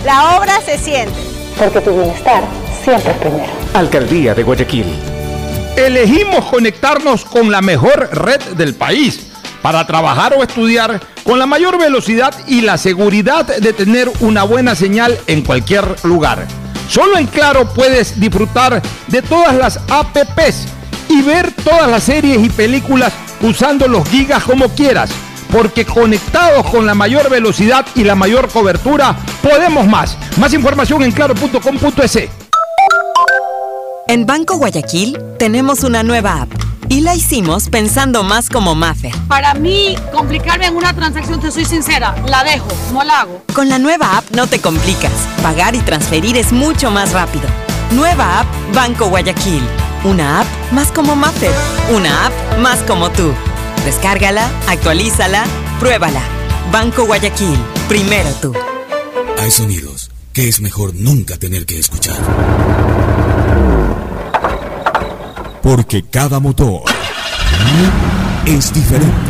La obra se siente. Porque tu bienestar siempre es primero. Alcaldía de Guayaquil. Elegimos conectarnos con la mejor red del país para trabajar o estudiar con la mayor velocidad y la seguridad de tener una buena señal en cualquier lugar. Solo en Claro puedes disfrutar de todas las APPs y ver todas las series y películas usando los gigas como quieras. Porque conectados con la mayor velocidad y la mayor cobertura, podemos más. Más información en claro.com.es. En Banco Guayaquil tenemos una nueva app y la hicimos pensando más como Maffer. Para mí, complicarme en una transacción, te soy sincera, la dejo, no la hago. Con la nueva app no te complicas. Pagar y transferir es mucho más rápido. Nueva app Banco Guayaquil. Una app más como Maffer. Una app más como tú. Descárgala, actualízala, pruébala. Banco Guayaquil. Primero tú. Hay sonidos que es mejor nunca tener que escuchar. Porque cada motor es diferente.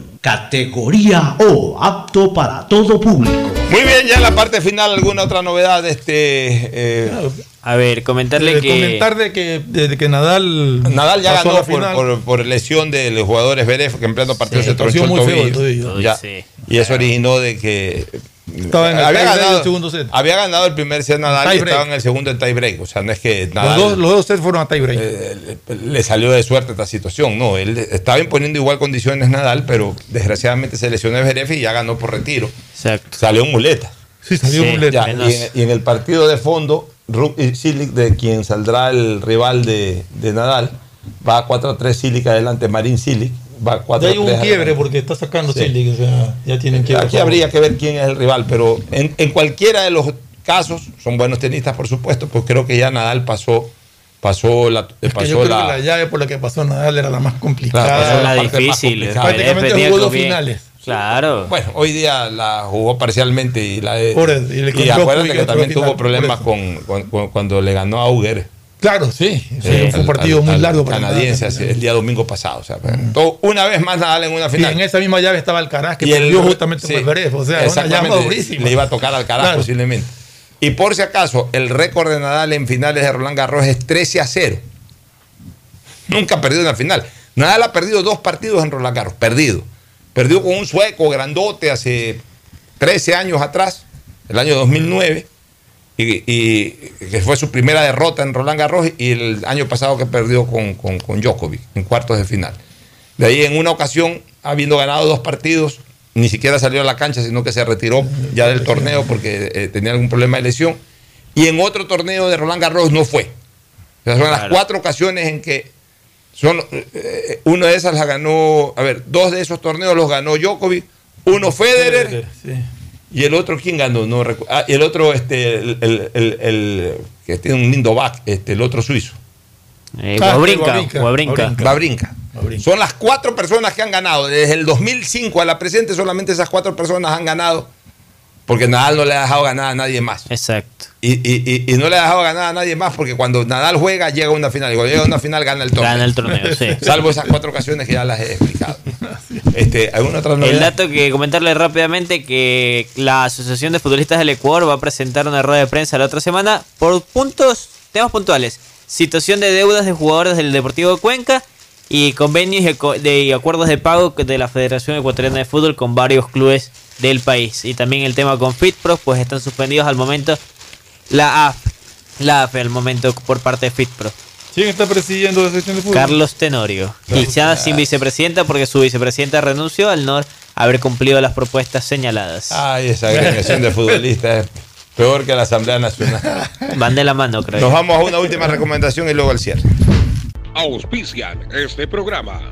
categoría O, apto para todo público. Muy bien, ya en la parte final, ¿alguna otra novedad? Este, eh, A ver, comentarle Eh, que. Comentar de que, de, de que Nadal. Nadal ya ganó por, por- por lesión de los jugadores Beref, que en pleno partido Sí, se torció el feo. Ya. Sí. Y eso originó de que Estaba en el había, ganado, segundo set. había ganado el primer set Nadal y estaba en el segundo en tie break. O sea, no es que Los Nadal dos, los dos sets fueron a tiebreak. eh, le, le salió de suerte esta situación. No, él estaba imponiendo igual condiciones Nadal, pero desgraciadamente se lesionó Beref y ya ganó por retiro. Exacto. Salió en muleta. sí, salió sí. muleta. Ya, y, en, y en el partido de fondo, Ruk y Silic, de quien saldrá el rival de, de Nadal, va a 4 a 3 Silic adelante, Marín Silic, va a 4 Ya a hay un 3 quiebre porque está sacando Sí. O sea, ya tienen quiebre. Aquí habría que ver quién es el rival, pero en, en cualquiera de los casos, son buenos tenistas, por supuesto, pues creo que ya Nadal pasó, pasó la. Es que pasó yo creo la, que la llave por la que pasó Nadal era la más complicada. Claro, la más difícil. complicada. Zverev Prácticamente jugó dos bien. finales. Claro. Bueno, hoy día la jugó parcialmente y la de- Por el- y le y acuérdate que también la tuvo problemas por con, con- con- cuando le ganó a Auger. Claro, sí. sí, eh, fue un partido al- muy al largo para canadiense Nadal. hace- el día domingo pasado. O sea, todo- una vez más Nadal en una Y final. en esa misma llave estaba Alcaraz, que Y el- perdió justamente sí, con. O sea, una llama durísima. Le iba a tocar al Alcaraz Claro. posiblemente. Y por si acaso, el récord de Nadal en finales de Roland Garros es 13 a 0. Nunca ha perdido una final. Nadal ha perdido dos partidos en Roland Garros. Perdido. Perdió con un sueco grandote hace 13 años atrás, el año 2009. Y, y que fue su primera derrota en Roland Garros y el año pasado que perdió con, con, con Djokovic en cuartos de final. De ahí en una ocasión, habiendo ganado dos partidos, ni siquiera salió a la cancha, sino que se retiró ya del torneo porque eh, tenía algún problema de lesión. Y en otro torneo de Roland Garros no fue. O sea, son las cuatro ocasiones en que Son, eh, eh, una de esas la ganó, a ver, dos de esos torneos los ganó Djokovic, uno Federer, y el otro, ¿quién ganó? No recu- ah, y el otro, este, el, el- el- el- que tiene un lindo back, este, el otro suizo. Eh, Wawrinka. Wawrinka. Son las cuatro personas que han ganado. Desde el 2005 a la presente, solamente esas cuatro personas han ganado. Porque Nadal no le ha dejado ganar a nadie más. Exacto. Y, y- y- y no le ha dejado ganar a nadie más porque cuando Nadal juega, llega a una final. Y cuando llega a una final, gana el torneo. Gana el torneo, sí. [laughs] Salvo esas cuatro ocasiones que ya las he explicado. Este, ¿Alguna otra El novedad? dato que comentarle rápidamente que la Asociación de Futbolistas del Ecuador va a presentar una rueda de prensa la otra semana por puntos, temas puntuales. Situación de deudas de jugadores del Deportivo de Cuenca y convenios y acuerdos de pago de la Federación Ecuatoriana de Fútbol con varios clubes del país. Y también el tema con FitPro, pues están suspendidos al momento la AF, la AF al momento por parte de FitPro. ¿Quién está presidiendo la sección de fútbol? Carlos Tenorio. Y ya sin vicepresidenta porque su vicepresidenta renunció al no haber cumplido las propuestas señaladas. Ay, esa agremiación de futbolistas es peor que la Asamblea Nacional. [laughs] Van de la mano, creo. Nos vamos a una última recomendación y luego al cierre. Auspician este programa.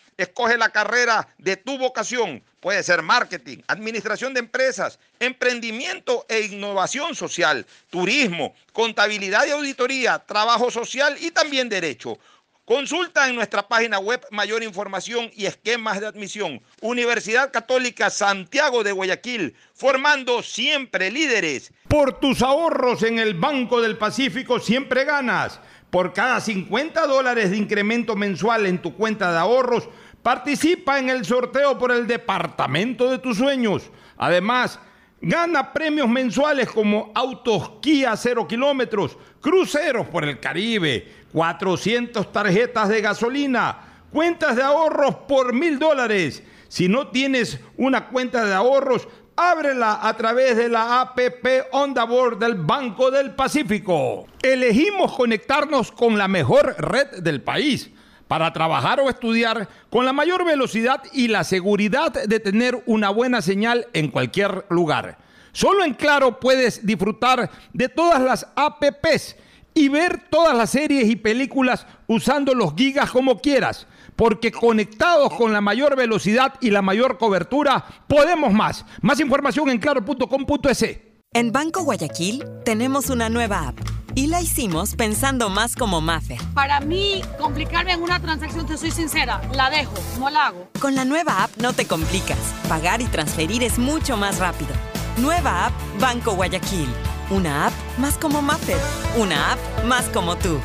Escoge la carrera de tu vocación. Puede ser marketing, administración de empresas, emprendimiento e innovación social, turismo, contabilidad y auditoría, trabajo social y también derecho. Consulta en nuestra página web mayor información y esquemas de admisión. Universidad Católica Santiago de Guayaquil, formando siempre líderes. Por tus ahorros en el Banco del Pacífico siempre ganas. Por cada 50 dólares de incremento mensual en tu cuenta de ahorros, participa en el sorteo por el departamento de tus sueños. Además, Gana premios mensuales como autos Kia 0 kilómetros, cruceros por el Caribe, 400 tarjetas de gasolina, cuentas de ahorros por mil dólares. Si no tienes una cuenta de ahorros, ábrela a través de la APP Onda Board del Banco del Pacífico. Elegimos conectarnos con la mejor red del país para trabajar o estudiar con la mayor velocidad y la seguridad de tener una buena señal en cualquier lugar. Solo en Claro puedes disfrutar de todas las APPs y ver todas las series y películas usando los gigas como quieras, porque conectados con la mayor velocidad y la mayor cobertura, podemos más. Más información en claro.com.es. En Banco Guayaquil tenemos una nueva app y la hicimos pensando más como Maffer. Para mí, complicarme en una transacción, te soy sincera, la dejo, no la hago. Con la nueva app no te complicas. Pagar y transferir es mucho más rápido. Nueva app Banco Guayaquil. Una app más como Maffer. Una app más como tú.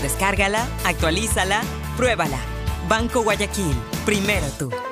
Descárgala, actualízala, pruébala. Banco Guayaquil. Primero tú.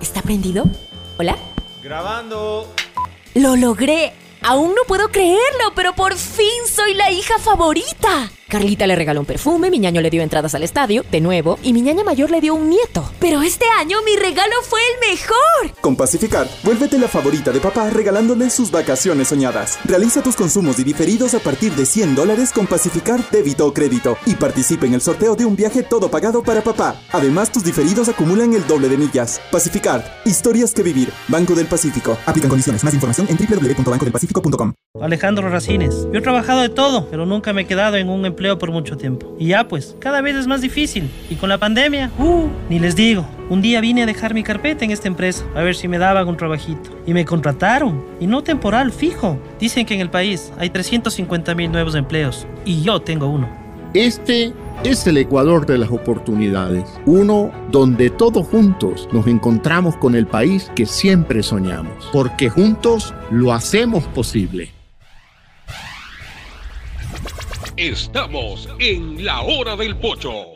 ¿Está prendido? ¿Hola? Grabando. ¡Lo logré! Aún no puedo creerlo, pero por fin soy la hija favorita. Carlita le regaló un perfume, mi ñaño le dio entradas al estadio, de nuevo, y mi ñaña mayor le dio un nieto. Pero este año mi regalo fue el mejor. Con Pacificar, vuélvete la favorita de papá regalándole sus vacaciones soñadas. Realiza tus consumos y diferidos a partir de 100 dólares con Pacificar débito o crédito y participa en el sorteo de un viaje todo pagado para papá. Además, tus diferidos acumulan el doble de millas. Pacificar, historias que vivir. Banco del Pacífico. Aplican condiciones. Más información en www.bancodelpacifico.com. Alejandro Racines. Yo he trabajado de todo, pero nunca me he quedado en un empleo por mucho tiempo. Y ya pues, cada vez es más difícil. Y con la pandemia, uh, ni les digo. Un día vine a dejar mi carpeta en esta empresa, a ver si me daban un trabajito. Y me contrataron, y no temporal, fijo. Dicen que en el país hay 350 mil nuevos empleos, y yo tengo uno. Este es el Ecuador de las oportunidades, uno donde todos juntos nos encontramos con el país que siempre soñamos, porque juntos lo hacemos posible. Estamos en la hora del pocho.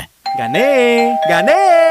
¡Gané! ¡Gané!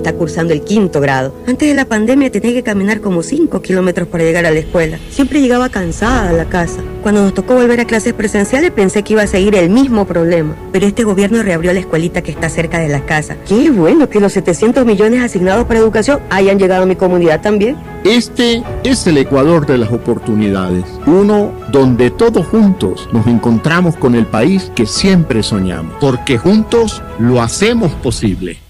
está cursando el quinto grado. Antes de la pandemia tenía que caminar como 5 kilómetros para llegar a la escuela. Siempre llegaba cansada a la casa. Cuando nos tocó volver a clases presenciales pensé que iba a seguir el mismo problema. Pero este gobierno reabrió la escuelita que está cerca de la casa. Qué bueno que los 700 millones asignados para educación hayan llegado a mi comunidad también. Este es el Ecuador de las oportunidades, uno donde todos juntos nos encontramos con el país que siempre soñamos, porque juntos lo hacemos posible.